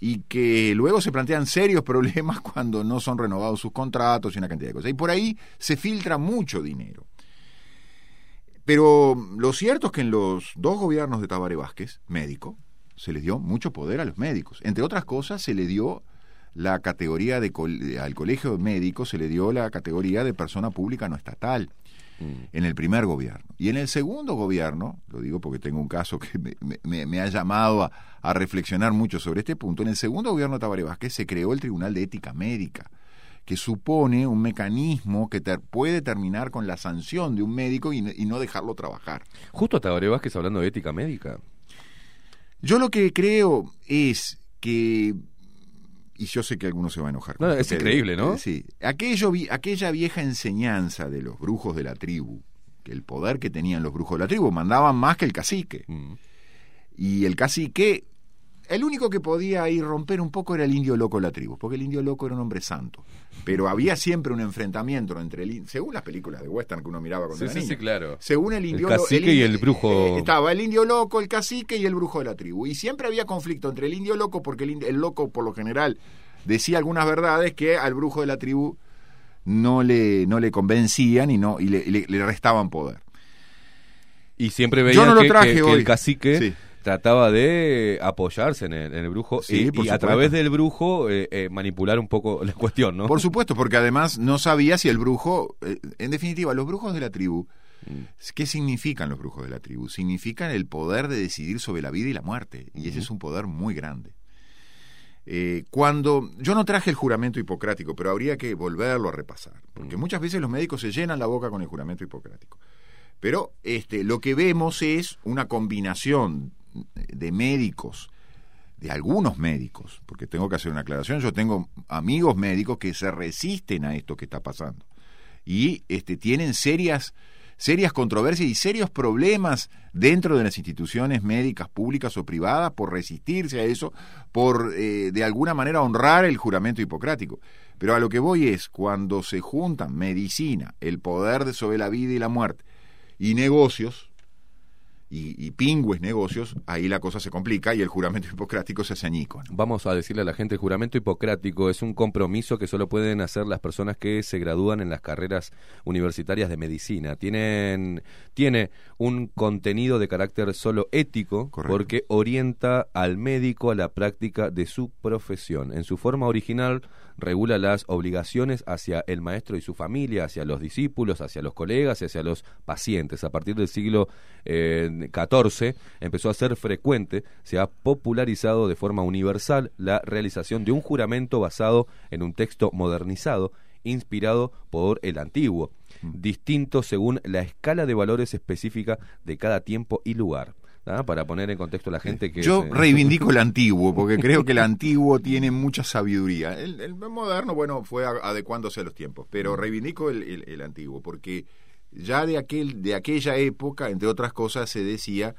y que luego se plantean serios problemas cuando no son renovados sus contratos y una cantidad de cosas. Y por ahí se filtra mucho dinero. Pero lo cierto es que en los dos gobiernos de Tabaré Vázquez, médico, se les dio mucho poder a los médicos. Entre otras cosas, se le dio la categoría de al colegio médico, se le dio la categoría de persona pública no estatal en el primer gobierno. Y en el segundo gobierno, lo digo porque tengo un caso que me, me- me ha llamado a, a reflexionar mucho sobre este punto, en el segundo gobierno de Tabaré Vázquez se creó el Tribunal de Ética Médica, que supone un mecanismo que ter- puede terminar con la sanción de un médico y, no dejarlo trabajar. Justo hasta Tabaré Vázquez hablando de ética médica. Yo lo que creo es que, y yo sé que algunos se van a enojar. No, es pero- increíble, ¿no? Sí, aquello, aquella vieja enseñanza de los brujos de la tribu, que el poder que tenían los brujos de la tribu mandaban más que el cacique. Mm. Y el cacique, el único que podía ir romper un poco era el indio loco de la tribu, porque el indio loco era un hombre santo. Pero había siempre un enfrentamiento entre el según las películas de western que uno miraba cuando Sí, era sí, niño. sí, claro. Según el El indio cacique y el brujo. eh, estaba el indio loco, el cacique y el brujo de la tribu. Y siempre había conflicto entre el indio loco, porque el, ind- el loco por lo general decía algunas verdades que al brujo de la tribu no le, no le convencían y, no, y le, le- le restaban poder. Y siempre veía no que, que- el cacique Sí. Trataba de apoyarse en el, en el brujo Sí, y, a través del brujo eh, eh, manipular un poco la cuestión, ¿no? Por supuesto, porque además no sabía si el brujo, eh, en definitiva, los brujos de la tribu, ¿qué significan los brujos de la tribu? Significan el poder de decidir sobre la vida y la muerte, y ese es un poder muy grande. Eh, cuando yo no traje el juramento hipocrático, pero habría que volverlo a repasar, porque muchas veces los médicos se llenan la boca con el juramento hipocrático. Pero este, lo que vemos es una combinación de médicos, de algunos médicos, porque tengo que hacer una aclaración, yo tengo amigos médicos que se resisten a esto que está pasando y este, tienen serias, serias controversias y serios problemas dentro de las instituciones médicas públicas o privadas por resistirse a eso, por eh, de alguna manera honrar el juramento hipocrático. Pero a lo que voy es, cuando se juntan medicina, el poder de sobre la vida y la muerte, y negocios, y, y pingües negocios, ahí la cosa se complica y el juramento hipocrático se hace añico. ¿no? Vamos a decirle a la gente, el juramento hipocrático es un compromiso que solo pueden hacer las personas que se gradúan en las carreras universitarias de medicina. Tienen, tiene un contenido de carácter solo ético porque orienta al médico a la práctica de su profesión. En su forma original regula las obligaciones hacia el maestro y su familia, hacia los discípulos, hacia los colegas y hacia los pacientes. A partir del siglo eh, XIV empezó a ser frecuente, se ha popularizado de forma universal la realización de un juramento basado en un texto modernizado, inspirado por el antiguo, distinto según la escala de valores específica de cada tiempo y lugar. ¿Ah? Para poner en contexto a la gente que... Yo reivindico el antiguo, porque creo que el antiguo tiene mucha sabiduría. El, el moderno, bueno, fue adecuándose a los tiempos, pero reivindico el, el- el antiguo, porque ya de, aquel, de aquella época, entre otras cosas, se decía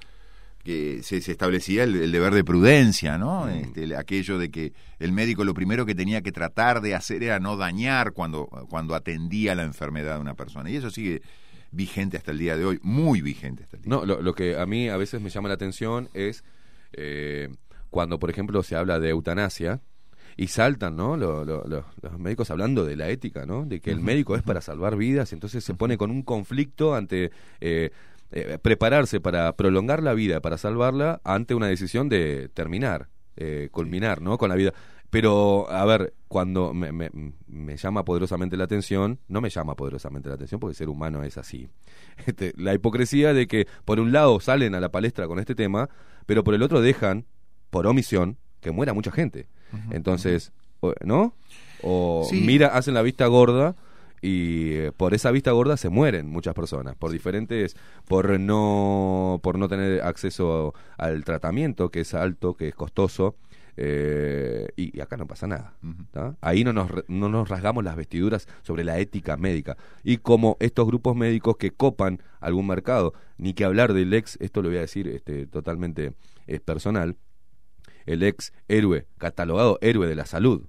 que se, se establecía el, el deber de prudencia, ¿no? Este, aquello de que el médico lo primero que tenía que tratar de hacer era no dañar cuando, cuando atendía la enfermedad de una persona. Y eso sigue vigente hasta el día de hoy, muy vigente hasta el día No, lo, lo que a mí a veces me llama la atención es eh, cuando, por ejemplo, se habla de eutanasia y saltan, ¿no? Lo- lo- lo- los médicos hablando de la ética, ¿no? De que el médico es para salvar vidas, entonces se pone con un conflicto ante eh, eh, prepararse para prolongar la vida, para salvarla, ante una decisión de terminar, eh, culminar, ¿no? Con la vida. Pero, a ver, cuando me, me- me llama poderosamente la atención, no me llama poderosamente la atención porque el ser humano es así. Este, la hipocresía de que por un lado salen a la palestra con este tema, pero por el otro dejan, por omisión, que muera mucha gente. Entonces, o- ¿no? O Sí. mira, hacen la vista gorda y eh, por esa vista gorda se mueren muchas personas por diferentes por no por no tener acceso al tratamiento que es alto que es costoso eh, y, y acá no pasa nada ahí no nos, no nos rasgamos las vestiduras sobre la ética médica. Y como estos grupos médicos que copan algún mercado ni que hablar del ex esto lo voy a decir este totalmente eh, personal el ex héroe catalogado héroe de la salud.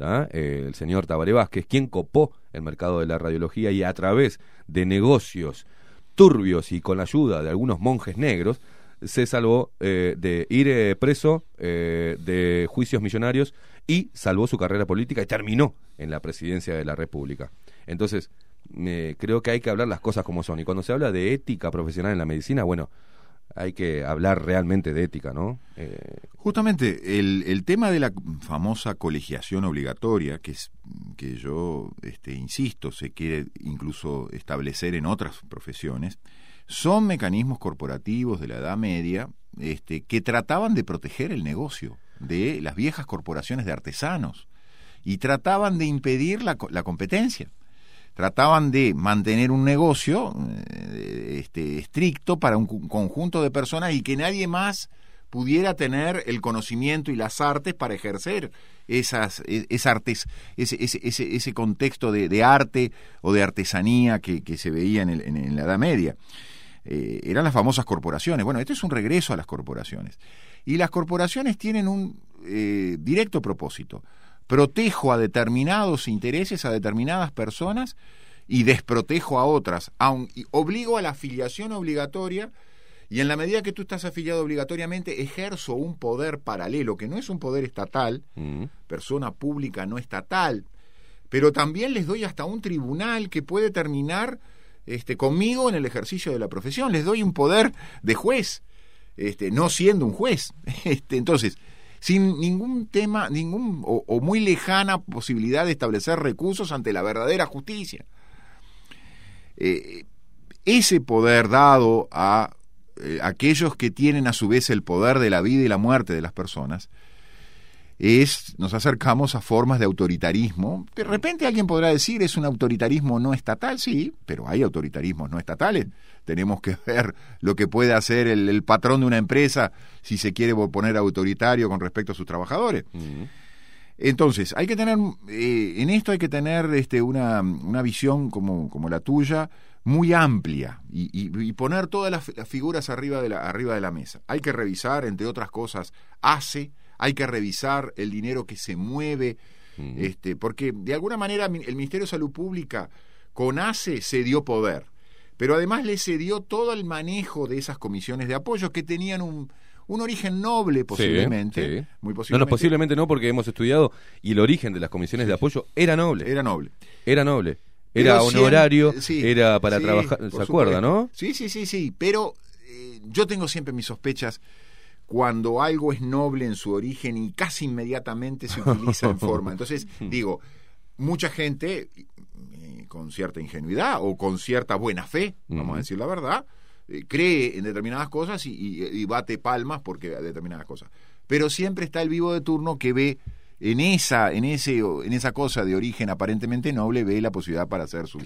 Eh, el señor Tabaré Vázquez, quien copó el mercado de la radiología y a través de negocios turbios y con la ayuda de algunos monjes negros, se salvó eh, de ir eh, preso eh, de juicios millonarios y salvó su carrera política y terminó en la presidencia de la República. Entonces, creo que hay que hablar las cosas como son. Y cuando se habla de ética profesional en la medicina, bueno, hay que hablar realmente de ética, ¿no? Eh, Justamente el, el tema de la famosa colegiación obligatoria, que es que yo este, insisto, se quiere incluso establecer en otras profesiones, son mecanismos corporativos de la Edad Media este, que trataban de proteger el negocio de las viejas corporaciones de artesanos y trataban de impedir la, la competencia. Trataban de mantener un negocio eh, este, estricto para un conjunto de personas y que nadie más pudiera tener el conocimiento y las artes para ejercer esas, e- artes, ese, ese, ese, contexto de, de arte o de artesanía que, que se veía en, el- en la Edad Media. Eh, eran las famosas corporaciones. Bueno, este es un regreso a las corporaciones. Y las corporaciones tienen un eh, directo propósito. Protejo a determinados intereses, a determinadas personas y desprotejo a otras. Aun, y obligo a la afiliación obligatoria y en la medida que tú estás afiliado obligatoriamente, ejerzo un poder paralelo, que no es un poder estatal, mm, persona pública no estatal, pero también les doy hasta un tribunal que puede terminar este, conmigo en el ejercicio de la profesión. Les doy un poder de juez, este, no siendo un juez. Este, entonces, sin ningún tema, ningún o, muy lejana posibilidad de establecer recursos ante la verdadera justicia. Eh, ese poder dado a eh, aquellos que tienen a su vez el poder de la vida y la muerte de las personas, es, nos acercamos a formas de autoritarismo. De repente alguien podrá decir, es un autoritarismo no estatal, sí, pero hay autoritarismos no estatales. Tenemos que ver lo que puede hacer el, el patrón de una empresa si se quiere poner autoritario con respecto a sus trabajadores. Entonces, hay que tener, eh, en esto hay que tener este, una, una visión como, como la tuya, muy amplia, y, y- y poner todas las, las figuras arriba de, la, arriba de la mesa. Hay que revisar, entre otras cosas, hace, hay que revisar el dinero que se mueve, este, porque de alguna manera el Ministerio de Salud Pública con ACE se dio poder, pero además le cedió todo el manejo de esas comisiones de apoyo que tenían un, un origen noble posiblemente, Sí, sí. muy No, posiblemente. no, posiblemente no, porque hemos estudiado y el origen de las comisiones de apoyo era noble. Era noble. Era noble. Era honorario, era para trabajar. ¿Se acuerda, no? Sí, sí, sí, sí. Pero eh, yo tengo siempre mis sospechas cuando algo es noble en su origen y casi inmediatamente se utiliza en forma. Entonces, digo, mucha gente, eh, con cierta ingenuidad o con cierta buena fe, vamos a decir la verdad, eh, cree en determinadas cosas y, y- y bate palmas porque a determinadas cosas. Pero siempre está el vivo de turno que ve en esa, en ese, en esa cosa de origen aparentemente noble, ve la posibilidad para hacer su,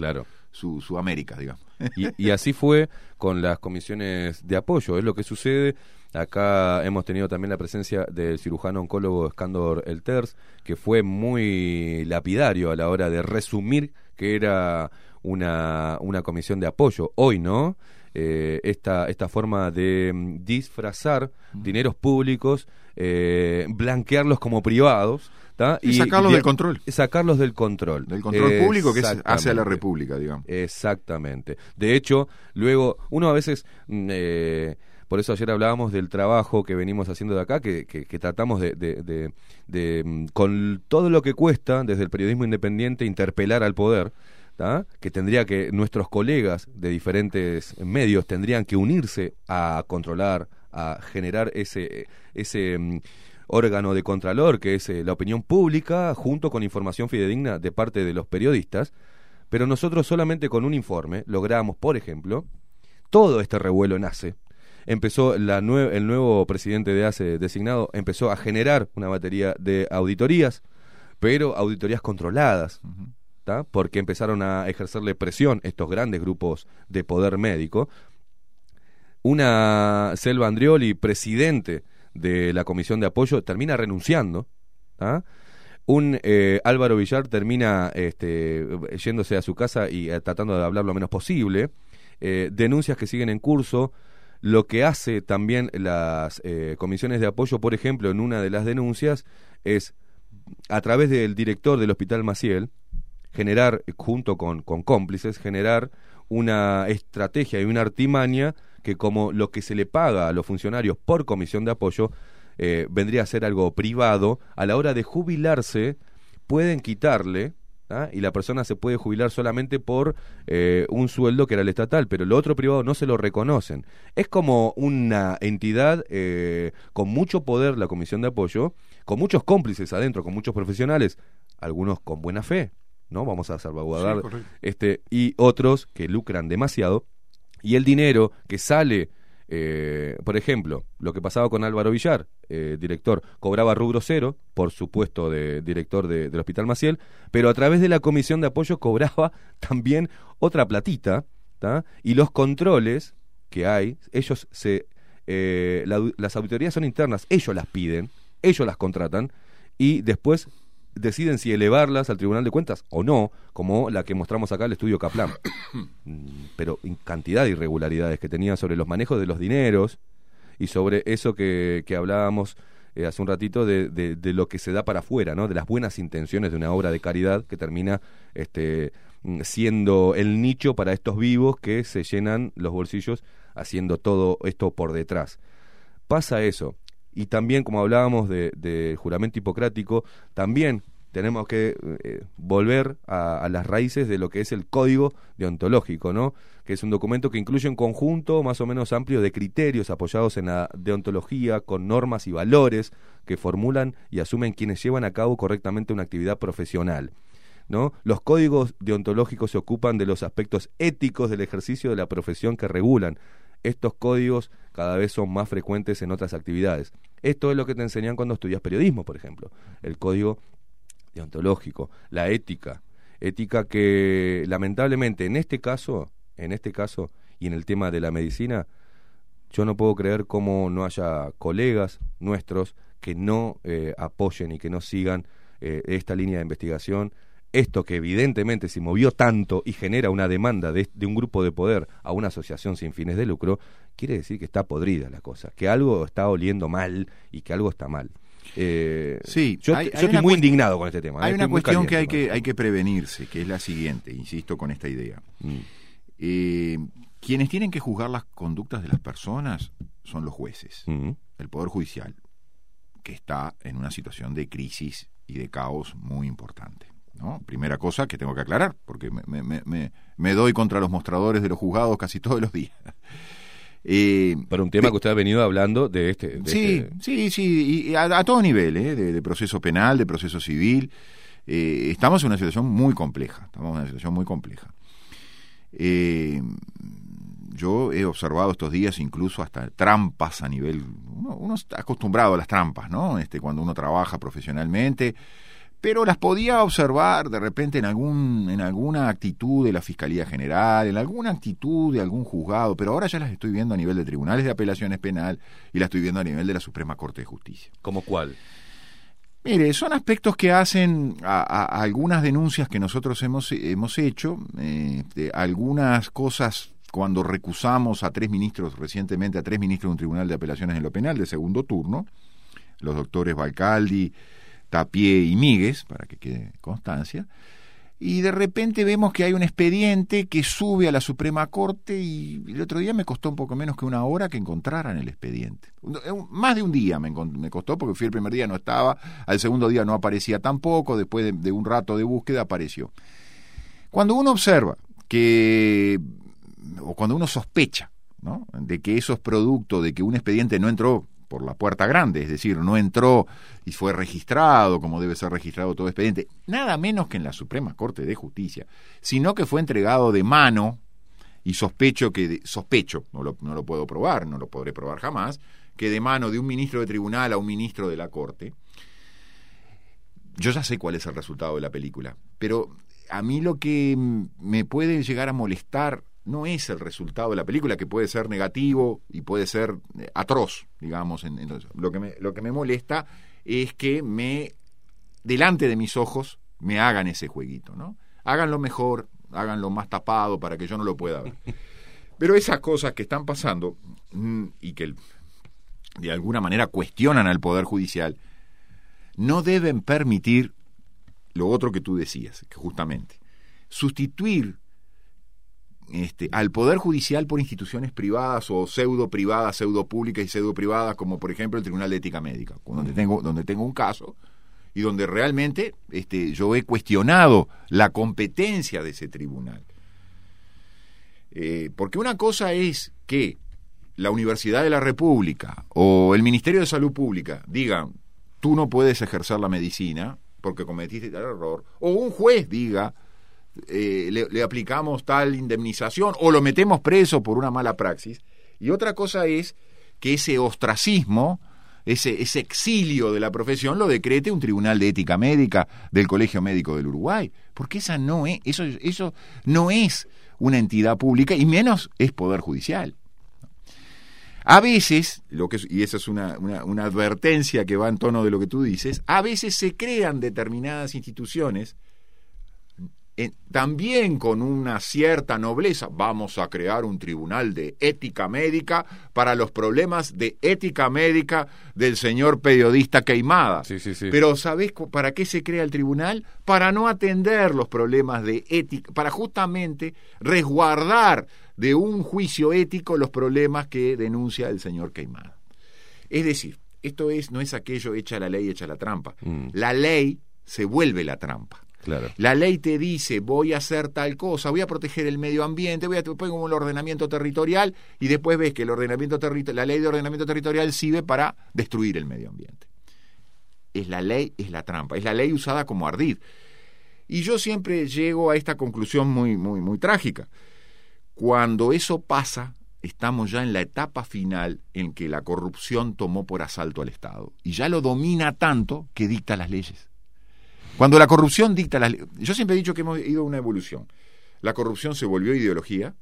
su, su América, digamos. Y, y así fue con las comisiones de apoyo. Es lo que sucede. Acá hemos tenido también la presencia del cirujano oncólogo Escándor Elters, que fue muy lapidario a la hora de resumir que era una, una comisión de apoyo. Hoy, ¿no? Eh, esta, esta forma de mm, disfrazar dineros públicos, eh, blanquearlos como privados. ¿tá? Y sacarlos de- del control. Sacarlos del control. Del control público que es hacia la. República, digamos. Exactamente. De hecho, luego, uno a veces, mm, eh, por eso ayer hablábamos del trabajo que venimos haciendo de acá, que, tratamos de, mm, con todo lo que cuesta desde el periodismo independiente, interpelar al poder. que tendría que nuestros colegas de diferentes medios tendrían que unirse a controlar, a generar ese ese mm, órgano de contralor que es eh, la opinión pública junto con información fidedigna de parte de los periodistas, pero nosotros solamente con un informe logramos, por ejemplo, todo este revuelo en ACE. Empezó la nue- el nuevo presidente de ACE designado, empezó a generar una batería de auditorías, pero auditorías controladas, ¿tá? porque empezaron a ejercerle presión estos grandes grupos de poder médico. Una Selva Andrioli, presidente de la comisión de apoyo, termina renunciando. ¿tá? Un eh, Álvaro Villar termina este, yéndose a su casa y eh, tratando de hablar lo menos posible. Eh, denuncias que siguen en curso. Lo que hace también las eh, comisiones de apoyo, por ejemplo, en una de las denuncias es a través del director del Hospital Maciel, generar, junto con, con cómplices, generar una estrategia y una artimaña que como lo que se le paga a los funcionarios por comisión de apoyo eh, vendría a ser algo privado, a la hora de jubilarse pueden quitarle ¿ah? y la persona se puede jubilar solamente por eh, un sueldo que era el estatal, pero lo otro privado no se lo reconocen. Es como una entidad eh, con mucho poder, la comisión de apoyo, con muchos cómplices adentro, con muchos profesionales, algunos con buena fe, ¿no? Vamos a salvaguardar Sí, este y otros que lucran demasiado y el dinero que sale eh, por ejemplo, lo que pasaba con Álvaro Villar, eh, director, cobraba rubro cero por su puesto de director de- del Hospital Maciel, pero a través de la comisión de apoyo cobraba también otra platita, y los controles que hay, ellos se... eh, las auditorías son internas, ellos las piden, ellos las contratan, y después deciden si elevarlas al Tribunal de Cuentas o no, como la que mostramos acá, el estudio Kaplan. Mm, Pero cantidad de irregularidades que tenía sobre los manejos de los dineros y sobre eso que, que hablábamos eh, hace un ratito de, de- de lo que se da para afuera, ¿no? de las buenas intenciones de una obra de caridad que termina este, mm, siendo el nicho para estos vivos que se llenan los bolsillos haciendo todo esto por detrás. Pasa eso. Y también, como hablábamos de, de juramento hipocrático, también tenemos que eh, volver a, a las raíces de lo que es el código deontológico, ¿no? Que es un documento que incluye un conjunto más o menos amplio de criterios apoyados en la deontología, con normas y valores que formulan y asumen quienes llevan a cabo correctamente una actividad profesional. ¿no? Los códigos deontológicos se ocupan de los aspectos éticos del ejercicio de la profesión que regulan. Estos códigos cada vez son más frecuentes en otras actividades. Esto es lo que te enseñan cuando estudias periodismo, por ejemplo. El código deontológico, la ética, ética que lamentablemente en este caso, en este caso y en el tema de la medicina, yo no puedo creer cómo no haya colegas nuestros que no eh, apoyen y que no sigan eh, esta línea de investigación. Esto que evidentemente se movió tanto y genera una demanda de, de un grupo de poder a una asociación sin fines de lucro, quiere decir que está podrida la cosa, que algo está oliendo mal y que algo está mal. Eh, Sí, yo, hay- yo hay estoy muy indignado con este tema. eh, Hay estoy una cuestión que hay, que con hay que prevenirse, que es la siguiente, insisto con esta idea. Mm. Eh, quienes tienen que juzgar las conductas de las personas son los jueces, Mm. el Poder Judicial, que está en una situación de crisis y de caos muy importante. ¿No? Primera cosa que tengo que aclarar, porque me, me- me- me- me doy contra los mostradores de los juzgados casi todos los días. Eh, Pero un tema que usted ha venido hablando de este. de Sí, este- sí, sí, y a, a todo nivel, ¿eh? de, de proceso penal, de proceso civil. Eh, estamos en una situación muy compleja, estamos en una situación muy compleja. Eh, yo he observado estos días incluso hasta trampas a nivel... Uno, uno está acostumbrado a las trampas, ¿no? Este, cuando uno trabaja profesionalmente, pero las podía observar de repente en algún en alguna actitud de la Fiscalía General, en alguna actitud de algún juzgado, pero ahora ya las estoy viendo a nivel de tribunales de apelaciones penal y las estoy viendo a nivel de la Suprema Corte de Justicia. ¿Como cuál? Mire, son aspectos que hacen a, a- a algunas denuncias que nosotros hemos, hemos hecho, eh, de algunas cosas cuando recusamos a tres ministros, recientemente a tres ministros de un tribunal de apelaciones en lo penal de segundo turno, los doctores Balcaldi, Tapié y Míguez, para que quede constancia, y de repente vemos que hay un expediente que sube a la Suprema Corte y el otro día me costó un poco menos que una hora que encontraran el expediente. Un- Más de un día me, costó porque fui el primer día, no estaba, al segundo día no aparecía tampoco, después de, un rato de búsqueda apareció. Cuando uno observa que, o cuando uno sospecha, de que esos productos, de que un expediente no entró por la puerta grande, es decir, no entró y fue registrado como debe ser registrado todo expediente, nada menos que en la Suprema Corte de Justicia, sino que fue entregado de mano y sospecho que, sospecho, no lo, no lo puedo probar, no lo podré probar jamás, que de mano de un ministro de tribunal a un ministro de la Corte, yo ya sé cuál es el resultado de la película, pero a mí lo que me puede llegar a molestar no es el resultado de la película, que puede ser negativo y puede ser eh, atroz, digamos. En, lo, que me, lo que me molesta es que me, delante de mis ojos, me hagan ese jueguito, ¿no? Háganlo mejor, háganlo más tapado para que yo no lo pueda ver. Pero esas cosas que están pasando mm, y que de alguna manera cuestionan al Poder Judicial, no deben permitir lo otro que tú decías, que justamente, sustituir este, al Poder Judicial por instituciones privadas o pseudo privadas, pseudo públicas y pseudo privadas, como por ejemplo el Tribunal de Ética Médica, donde tengo, donde tengo un caso y donde realmente este, yo he cuestionado la competencia de ese tribunal. Eh, porque una cosa es que la Universidad de la República o el Ministerio de Salud Pública digan, tú no puedes ejercer la medicina porque cometiste tal error, o un juez diga, eh, le, aplicamos tal indemnización o lo metemos preso por una mala praxis. Y otra cosa es que ese ostracismo, ese, ese exilio de la profesión lo decrete un tribunal de ética médica del Colegio Médico del Uruguay, porque esa no es, eso, eso no es una entidad pública y menos es poder judicial. A veces, lo que y esa es una, una- una advertencia que va en tono de lo que tú dices, a veces se crean determinadas instituciones eh, también con una cierta nobleza, vamos a crear un tribunal de ética médica para los problemas de ética médica del señor periodista Queimada. Pero ¿sabés para qué se crea el tribunal? Para no atender los problemas de ética, para justamente resguardar de un juicio ético los problemas que denuncia el señor Queimada. Es decir, esto es, no es aquello hecha la ley, hecha la trampa. La ley se vuelve la trampa. La ley te dice, voy a hacer tal cosa, voy a proteger el medio ambiente, voy a pongo un ordenamiento territorial y después ves que el ordenamiento la ley de ordenamiento territorial sirve para destruir el medio ambiente. Es la ley, es la trampa, es la ley usada como ardid. Y yo siempre llego a esta conclusión muy, muy, muy trágica. Cuando eso pasa, estamos ya en la etapa final en que la corrupción tomó por asalto al Estado y ya lo domina tanto que dicta las leyes. Cuando la corrupción dicta las leyes, yo siempre he dicho que hemos ido a una evolución. La corrupción se volvió ideología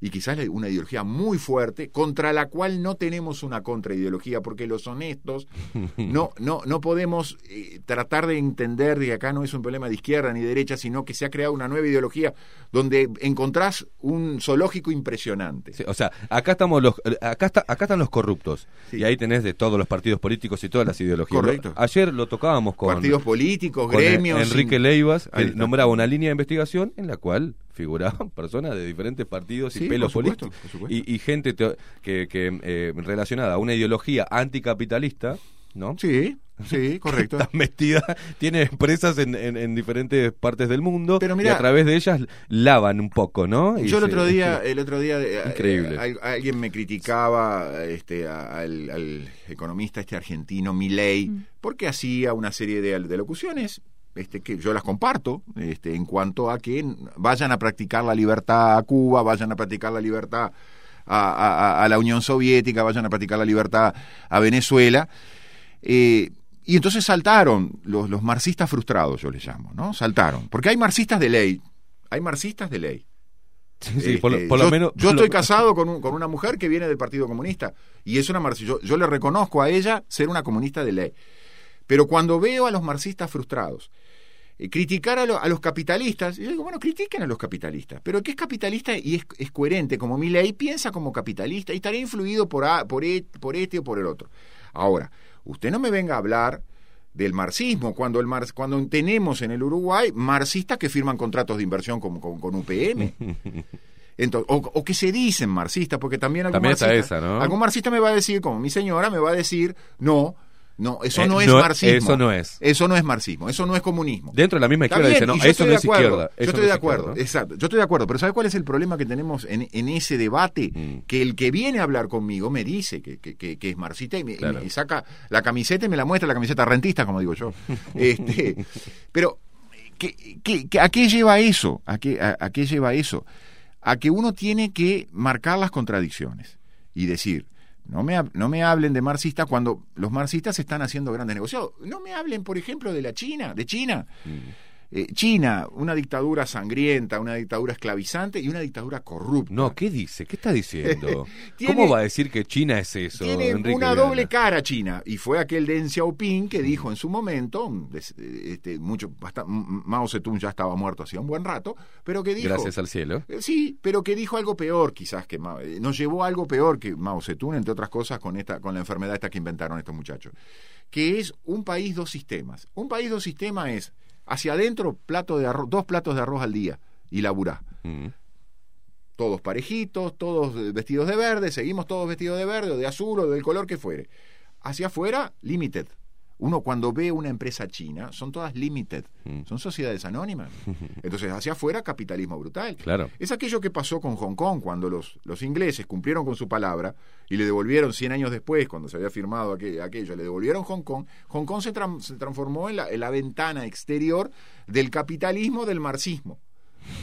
y quizás una ideología muy fuerte contra la cual no tenemos una contraideología porque los honestos no no no podemos eh, tratar de entender de que acá no es un problema de izquierda ni derecha sino que se ha creado una nueva ideología donde encontrás un zoológico impresionante Sí, o sea, acá estamos los, acá está, acá están los corruptos y ahí tenés de todos los partidos políticos y todas las ideologías. Correcto. Ayer lo tocábamos con Partidos políticos, con gremios, Enrique Leivas, que nombraba una línea de investigación en la cual figuraban personas de diferentes partidos Sí, y pelos por supuesto, políticos por supuesto. y, y gente te- que, que, eh, relacionada a una ideología anticapitalista, ¿no? Sí, sí, correcto. Está metida, tiene empresas en, en- en diferentes partes del mundo Pero y mirá- a través de ellas lavan un poco, ¿no? Y Yo el se- otro día, el otro día Increíble. eh, al- alguien me criticaba este, a- al, al economista este argentino Milei porque hacía una serie de, de locuciones este, que yo las comparto este, en cuanto a que vayan a practicar la libertad a Cuba, vayan a practicar la libertad a, a- a la Unión Soviética, vayan a practicar la libertad a Venezuela. Eh, y entonces saltaron los, los marxistas frustrados, yo les llamo, ¿no? Saltaron. Porque hay marxistas de ley. Hay marxistas de ley. sí, por lo- Este, por lo yo, menos- yo por lo- estoy casado con, un- con una mujer que viene del Partido Comunista y es una marxista. Yo, yo le reconozco a ella ser una comunista de ley. Pero cuando veo a los marxistas frustrados eh, criticar a, lo- a los capitalistas, yo digo, bueno, critiquen a los capitalistas. Pero que es capitalista y es, es coherente, como mi ley piensa como capitalista y estará influido por, a- por, e- por este o por el otro. Ahora, usted no me venga a hablar del marxismo, cuando, el mar- cuando tenemos en el Uruguay marxistas que firman contratos de inversión con, con, con UPM. Entonces, o, o que se dicen marxistas, porque también algún También marxista, esa, ¿no? algún marxista me va a decir, como mi señora me va a decir, no, no, eso Eh, no es no, marxismo. eso no es. Eso no es marxismo, eso no es comunismo. Dentro de la misma izquierda dice, no, eso estoy no de es acuerdo, izquierda. Yo estoy no de acuerdo, exacto. Yo estoy de acuerdo, pero ¿sabe cuál es el problema que tenemos en, en ese debate? Mm. Que el que viene a hablar conmigo me dice que, que- que- que es marxista y me, y Claro. me saca la camiseta y me la muestra, la camiseta rentista, como digo yo. este, pero, ¿qué, qué- qué- a qué lleva eso? ¿A qué, a- a qué lleva eso? A que uno tiene que marcar las contradicciones y decir, no me, no me hablen de marxistas cuando los marxistas están haciendo grandes negociados. No me hablen, por ejemplo, de la China, de China. Eh, China, una dictadura sangrienta, una dictadura esclavizante y una dictadura corrupta. No, ¿qué dice? ¿Qué está diciendo? Tiene- ¿Cómo va a decir que China es eso, Tiene Enrique una Viana? doble cara China y fue aquel Deng Xiaoping que dijo en su momento, des- este, mucho, Mao Zedong ya estaba muerto hacía un buen rato, pero que dijo, Gracias al cielo. Eh, Sí, pero que dijo algo peor quizás que Mao, eh, nos llevó a algo peor que Mao Zedong, entre otras cosas, con esta, con la enfermedad esta que inventaron estos muchachos, que es un país dos sistemas. Un país dos sistemas es hacia adentro plato de arroz, dos platos de arroz al día y laburá. Mm. Todos parejitos, todos eh, vestidos de verde, seguimos todos vestidos de verde o de azul o del color que fuere. Hacia afuera, limited. Uno cuando ve una empresa china, son todas limited, Mm. son sociedades anónimas. Entonces, hacia afuera, capitalismo brutal. Claro. Es aquello que pasó con Hong Kong, cuando los, los ingleses cumplieron con su palabra y le devolvieron 100 años después, cuando se había firmado aquel- aquello, le devolvieron Hong Kong. Hong Kong se, tran- se transformó en la, en la ventana exterior del capitalismo, del marxismo.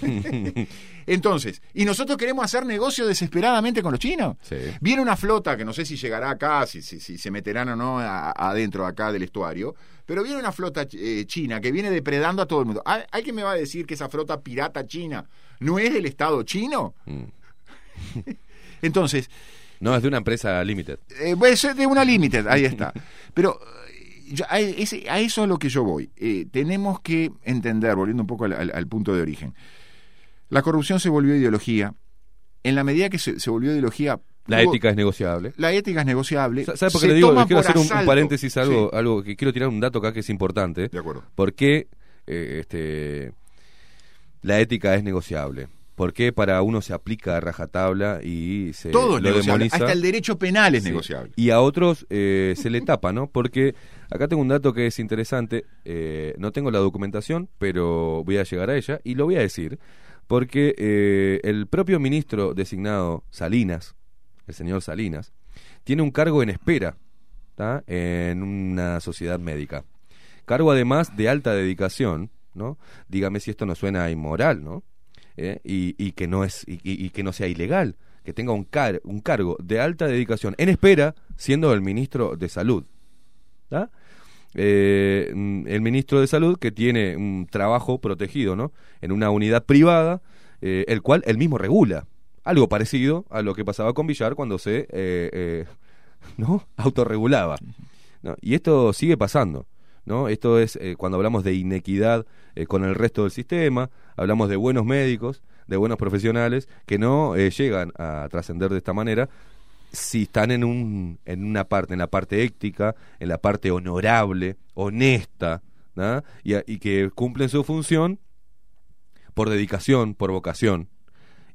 Entonces, y nosotros queremos hacer negocio desesperadamente con los chinos. Sí. Viene una flota que no sé si llegará acá, si, si, si se meterán o no adentro acá del estuario, pero viene una flota eh, china que viene depredando a todo el mundo. ¿Hay, hay que me va a decir que esa flota pirata china no es del Estado chino? Mm. Entonces, No, es de una empresa limited. eh, pues, es de una limited, ahí está. Pero yo- a, ese- a eso es lo que yo voy. Eh, tenemos que entender, volviendo un poco al, al- al punto de origen, la corrupción se volvió ideología. En la medida que se, se volvió ideología... La ética es negociable. La ética es negociable. ¿Sabes por qué le digo? Quiero por hacer un, un paréntesis, algo, Sí. algo que quiero tirar un dato acá que es importante. De acuerdo. ¿Por qué eh, este, la ética es negociable? ¿Por qué para uno se aplica a rajatabla y se Todo es lo demoniza? Hasta el derecho penal es Sí. negociable. Y a otros eh, se le tapa, ¿no? Porque acá tengo un dato que es interesante. eh, no tengo la documentación, pero voy a llegar a ella y lo voy a decir. Porque eh, el propio ministro designado Salinas, el señor Salinas, tiene un cargo en espera ¿tá? en una sociedad médica. Cargo además de alta dedicación, ¿no? Dígame si esto no suena inmoral, ¿no? ¿Eh? Y, que no es y que no sea ilegal, que tenga un, car- un cargo de alta dedicación en espera, siendo el ministro de salud. ¿tá? Eh, mm, el ministro de salud que tiene un trabajo protegido, ¿no? En una unidad privada, eh, el cual él mismo regula. Algo parecido a lo que pasaba con Villar cuando se eh, eh, ¿no? autorregulaba. Y esto sigue pasando. ¿no? Esto es eh, cuando hablamos de inequidad con el resto del sistema, hablamos de buenos médicos, de buenos profesionales que no llegan a trascender de esta manera si están en, un, en una parte, en la parte ética, en la parte honorable, honesta, ¿no? y, y que cumplen su función por dedicación, por vocación.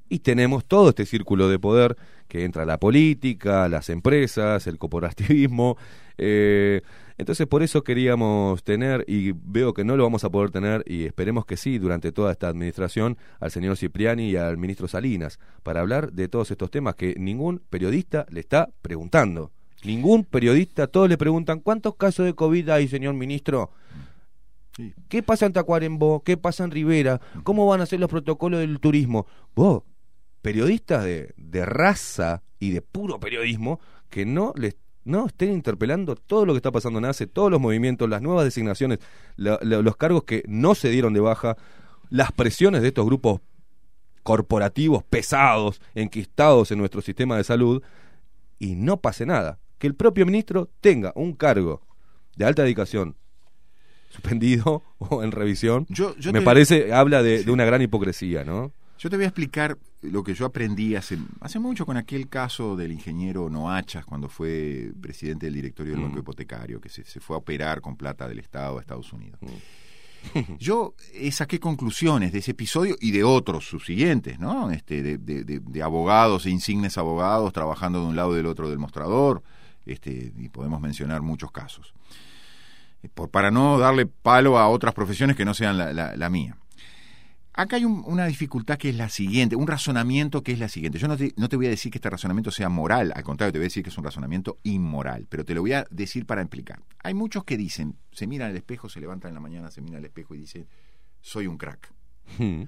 Y tenemos todo este círculo de poder que entra la política, las empresas, el corporativismo. eh, entonces por eso queríamos tener, y veo que no lo vamos a poder tener, y esperemos que sí, durante toda esta administración, al señor Cipriani y al ministro Salinas, para hablar de todos estos temas que ningún periodista le está preguntando. Ningún periodista, todos le preguntan, ¿cuántos casos de COVID hay, señor ministro? Sí. ¿Qué pasa en Tacuarembó? ¿Qué pasa en Rivera? ¿Cómo van a ser los protocolos del turismo? Vos, periodistas de, de raza y de puro periodismo, que no les no estén interpelando todo lo que está pasando en ACE, todos los movimientos, las nuevas designaciones, la- la- los cargos que no se dieron de baja, las presiones de estos grupos corporativos pesados, enquistados en nuestro sistema de salud, y no pase nada. Que el propio ministro tenga un cargo de alta dedicación suspendido o en revisión, Yo- yo me te- parece, habla de, de una gran hipocresía, ¿no? Yo te voy a explicar lo que yo aprendí hace, hace mucho con aquel caso del ingeniero Noachas cuando fue presidente del directorio del Mm. Banco Hipotecario, que se, se fue a operar con plata del Estado a Estados Unidos. Mm. Yo eh, saqué conclusiones de ese episodio y de otros subsiguientes, ¿no? Este, de, de- de- de abogados e insignes abogados trabajando de un lado y del otro del mostrador, este, y podemos mencionar muchos casos. Eh, Por, para no darle palo a otras profesiones que no sean la, la- la mía. Acá hay un- una dificultad que es la siguiente, un razonamiento que es la siguiente. Yo no te, no te voy a decir que este razonamiento sea moral, al contrario, te voy a decir que es un razonamiento inmoral, pero te lo voy a decir para explicar. Hay muchos que dicen, se miran al espejo, se levantan en la mañana, se miran al espejo y dicen, soy un crack. Mm.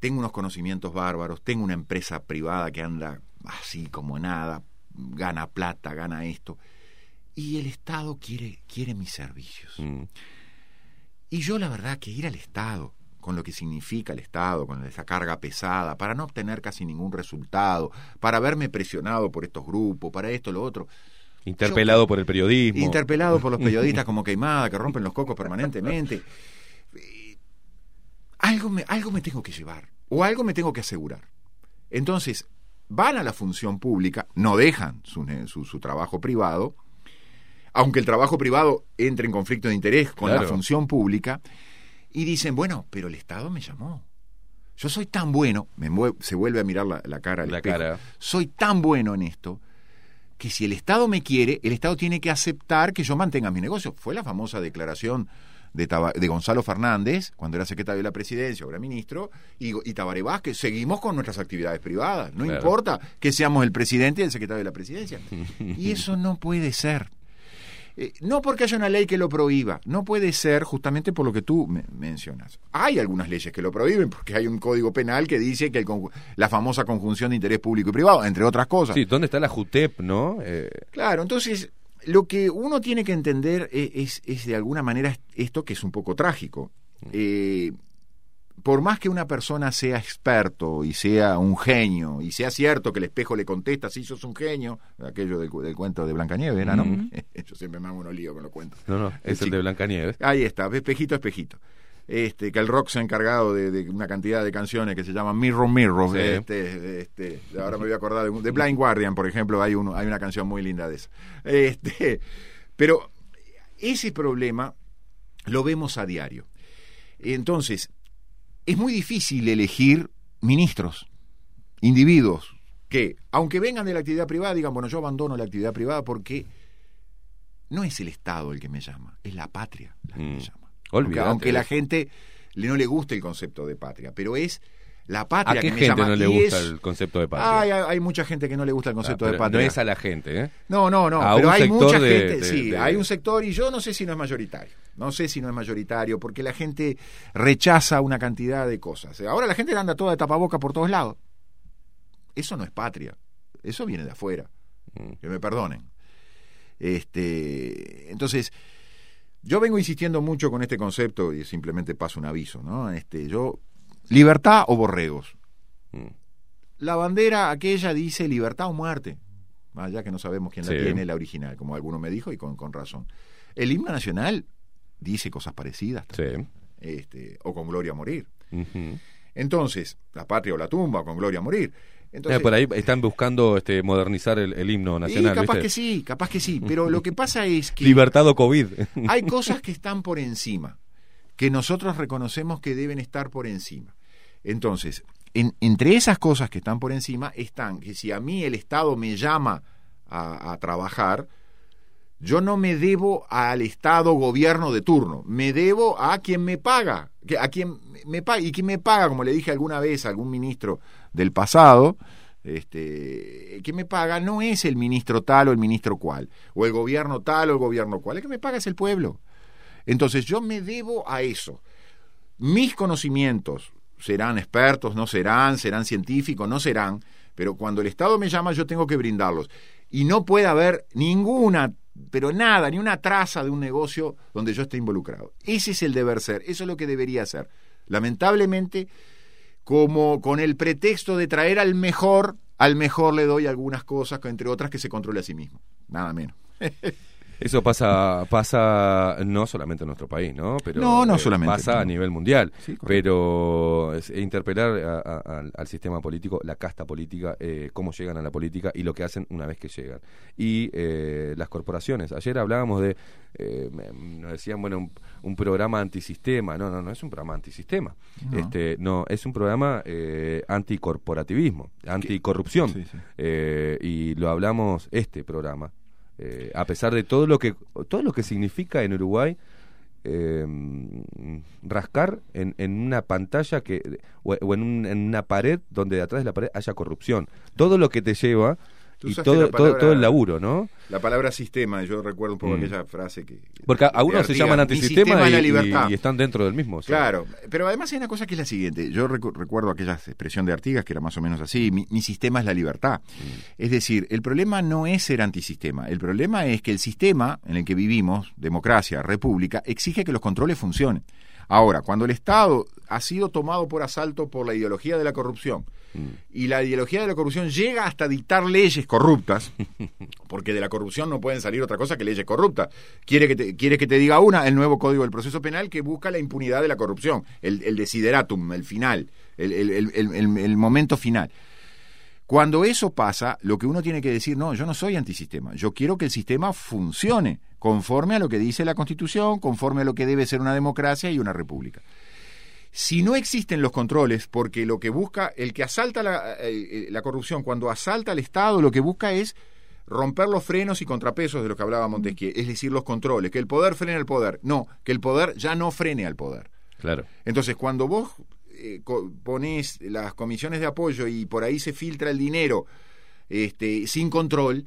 Tengo unos conocimientos bárbaros, tengo una empresa privada que anda así como nada, gana plata, gana esto, y el Estado quiere, quiere mis servicios. Mm. Y yo la verdad que ir al Estado, con lo que significa el Estado, con esa carga pesada, para no obtener casi ningún resultado, para verme presionado por estos grupos, para esto, lo otro. Interpelado por el periodismo. Interpelado por los periodistas como queimada, que rompen los cocos permanentemente. Eh, Algo me, algo me tengo que llevar, o algo me tengo que asegurar. Entonces, van a la función pública, no dejan su, su, su trabajo privado, aunque el trabajo privado entre en conflicto de interés con la función pública, y dicen, bueno, pero el Estado me llamó. Yo soy tan bueno, me se vuelve a mirar la, la cara La espejo, cara. soy tan bueno en esto que si el Estado me quiere, el Estado tiene que aceptar que yo mantenga mi negocio. Fue la famosa declaración de, Taba- de Gonzalo Fernández, cuando era secretario de la presidencia, ahora ministro, y, y Tabaré Vázquez, seguimos con nuestras actividades privadas. No Claro. importa que seamos el presidente y el secretario de la presidencia. Y eso no puede ser. Eh, no porque haya una ley que lo prohíba, no puede ser justamente por lo que tú me- mencionas. Hay algunas leyes que lo prohíben porque hay un código penal que dice que el la famosa conjunción de interés público y privado, entre otras cosas. Sí, ¿dónde está la JUTEP, no? Eh, Claro, entonces lo que uno tiene que entender e- es, es de alguna manera esto que es un poco trágico. Eh, por más que una persona sea experto y sea un genio, y sea cierto que el espejo le contesta, si sos un genio, aquello del, cu- del cuento de Blancanieves, ¿era, no? Yo siempre me hago unos líos con los cuentos. no, no, es el chico. de Blancanieves. Ahí está, espejito, espejito. Este, que el rock se ha encargado de, de una cantidad de canciones que se llaman Mirror Mirror. Sí. Este, este, ahora me voy a acordar de, de Blind Guardian, por ejemplo, hay, uno, hay una canción muy linda de esa. Este, pero ese problema lo vemos a diario. Entonces, es muy difícil elegir ministros, individuos, que, aunque vengan de la actividad privada, digan, bueno, yo abandono la actividad privada porque no es el Estado el que me llama, es la patria la que me llama. Aunque, Olvídate aunque de la gente le- no le guste el concepto de patria, pero es la patria ¿A qué que me gente llama. no le gusta es- el concepto de patria? Ay, hay, hay mucha gente que no le gusta el concepto Ah, de pero patria. No es a la gente, ¿eh? No, no, no, A pero un hay sector mucha de- gente, de- sí, de- hay un sector y yo no sé si no es mayoritario. No sé si no es mayoritario porque la gente rechaza una cantidad de cosas. Ahora la gente anda toda de tapaboca por todos lados. Eso no es patria. Eso viene de afuera. Mm. Que me perdonen. Este, entonces, yo vengo insistiendo mucho con este concepto y simplemente paso un aviso, ¿no? Este, yo libertad o borregos. Mm. La bandera aquella dice libertad o muerte. Más allá que no sabemos quién Sí. la tiene, la original, como alguno me dijo y con, con razón. El himno nacional dice cosas parecidas. Sí. Este, o con gloria a morir. Entonces, la patria o la tumba, o con gloria a morir. Entonces, Eh, por ahí están buscando este, modernizar el, el himno y nacional. capaz ¿viste? que sí, capaz que sí. Pero lo que pasa es que Libertad o COVID. hay cosas que están por encima, que nosotros reconocemos que deben estar por encima. Entonces, en- entre esas cosas que están por encima están que si a mí el Estado me llama a, trabajar, yo no me debo al Estado gobierno de turno, me debo a quien me paga, a quien me paga, y quien me paga, como le dije alguna vez a algún ministro del pasado, este, que me paga no es el ministro tal o el ministro cual, o el gobierno tal o el gobierno cual, el que me paga es el pueblo. Entonces yo me debo a eso. Mis conocimientos serán expertos, no serán, serán científicos, no serán, pero cuando el Estado me llama yo tengo que brindarlos. Y no puede haber ninguna, pero nada, ni una traza de un negocio donde yo esté involucrado. Ese es el deber ser, eso es lo que debería ser. Lamentablemente, como con el pretexto de traer al mejor, al mejor le doy algunas cosas, entre otras que se controle a sí mismo. Nada menos. Eso pasa pasa no solamente en nuestro país, ¿no? Pero No, no eh, solamente, pasa no. a nivel mundial. Sí, pero es interpelar a- a- al, al sistema político, la casta política, eh, cómo llegan a la política y lo que hacen una vez que llegan. Y eh, las corporaciones. Ayer hablábamos de, eh, nos decían, bueno, un, un programa antisistema. No, no, no es un programa antisistema. No. Este, no, es un programa eh, anticorporativismo, anticorrupción. Sí, sí. Eh, y lo hablamos este programa eh, a pesar de todo lo que todo lo que significa en Uruguay eh, rascar en, en una pantalla que o, en, un- una pared donde atrás de la pared haya corrupción. Todo lo que te lleva y todo, todo, todo el laburo, ¿no? La palabra sistema, yo recuerdo un poco Mm. aquella frase que... Porque algunos se llaman "Mi antisistema y, la y- libertad". y están dentro del mismo. o sea. Claro, pero además hay una cosa que es la siguiente. Yo recu- recuerdo aquella expresión de Artigas que era más o menos así: mi, mi sistema es la libertad. Es decir, el problema no es ser antisistema. El problema es que el sistema en el que vivimos, democracia, república, exige que los controles funcionen. Ahora, cuando el Estado ha sido tomado por asalto por la ideología de la corrupción y la ideología de la corrupción llega hasta dictar leyes corruptas, porque de la corrupción no pueden salir otra cosa que leyes corruptas. Quiere que te, quiere que te diga una, el nuevo Código del Proceso Penal que busca la impunidad de la corrupción, el, el desideratum, el final, el, el- el- el- el- el momento final. Cuando eso pasa, lo que uno tiene que decir, no, yo no soy antisistema, yo quiero que el sistema funcione conforme a lo que dice la Constitución, conforme a lo que debe ser una democracia y una república. Si no existen los controles, porque lo que busca, el que asalta la, eh, eh, la corrupción, cuando asalta al Estado, lo que busca es romper los frenos y contrapesos de los que hablaba Montesquieu, es decir, los controles, que el poder frene al poder. No, que el poder ya no frene al poder. Claro. Entonces, cuando vos eh, ponés las comisiones de apoyo y por ahí se filtra el dinero este, sin control,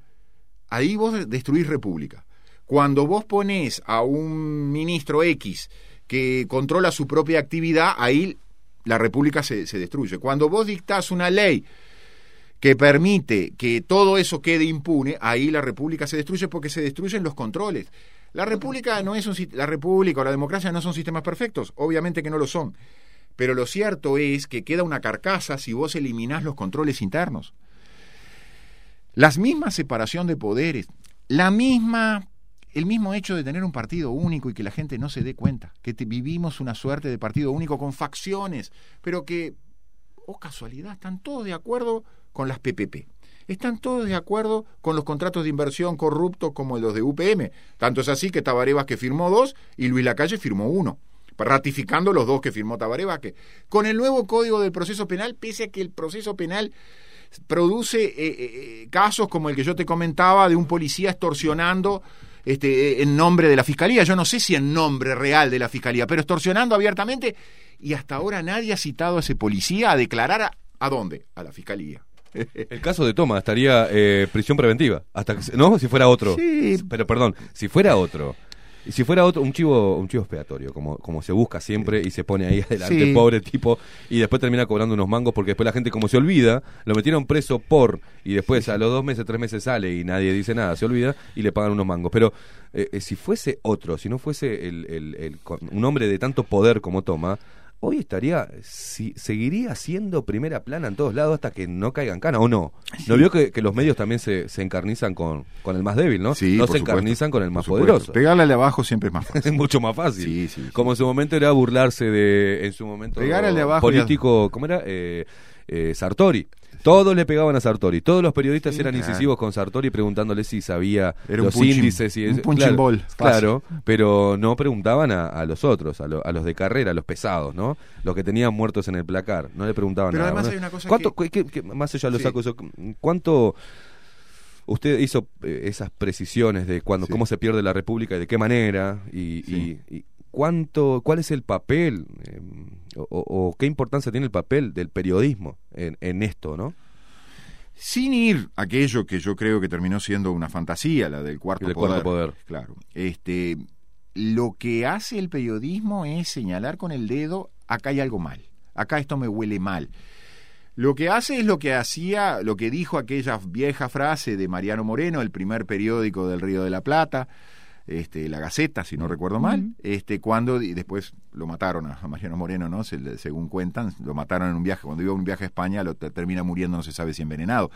ahí vos destruís república. Cuando vos ponés a un ministro X que controla su propia actividad, ahí la república se, se destruye. Cuando vos dictás una ley que permite que todo eso quede impune, ahí la república se destruye porque se destruyen los controles. La república no es un la república o la democracia no son sistemas perfectos, obviamente que no lo son. Pero lo cierto es que queda una carcasa si vos eliminás los controles internos. Las mismas separación de poderes, la misma el mismo hecho de tener un partido único y que la gente no se dé cuenta, que vivimos una suerte de partido único con facciones, pero que, oh casualidad, están todos de acuerdo con las PPP. Están todos de acuerdo con los contratos de inversión corruptos como los de UPM. Tanto es así que Tabaré Vázquez firmó dos y Luis Lacalle firmó uno, ratificando los dos que firmó Tabaré Vázquez. Con el nuevo Código del Proceso Penal, pese a que el proceso penal produce eh, eh, casos como el que yo te comentaba de un policía extorsionando este, eh, en nombre de la fiscalía. Yo no sé si en nombre real de la fiscalía, pero extorsionando abiertamente. Y hasta ahora nadie ha citado a ese policía a declarar a, ¿a dónde? A la fiscalía. El caso de Toma estaría eh, prisión preventiva. hasta que, ¿No? Si fuera otro. Sí. Pero perdón, si fuera otro. Y si fuera otro, un chivo, un chivo expiatorio, como, como se busca siempre y se pone ahí adelante, Sí. pobre tipo, y después termina cobrando unos mangos porque después la gente como se olvida, lo metieron preso por, y después a los dos meses, tres meses sale y nadie dice nada, se olvida y le pagan unos mangos. Pero eh, eh, si fuese otro, si no fuese el, el- el- un hombre de tanto poder como Toma, hoy estaría, si, seguiría siendo primera plana en todos lados hasta que no caigan cana, ¿o no? ¿No vio que, que los medios también se, se encarnizan con, con el más débil, no? Sí, no se supuesto, encarnizan con el más poderoso. Pegarle al de abajo siempre es más fácil. Es mucho más fácil. Sí, sí, sí. Como en su momento era burlarse de, en su momento Pegar al de abajo político, ¿cómo era? Eh, eh, Sartori. Todos le pegaban a Sartori. Todos los periodistas Sí, eran claro. incisivos con Sartori preguntándole si sabía Era un los punching- índices y un claro, ball. Claro, pero no preguntaban a, a los otros, a, lo- a los de carrera, a los pesados, ¿no? Los que tenían muertos en el placar. No le preguntaban Pero nada. además hay una cosa ¿Cuánto, que- más allá lo Sí. saco eso, ¿cuánto usted hizo eh, esas precisiones de cuando, Sí. cómo se pierde la República y de qué manera? Y, y- y cuánto, ¿Cuál es el papel eh, o, qué importancia tiene el papel del periodismo en, en esto, no? Sin ir a aquello que yo creo que terminó siendo una fantasía, la del cuarto, El poder. cuarto poder. Claro. Este, lo que hace el periodismo es señalar con el dedo, acá hay algo mal, acá esto me huele mal. Lo que hace es lo que hacía, lo que dijo aquella vieja frase de Mariano Moreno, el primer periódico del Río de la Plata, este, la Gaceta, si no recuerdo mal, este, cuando y después lo mataron a, Mariano Moreno, ¿no? Se según cuentan, lo mataron en un viaje, cuando iba a un viaje a España, lo te- termina muriendo, no se sabe si envenenado.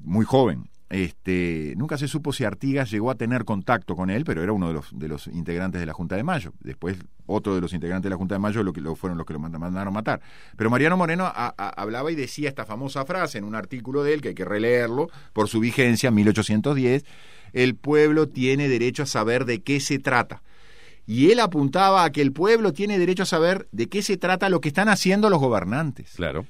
Muy joven. Este, nunca se supo si Artigas llegó a tener contacto con él, pero era uno de los, de los integrantes de la Junta de Mayo. Después, otro de los integrantes de la Junta de Mayo lo fueron los que lo manda- mandaron matar. Pero Mariano Moreno a- a- hablaba y decía esta famosa frase en un artículo de él, que hay que releerlo por su vigencia, 1810, el pueblo tiene derecho a saber de qué se trata. Y él apuntaba a que el pueblo tiene derecho a saber de qué se trata lo que están haciendo los gobernantes. Claro.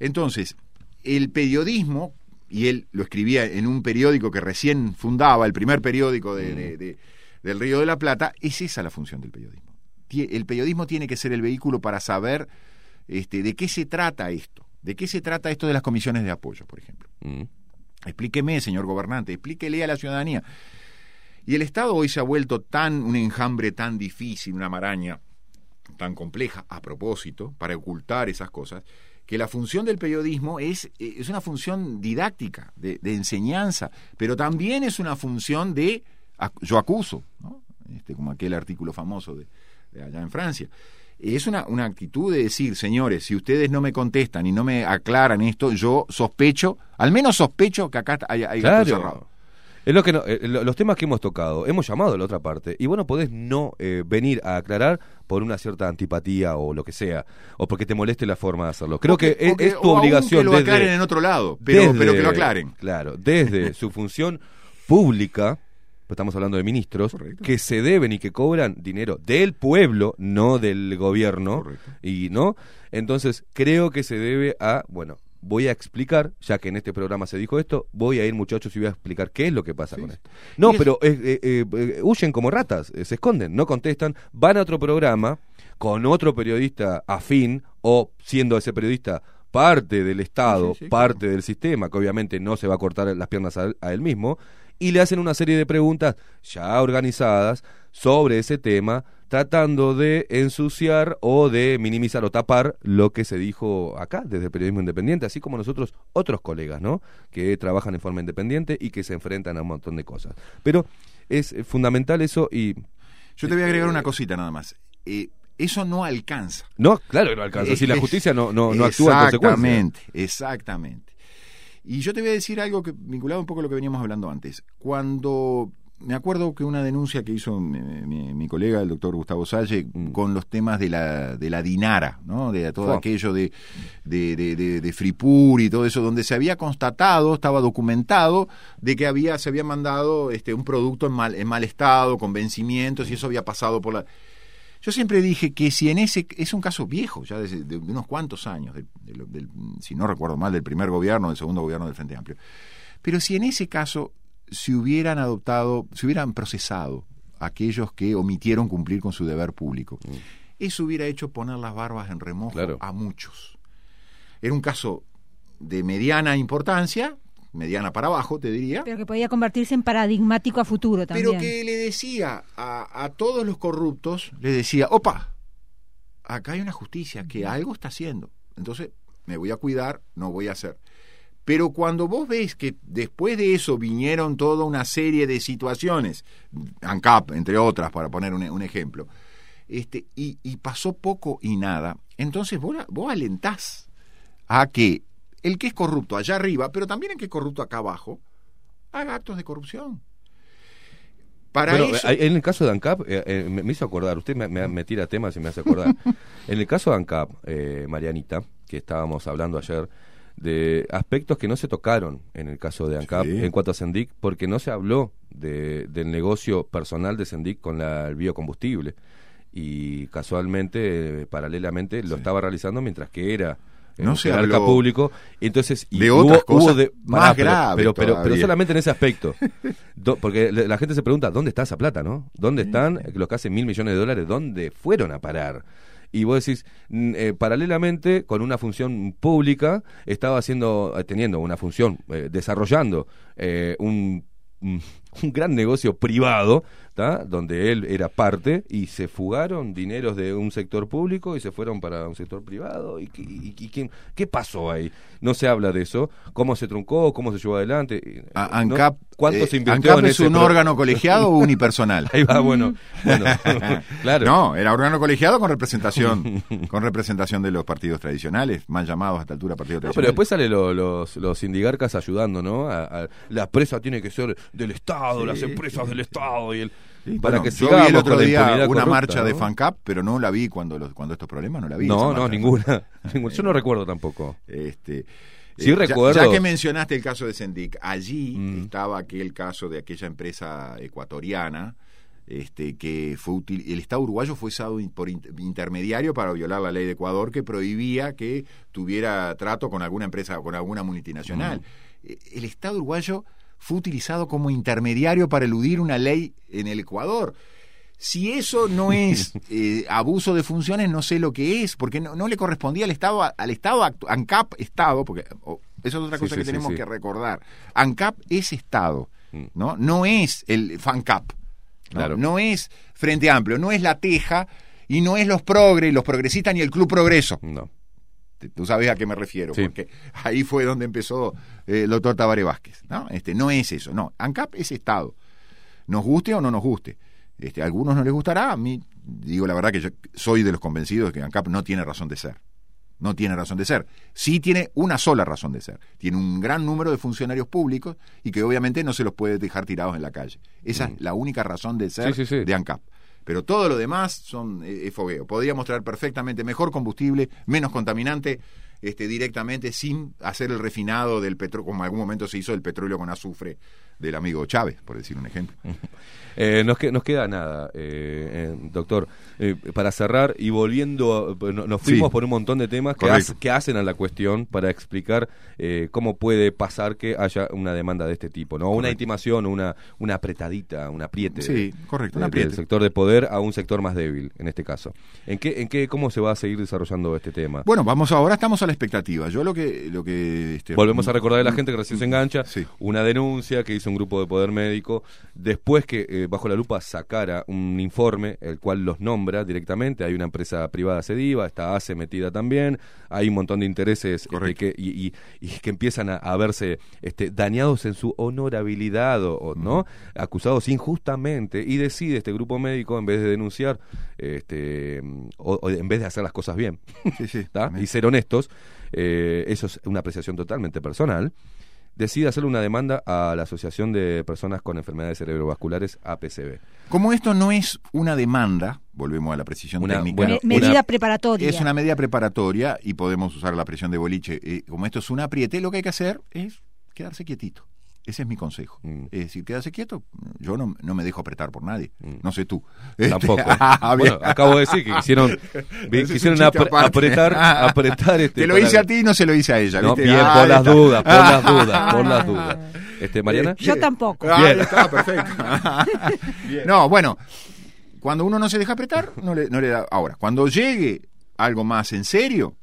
Entonces, el periodismo, y él lo escribía en un periódico que recién fundaba, el primer periódico de- de- de- del Río de la Plata, es esa la función del periodismo. El periodismo tiene que ser el vehículo para saber este, de qué se trata esto, de qué se trata esto de las comisiones de apoyo, por ejemplo. Mm. Explíqueme, señor gobernante, explíquele a la ciudadanía. Y el Estado hoy se ha vuelto tan un enjambre tan difícil, una maraña tan compleja, a propósito, para ocultar esas cosas, que la función del periodismo es, es una función didáctica, de, enseñanza, pero también es una función de yo acuso, ¿no? este, como aquel artículo famoso de allá en Francia. Es una, una actitud de decir, señores, si ustedes no me contestan y no me aclaran esto, yo sospecho, al menos sospecho que acá hay, hay gato Claro. cerrado. Es lo que no- eh, lo- los temas que hemos tocado, hemos llamado a la otra parte, y vos no podés no eh, venir a aclarar por una cierta antipatía o lo que sea, o porque te moleste la forma de hacerlo. Creo que es, porque- es tu o aún obligación. que lo desde- aclaren en otro lado, pero- pero que lo aclaren. Claro, desde su función pública, estamos hablando de ministros, que se deben y que cobran dinero del pueblo, no del gobierno, y no. Entonces creo que se debe a, bueno, voy a explicar, ya que en este programa se dijo esto, voy a ir muchachos y voy a explicar qué es lo que pasa con esto. No, es- pero eh, eh, eh, eh, huyen como ratas, eh, se esconden, no contestan, van a otro programa con otro periodista afín o siendo ese periodista parte del Estado, parte del sistema, que obviamente no se va a cortar las piernas a, a él mismo, y le hacen una serie de preguntas ya organizadas sobre ese tema, tratando de ensuciar o de minimizar o tapar lo que se dijo acá desde el periodismo independiente, así como nosotros otros colegas, ¿no? Que trabajan en forma independiente y que se enfrentan a un montón de cosas. Pero es eh, fundamental eso y Yo te voy a agregar una cosita nada más. Eh, eso no alcanza. no, claro que no alcanza. Si la justicia no, no, no actúa en consecuencia. Exactamente, exactamente. Y yo te voy a decir algo que vinculado un poco a lo que veníamos hablando antes. Cuando me acuerdo que una denuncia que hizo mi, mi- mi colega, el doctor Gustavo Salle, con los temas de la, de la Dinara, ¿no? de todo aquello de, de, de, de- de Fripur y todo eso, donde se había constatado, estaba documentado, de que había, se había mandado este, un producto en mal, en mal estado, con vencimientos, y eso había pasado por la... Yo siempre dije que si en ese es un caso viejo, ya desde de unos cuantos años, del- si no recuerdo mal, del primer gobierno, del segundo gobierno del Frente Amplio. Pero si en ese caso se hubieran adoptado, se hubieran procesado aquellos que omitieron cumplir con su deber público, eso hubiera hecho poner las barbas en remojo a muchos. Era un caso de mediana importancia, mediana para abajo, te diría, Pero que podía convertirse en paradigmático a futuro también. pero que le decía a, a todos los corruptos, le decía, opa, acá hay una justicia que algo está haciendo. Entonces, me voy a cuidar, no voy a hacer. Pero cuando vos ves que después de eso vinieron toda una serie de situaciones, ANCAP, entre otras, para poner un, un ejemplo, este, y, y pasó poco y nada, entonces vos, vos alentás a que el que es corrupto allá arriba, pero también el que es corrupto acá abajo, haga actos de corrupción. Para Bueno, eso, en el caso de ANCAP, eh, eh, me, hizo acordar, usted me, me- me tira temas y me hace acordar. en el caso de ANCAP, eh, Marianita, que estábamos hablando ayer, de aspectos que no se tocaron en el caso de ANCAP Sí. en cuanto a Sendic, porque no se habló de- del negocio personal de Sendic con la- el biocombustible. Y casualmente, eh, paralelamente, lo estaba realizando mientras que era No se habló público. Entonces, y de hubo- otras hubo de- más pará, pero- graves pero, pero, solamente en ese aspecto. Do- porque la gente se pregunta, ¿dónde está esa plata, no? ¿Dónde están los que hacen mil millones de dólares? ¿Dónde fueron a parar? Y vos decís, eh, paralelamente, con una función pública, estaba haciendo, eh, teniendo una función, eh, desarrollando eh, un, un un gran negocio privado, ¿tá? donde él era parte, y se fugaron dineros de un sector público y se fueron para un sector privado. ¿Y, qué- y- y quién- qué pasó ahí? No se habla de eso. ¿Cómo se truncó? ¿Cómo se llevó adelante? ANCAP, ¿Cuánto eh, se invirtió ANCAP en es ese un pro- órgano colegiado o unipersonal? Ahí va, bueno. bueno claro. No, era órgano colegiado con representación, con representación de los partidos tradicionales, mal llamados a esta altura partidos No, pero tradicionales. después salen lo- los, los sindigarcas ayudando, ¿no? A- a- la presa tiene que ser del Estado, Sí, las empresas del Estado y el Sí, para bueno, que yo vi el otro día una corrupta, marcha de ¿no? FANCAP, pero no la vi cuando los, cuando estos problemas, no la vi. No, no, ninguna. ninguna. Yo no recuerdo tampoco. Este, Sí eh, recuerdo. Ya, que mencionaste el caso de Sendic, allí Mm. estaba aquel caso de aquella empresa ecuatoriana este, que fue útil. El Estado uruguayo fue usado por in- intermediario para violar la ley de Ecuador que prohibía que tuviera trato con alguna empresa, con alguna multinacional. Eh, El Estado uruguayo fue utilizado como intermediario para eludir una ley en el Ecuador. Si eso no es eh, abuso de funciones, no sé lo que es, porque no, no le correspondía al Estado, al Estado, ANCAP Estado, porque o- Eso es otra cosa sí, que sí, tenemos sí. que recordar. ANCAP es Estado, Mm. ¿no? No es el FANCAP. ¿no? Claro. no es Frente Amplio, no es La Teja y no es los progres, los progresistas ni el Club Progreso. No. Tú sabes a qué me refiero, Sí. porque ahí fue donde empezó eh, el doctor Tabaré Vázquez. ¿no? Este, no es eso, no. ANCAP es Estado. Nos guste o no nos guste. Este, a algunos no les gustará, a mí, digo la verdad que yo soy de los convencidos de que ANCAP no tiene razón de ser. No tiene razón de ser. Sí tiene una sola razón de ser. Tiene un gran número de funcionarios públicos y que obviamente no se los puede dejar tirados en la calle. Esa es la única razón de ser Mm. Sí, sí, sí. de ANCAP. Pero todo lo demás son eh, es fogueo. Podríamos traer perfectamente mejor combustible, menos contaminante, este, directamente, sin hacer el refinado del petróleo, como en algún momento se hizo el petróleo con azufre del amigo Chávez, por decir un ejemplo. Eh, nos, que- nos queda nada, eh, eh, doctor. Eh, para cerrar y volviendo, a- no- nos fuimos Sí. por un montón de temas que, Correcto. hace- que hacen a la cuestión para explicar cómo puede pasar que haya una demanda de este tipo, ¿no? Una intimación, una, una apretadita, un apriete. Sí, correcto, de- un apriete. Del sector de poder a un sector más débil, en este caso. ¿En qué, en qué, ¿Cómo se va a seguir desarrollando este tema? Bueno, vamos ahora, estamos a la expectativa. Yo lo que... Lo que este, Volvemos a recordar a la gente que recién se engancha Sí. una denuncia que hizo un grupo de poder médico después que eh, bajo la lupa sacara un informe el cual los nombra directamente hay una empresa privada Cediva está ACE metida también hay un montón de intereses este, que, y, y- y que empiezan a, a verse este, dañados en su honorabilidad o, no acusados injustamente y decide este grupo médico en vez de denunciar este o, o en vez de hacer las cosas bien Sí, y ser honestos, eh, eso es una apreciación totalmente personal, decide hacerle una demanda a la Asociación de Personas con Enfermedades Cerebrovasculares, APCB. Como esto no es una demanda, volvemos a la precisión Una- técnica. bueno, Me- medida preparatoria. Es una medida preparatoria y podemos usar la presión de boliche. Eh, como esto es un apriete, lo que hay que hacer es quedarse quietito. Ese es mi consejo. Mm. Es decir, quieto. Yo no, no me dejo apretar por nadie. No sé tú. Este, Tampoco. ah, bien. Bueno, acabo de decir que quisieron, quisieron un chiste apre- aparte. apretar, apretar este. Te lo hice a ti y no se lo hice a ella. No, ¿viste? bien, Ah, por las está. dudas, por las dudas, por las dudas. Este, Mariana. Yo tampoco. Ah, Bien. está, perfecto. no, bueno, cuando uno no se deja apretar, no le, no le da. Ahora, cuando llegue algo más en serio,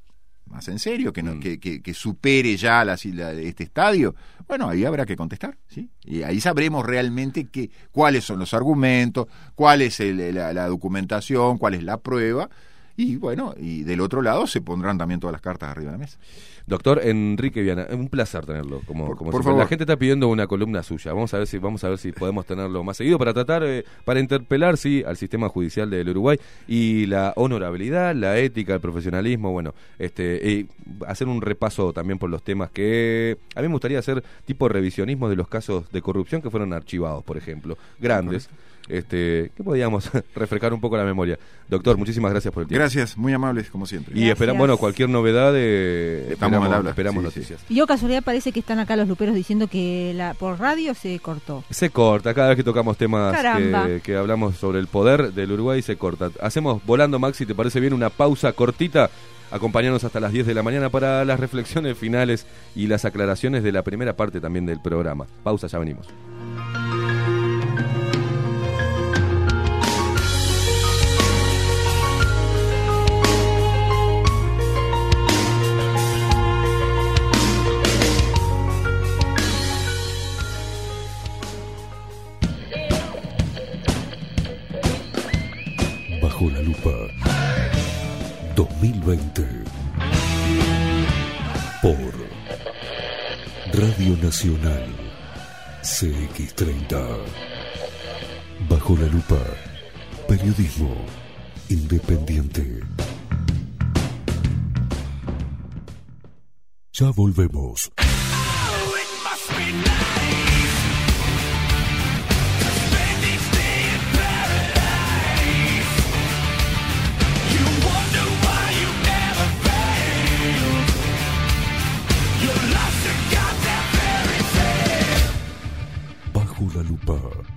más en serio, que, no, Mm. que, que- que supere ya la, la- este estadio, bueno, ahí habrá que contestar, ¿sí? Y ahí sabremos realmente que, cuáles son los argumentos, cuál es el- la, la documentación, cuál es la prueba, y bueno, y del otro lado se pondrán también todas las cartas arriba de la mesa. Doctor Enrique Viana, es un placer tenerlo. Como, Por- como por favor. La gente está pidiendo una columna suya. Vamos a ver si vamos a ver si podemos tenerlo más seguido para tratar, eh, para interpelar, sí, al sistema judicial del Uruguay y la honorabilidad, la ética, el profesionalismo, bueno, este, y hacer un repaso también por los temas que a mí me gustaría hacer tipo revisionismo de los casos de corrupción que fueron archivados, por ejemplo, grandes. Este, que podíamos refrescar un poco la memoria. Doctor, muchísimas gracias por el tiempo. Gracias, muy amables, como siempre. Y esperamos, bueno, cualquier novedad, eh, Estamos esperamos, esperamos Sí, sí. noticias. Y yo casualidad parece que están acá los luperos diciendo que la, por radio se cortó. Se corta, cada vez que tocamos temas que, que hablamos sobre el poder del Uruguay se corta. Hacemos volando, Maxi, ¿te parece bien? Una pausa cortita. Acompañarnos hasta las 10 de la mañana para las reflexiones finales y las aclaraciones de la primera parte también del programa. Pausa, ya venimos. Bajo la lupa 2020 por Radio Nacional CX30 Bajo la lupa Periodismo Independiente. Ya volvemos. Bajo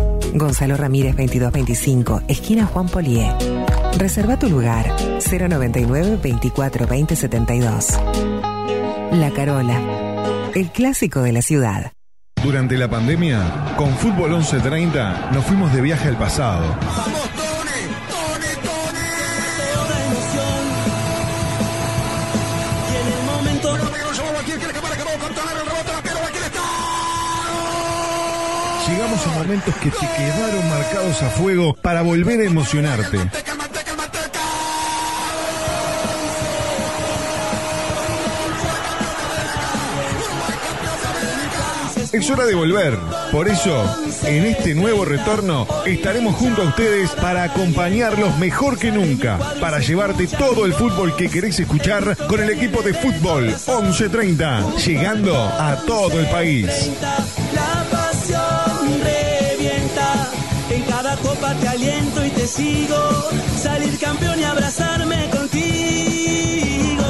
Gonzalo Ramírez 2225, esquina Juan Polié. Reserva tu lugar 099 24 20 72. La Carola, el clásico de la ciudad. Durante la pandemia, con Fútbol 1130 nos fuimos de viaje al pasado. A momentos que te quedaron marcados a fuego para volver a emocionarte. Es hora de volver. Por eso, en este nuevo retorno, estaremos junto a ustedes para acompañarlos mejor que nunca, para llevarte todo el fútbol que querés escuchar con el equipo de fútbol 1130, llegando a todo el país. Copa te aliento y te sigo. Salir campeón y abrazarme contigo.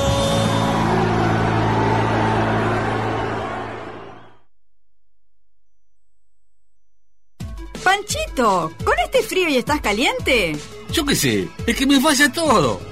Panchito, ¿con este frío y estás caliente? Yo qué sé, es que me falla todo.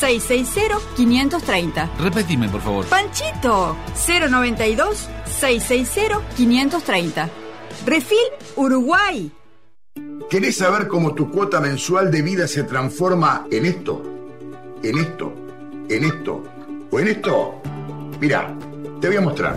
660 530. Repetime, por favor. Panchito 092 660 530. Refil Uruguay. ¿Querés saber cómo tu cuota mensual de vida se transforma en esto? ¿En esto? ¿En esto? ¿O en esto? Mira, te voy a mostrar.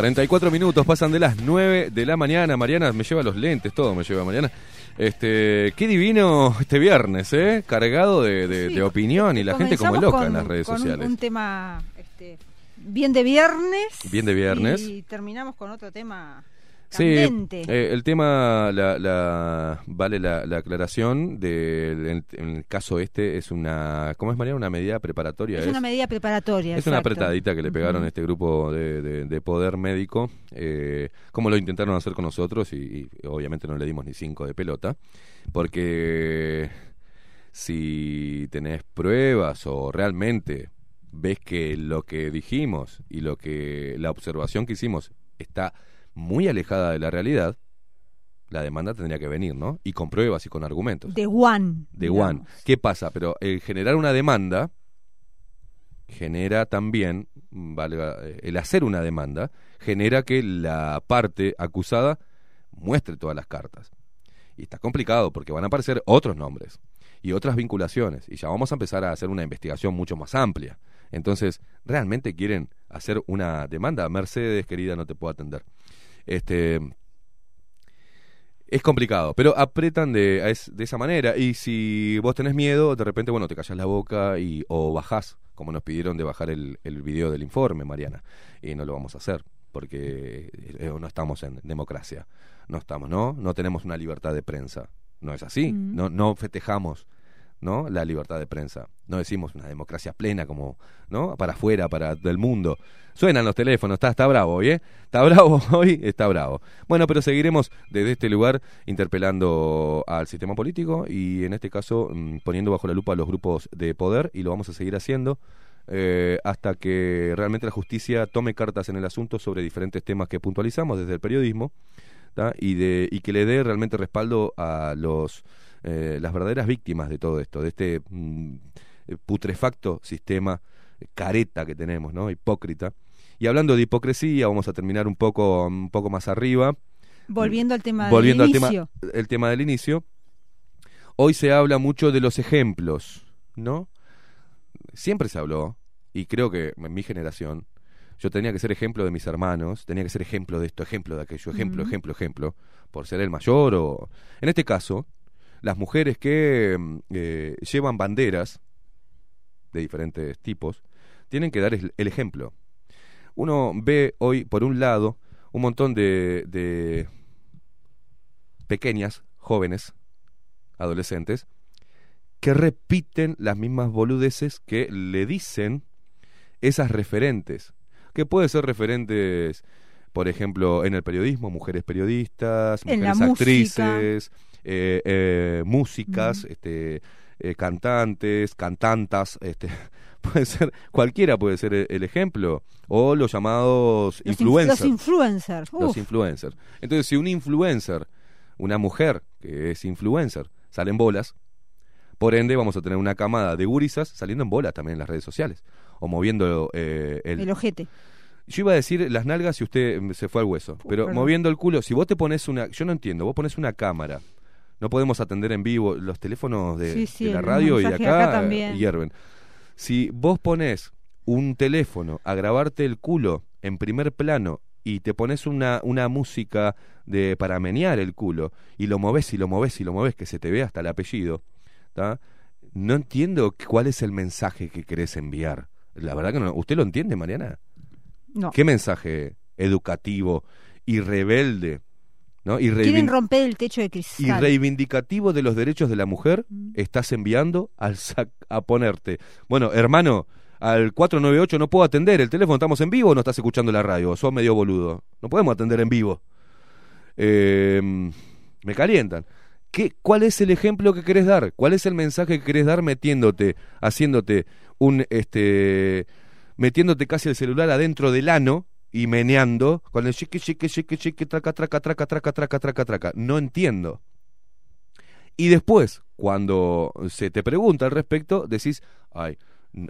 44 minutos pasan de las 9 de la mañana. Mariana me lleva los lentes, todo me lleva Mariana. Este, qué divino este viernes, ¿eh? Cargado de, de- de opinión y la gente como loca con- en las redes con un- sociales. Un, tema este, bien de viernes. Bien de viernes. Y terminamos con otro tema Sí, eh, el tema, la, la- vale la, la aclaración, de, en, en el caso este es una, ¿cómo es Mariana? Una medida preparatoria. es una medida preparatoria. Es una apretadita que le pegaron a este grupo de, de- de poder médico, eh, como lo intentaron hacer con nosotros y, y obviamente no le dimos ni cinco de pelota, porque si tenés pruebas o realmente ves que lo que dijimos y lo que la observación que hicimos está muy alejada de la realidad, la demanda tendría que venir, ¿no? Y con pruebas y con argumentos. De One. De digamos. One. ¿Qué pasa? Pero el generar una demanda genera también, valga, eh, el hacer una demanda, genera que la parte acusada muestre todas las cartas. Y está complicado porque van a aparecer otros nombres y otras vinculaciones. Y ya vamos a empezar a hacer una investigación mucho más amplia. Entonces, ¿realmente quieren hacer una demanda? Mercedes, querida, no te puedo atender. Este, es complicado, pero apretan de, de esa manera. Y si vos tenés miedo, de repente, bueno, te callas la boca y, o bajás, como nos pidieron de bajar el, el video del informe, Mariana. Y no lo vamos a hacer, porque eh, no estamos en democracia. No estamos, ¿no? No tenemos una libertad de prensa. No es así. Mm. No, no festejamos. ¿No? La libertad de prensa. No decimos una democracia plena como, ¿no? Para afuera, para del mundo. Suenan los teléfonos, está, bravo hoy, ¿eh? Está bravo hoy, está bravo. Bueno, pero seguiremos desde este lugar interpelando al sistema político y en este caso mm, poniendo bajo la lupa a los grupos de poder y lo vamos a seguir haciendo eh, hasta que realmente la justicia tome cartas en el asunto sobre diferentes temas que puntualizamos desde el periodismo y, de, y que le dé realmente respaldo a los eh, las verdaderas víctimas de todo esto, de este mm, putrefacto sistema eh, careta que tenemos, ¿no? Hipócrita. Y hablando de hipocresía, vamos a terminar un poco, un poco más arriba. Volviendo al tema Volviendo del al inicio. tema, el tema del inicio. Hoy se habla mucho de los ejemplos, ¿no? Siempre se habló, y creo que en mi generación, yo tenía que ser ejemplo de mis hermanos, tenía que ser ejemplo de esto, ejemplo de aquello, ejemplo, ejemplo, ejemplo, por ser el mayor o... En este caso, las mujeres que mm, eh, llevan banderas de diferentes tipos, tienen que dar el ejemplo. Uno ve hoy, por un lado, un montón de, de pequeñas, jóvenes, adolescentes, que repiten las mismas boludeces que le dicen esas referentes, que pueden ser referentes, por ejemplo, en el periodismo, mujeres periodistas, En la mujeres música. Eh, eh, músicas, este, eh, cantantes, cantantas, este, puede ser, cualquiera puede ser el, el ejemplo, o los llamados Los, influencers los influencers. los influencers. Entonces, si un influencer, una mujer que es influencer, sale en bolas, por ende vamos a tener una camada de gurisas saliendo en bolas también en las redes sociales, o moviendo eh, el... el ojete. Yo iba a decir las nalgas y usted mm, se fue al hueso, pero perdón. moviendo el culo, si vos te pones una... Yo no entiendo, vos pones una cámara, no podemos atender en vivo los teléfonos de, Sí, sí, de la radio y de acá, acá también. hierven. Si vos pones un teléfono a grabarte el culo en primer plano y te pones una, una música de para menear el culo y lo moves y lo moves y lo moves que se te vea hasta el apellido, ¿tá? no entiendo cuál es el mensaje que querés enviar. La verdad que no. ¿Usted lo entiende, Mariana? No. ¿Qué mensaje educativo y rebelde, ¿no? Y, Quieren romper el techo de y cristal. reivindicativo de los derechos de la mujer estás enviando al sac- a ponerte. Bueno, hermano, al 498 no puedo atender el teléfono, estamos en vivo o no estás escuchando la radio, sos medio boludo. No podemos atender en vivo. Eh, me calientan. ¿Qué, ¿Cuál es el ejemplo que querés dar? ¿Cuál es el mensaje que querés dar metiéndote, haciéndote un, este, metiéndote casi el celular adentro del ano y meneando con el chiqui, chiqui, chiqui, chiqui, traca, traca, traca, traca, traca, traca, traca? No entiendo. Y después, cuando se te pregunta al respecto, decís, ay,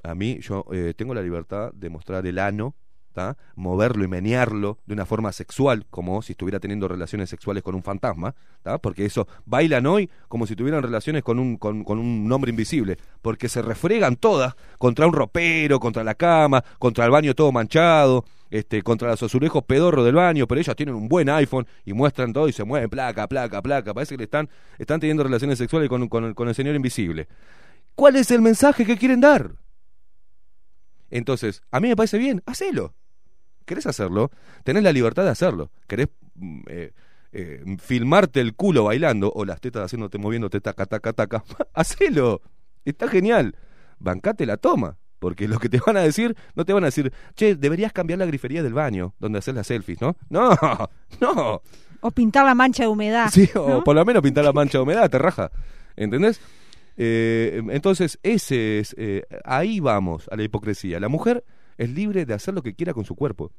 a mí yo eh, tengo la libertad de mostrar el ano, ¿tá? moverlo y menearlo de una forma sexual, como si estuviera teniendo relaciones sexuales con un fantasma, porque eso bailan hoy como si tuvieran relaciones con un, con, con un hombre invisible, porque se refregan todas contra un ropero, contra la cama, contra el baño todo manchado, este, contra los azulejos pedorros del baño, pero ellas tienen un buen iPhone y muestran todo y se mueven placa, placa, placa. Parece que le están, están teniendo relaciones sexuales con, con el señor invisible. ¿Cuál es el mensaje que quieren dar? Entonces, a mí me parece bien, hacelo. ¿Querés hacerlo? Tenés la libertad de hacerlo. ¿Querés mm, eh, eh, filmarte el culo bailando o las tetas haciéndote, moviéndote taca, taca, taca? hacelo. Está genial. Bancate la toma. Porque lo que te van a decir, no te van a decir, che, deberías cambiar la grifería del baño donde haces las selfies, ¿no? No, no. O pintar la mancha de humedad. Sí, o por lo menos pintar la mancha de humedad, te raja. ¿Entendés? Eh, entonces, ese es, eh, ahí vamos a la hipocresía. La mujer es libre de hacer lo que quiera con su cuerpo,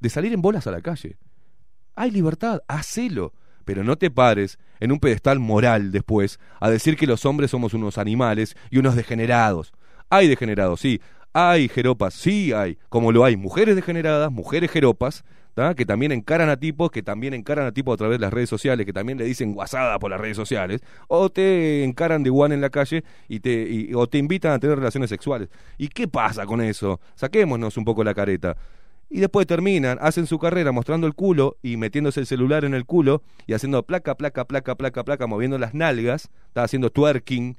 de salir en bolas a la calle. Hay libertad, hacelo, pero no te pares en un pedestal moral después a decir que los hombres somos unos animales y unos degenerados. Hay degenerados, sí. Hay jeropas, sí hay. Como lo hay mujeres degeneradas, mujeres jeropas, ¿tá? que también encaran a tipos, que también encaran a tipos a través de las redes sociales, que también le dicen guasada por las redes sociales, o te encaran de one en la calle y te, y- o te invitan a tener relaciones sexuales. ¿Y qué pasa con eso? Saquémonos un poco la careta. Y después terminan, hacen su carrera mostrando el culo y metiéndose el celular en el culo y haciendo placa, placa, placa, placa, placa, moviendo las nalgas, está haciendo twerking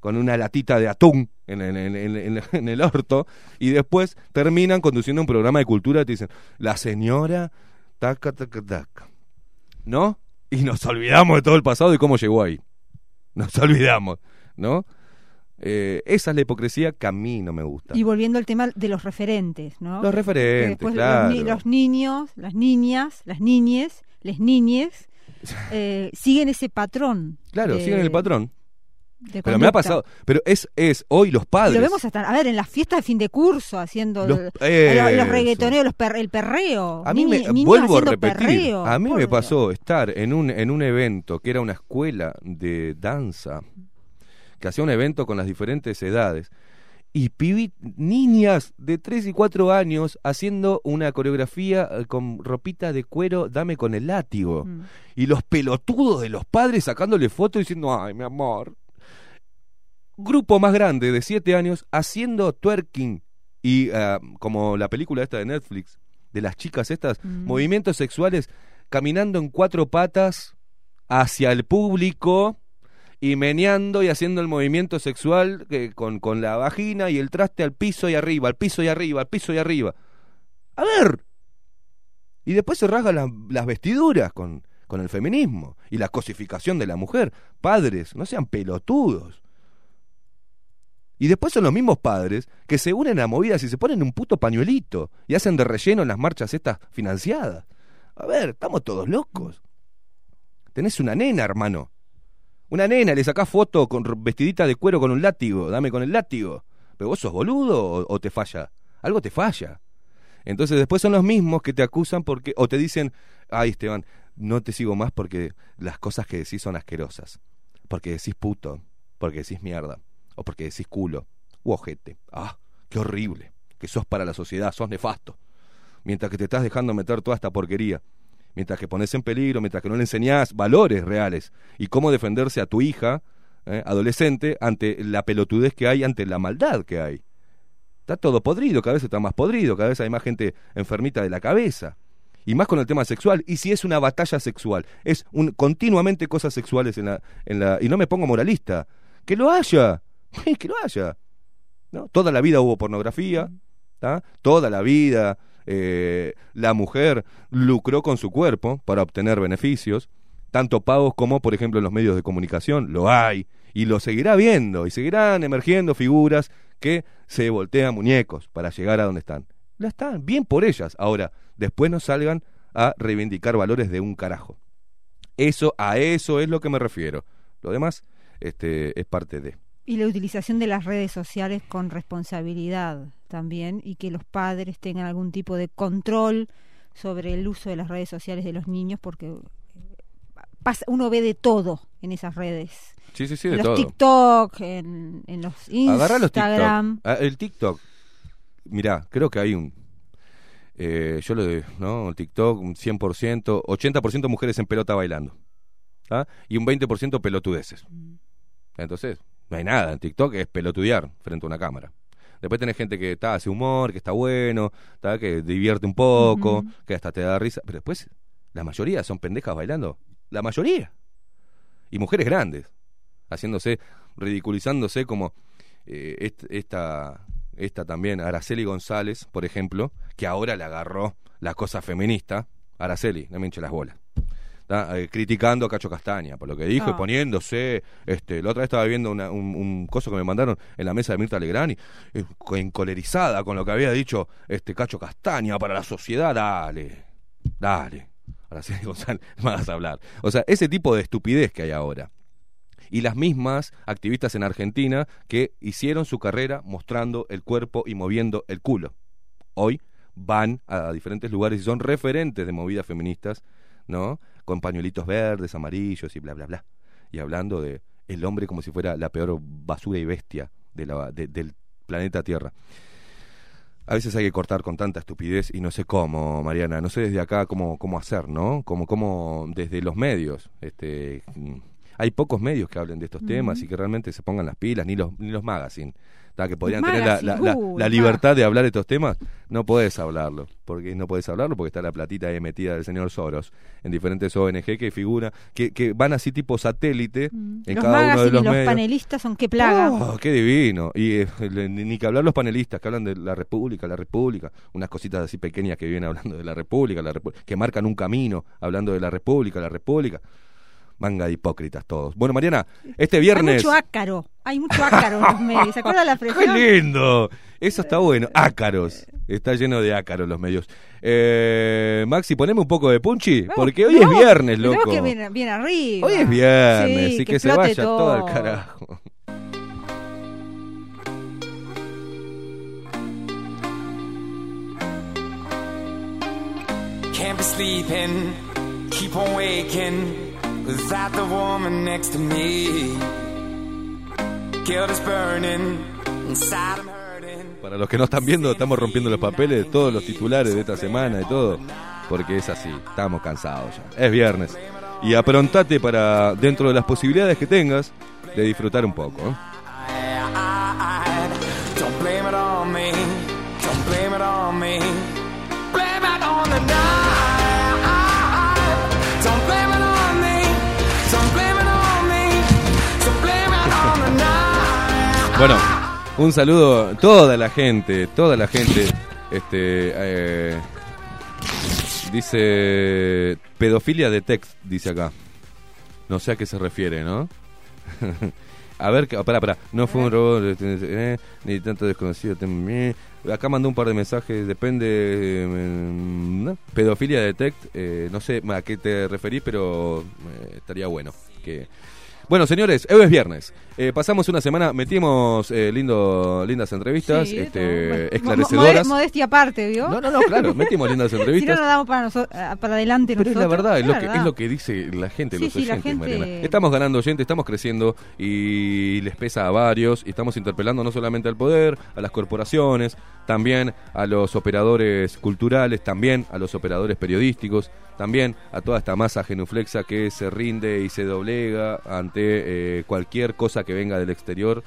con una latita de atún en, en- en- en- el orto y después terminan conduciendo un programa de cultura y te dicen, la señora, taca, taca, taca. ¿No? Y nos olvidamos de todo el pasado y cómo llegó ahí. Nos olvidamos, ¿no? Eh, esa es la hipocresía que a mí no me gusta. Y volviendo al tema de los referentes, ¿no? Los referentes, después claro. Los, ni- los niños, las niñas, las niñes, les niñes, eh, siguen ese patrón. Claro, de- siguen el patrón. Pero me ha pasado, pero es, es hoy los padres. lo vemos hasta, a ver, en las fiestas de fin de curso, haciendo Los- el- los reggaetoneos, los per- el perreo. A mí me niños vuelvo a haciendo repetir. perreo. A mí Por me Dios. pasó estar en un en un evento que era una escuela de danza que hacía un evento con las diferentes edades y pibi, niñas de 3 y 4 años haciendo una coreografía eh, con ropita de cuero, dame con el látigo. Mm. Y los pelotudos de los padres sacándole fotos diciendo, ay, mi amor. Grupo más grande de 7 años haciendo twerking y ah, como la película esta de Netflix, de las chicas estas, Mm. movimientos sexuales caminando en cuatro patas hacia el público y meneando y haciendo el movimiento sexual eh, con, con la vagina y el traste al piso y arriba, al piso y arriba, al piso y arriba. A ver. Y después se rasgan las, las vestiduras con, con el feminismo y la cosificación de la mujer. Padres, no sean pelotudos. Y después son los mismos padres que se unen a movidas y se ponen un puto pañuelito y hacen de relleno en las marchas estas financiadas. A ver, estamos todos locos. Tenés una nena, hermano. Una nena, le sacás foto con vestidita de cuero con un látigo, dame con el látigo. Pero vos sos boludo o, o te falla. Algo te falla. Entonces después son los mismos que te acusan porque, o te dicen, ay Esteban, no te sigo más porque las cosas que decís son asquerosas. Porque decís puto, porque decís mierda, o porque decís culo, u ojete. Ah, qué horrible, que sos para la sociedad, sos nefasto. Mientras que te estás dejando meter toda esta porquería mientras que pones en peligro, mientras que no le enseñás valores reales y cómo defenderse a tu hija, eh, adolescente, ante la pelotudez que hay, ante la maldad que hay. Está todo podrido, cada vez está más podrido, cada vez hay más gente enfermita de la cabeza. Y más con el tema sexual. Y si es una batalla sexual, es un, continuamente cosas sexuales en la, en la... Y no me pongo moralista. Que lo haya. que lo haya. ¿no? Toda la vida hubo pornografía. Toda la vida eh, la mujer lucró con su cuerpo para obtener beneficios, tanto pagos como, por ejemplo, en los medios de comunicación, lo hay, y lo seguirá viendo, y seguirán emergiendo figuras que se voltean muñecos para llegar a donde están. La están, bien por ellas. Ahora, después no salgan a reivindicar valores de un carajo. Eso, a eso es lo que me refiero. Lo demás, este, es parte de. Y la utilización de las redes sociales con responsabilidad también y que los padres tengan algún tipo de control sobre el uso de las redes sociales de los niños porque eh, pasa, uno ve de todo en esas redes. Sí, sí, sí, en de los todo. TikTok, en, en los Agarrá los Instagram. TikTok. Ah, El TikTok. Mirá, creo que hay un. eh, yo lo de. ¿No? TikTok, un 100%, 80% mujeres en pelota bailando. ¿ah? Y un 20% pelotudeces. Entonces, no hay nada. En TikTok es pelotudear frente a una cámara. Después tenés gente que está, hace humor, que está bueno, está, que divierte un poco, que hasta te da risa. Pero después, la mayoría son pendejas bailando. La mayoría. Y mujeres grandes, haciéndose, ridiculizándose como eh, est- esta, esta también, Araceli González, por ejemplo, que ahora le agarró la cosa feminista. Araceli, no me hinche las bolas. Está, eh, criticando a Cacho Castaña por lo que dijo y Ah. poniéndose. Este, la otra vez estaba viendo una- un, un coso que me mandaron en la mesa de Mirta Legrand y eh, co- encolerizada con lo que había dicho este Cacho Castaña para la sociedad. Dale, dale. Araceli González, no me hagas hablar. O sea, ese tipo de estupidez que hay ahora y las mismas activistas en Argentina que hicieron su carrera mostrando el cuerpo y moviendo el culo. Hoy van a diferentes lugares y son referentes de movidas feministas, ¿no? Con pañuelitos verdes, amarillos y bla, bla, bla. Y hablando de el hombre como si fuera la peor basura y bestia de la, de- del planeta Tierra. A veces hay que cortar con tanta estupidez y no sé cómo, Mariana, no sé desde acá cómo, cómo hacer, ¿no? Como, cómo desde los medios, este, hay pocos medios que hablen de estos temas y que realmente se pongan las pilas, ni los, ni los magazines. Que podrían tener la, libertad de hablar de estos temas, no podés hablarlo, porque no podés hablarlo porque está la platita ahí metida del señor Soros en diferentes ONG que figura, que, que van así tipo satélite en los cada uno de los y los medios. panelistas son qué plaga. Oh, qué divino. Y eh, ni que hablar los panelistas que hablan de la República, la República, unas cositas así pequeñas que vienen hablando de la República, la que marcan un camino hablando de la República, la República. Manga de hipócritas todos. Bueno, Mariana, este Hay viernes. mucho ácaro. Hay mucho ácaro en los medios. ¿Se acuerda la ¡Qué expresión? lindo! Eso está bueno. Ácaros. Está lleno de ácaros los medios. Eh, Maxi, poneme un poco de punchi, porque hoy No, es viernes, loco. que bien, bien arriba. Hoy es viernes Sí, y que, se explote vaya todo al todo. carajo. Can't be sleeping, keep on waking without the woman next to me. Para los que no están viendo, estamos rompiendo los papeles de todos los titulares de esta semana y todo, porque es así, estamos cansados ya. Es viernes. Y aprontate para, dentro de las posibilidades que tengas, de disfrutar un poco. ¿eh? Bueno, un saludo a toda la gente, toda la gente. Este, eh, dice pedofilia de text, dice acá. No sé a qué se refiere, ¿no? a ver, pará, pará. No fue un robot, eh, ni tanto desconocido. Acá mandó un par de mensajes, depende. eh, ¿no? Pedofilia de text, eh, no sé a qué te referís, pero eh, estaría bueno que. Bueno, señores, hoy es viernes. Eh, pasamos una semana, metimos eh, lindo, lindas entrevistas, Sí, este. Bueno, esclarecedoras. mo- modestia aparte, ¿vio? No, no, no, claro, metimos lindas si no, entrevistas. nos damos para, ah, para adelante Pero es la nosotros. verdad, es lo, la que, verdad. es lo que dice la gente, Sí, los sí, la oyentes, gente- Mariana. Estamos ganando oyentes, estamos creciendo y les pesa a varios y estamos interpelando no solamente al poder, a las corporaciones, también a los operadores culturales, también a los operadores periodísticos, también a toda esta masa genuflexa que se rinde y se doblega ante eh, cualquier cosa que venga del exterior,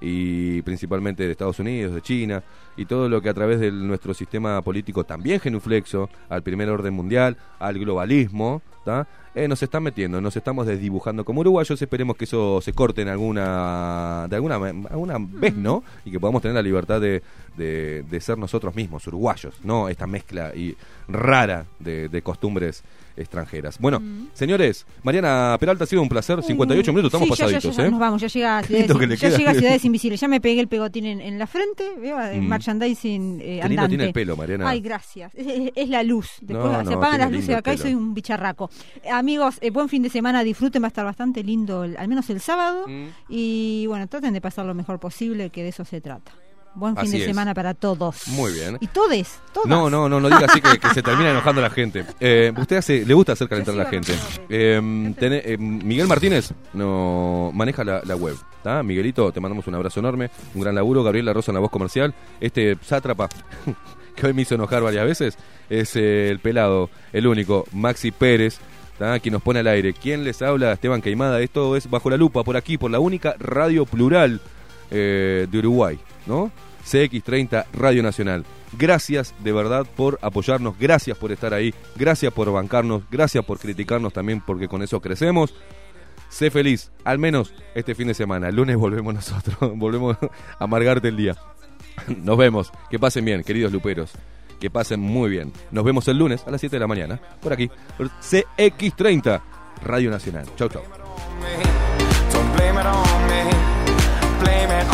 y principalmente de Estados Unidos, de China, y todo lo que a través de nuestro sistema político también genuflexo, al primer orden mundial, al globalismo, ¿tá? Eh, nos están metiendo, nos estamos desdibujando como uruguayos, esperemos que eso se corte en alguna, de alguna, alguna vez, ¿no? Y que podamos tener la libertad de, de, de ser nosotros mismos, uruguayos, no esta mezcla y rara de, de costumbres extranjeras. Bueno, señores, Mariana Peralta ha sido un placer, 58 minutos, estamos Sí, ya, ya, pasaditos, ya, ¿eh? Nos vamos, ya llega a Ciudades, ya llega a Ciudades Invisibles. Ya me pegué el pegotín en, en la frente, veo el Mm. merchandising eh, Qué lindo andante. tiene el pelo, Mariana. Ay, gracias. Es, es- es la luz. Después No, se apagan las luces acá y soy un bicharraco. Eh, amigos, eh, buen fin de semana, disfruten, va a estar bastante lindo, el- al menos el sábado. Mm. Y bueno, traten de pasar lo mejor posible, que de eso se trata. Buen fin Así de es. semana para todos. Muy bien. Y todes, todas. No, no, no, no diga así que, que se termina enojando la gente. Eh, usted hace, le gusta hacer calentar a la gente. Eh, tené- eh, Miguel Martínez no maneja la, la web. ¿tá? Miguelito, te mandamos un abrazo enorme, un gran laburo. Gabriel La Rosa en la voz comercial. Este sátrapa que hoy me hizo enojar varias veces es eh, el pelado, el único, Maxi Pérez. ¿tá? Quien nos pone al aire. ¿Quién les habla? Esteban Queimada. Esto es Bajo la Lupa, por aquí, por la única radio plural eh, de Uruguay, ¿no? CX30 Radio Nacional. Gracias de verdad por apoyarnos, gracias por estar ahí, gracias por bancarnos, gracias por criticarnos también porque con eso crecemos. Sé feliz, al menos este fin de semana. El lunes volvemos nosotros, volvemos a amargarte el día. Nos vemos, que pasen bien, queridos luperos. Que pasen muy bien. Nos vemos el lunes a las 7 de la mañana, por aquí, por CX30 Radio Nacional. Chau, chau. Blame it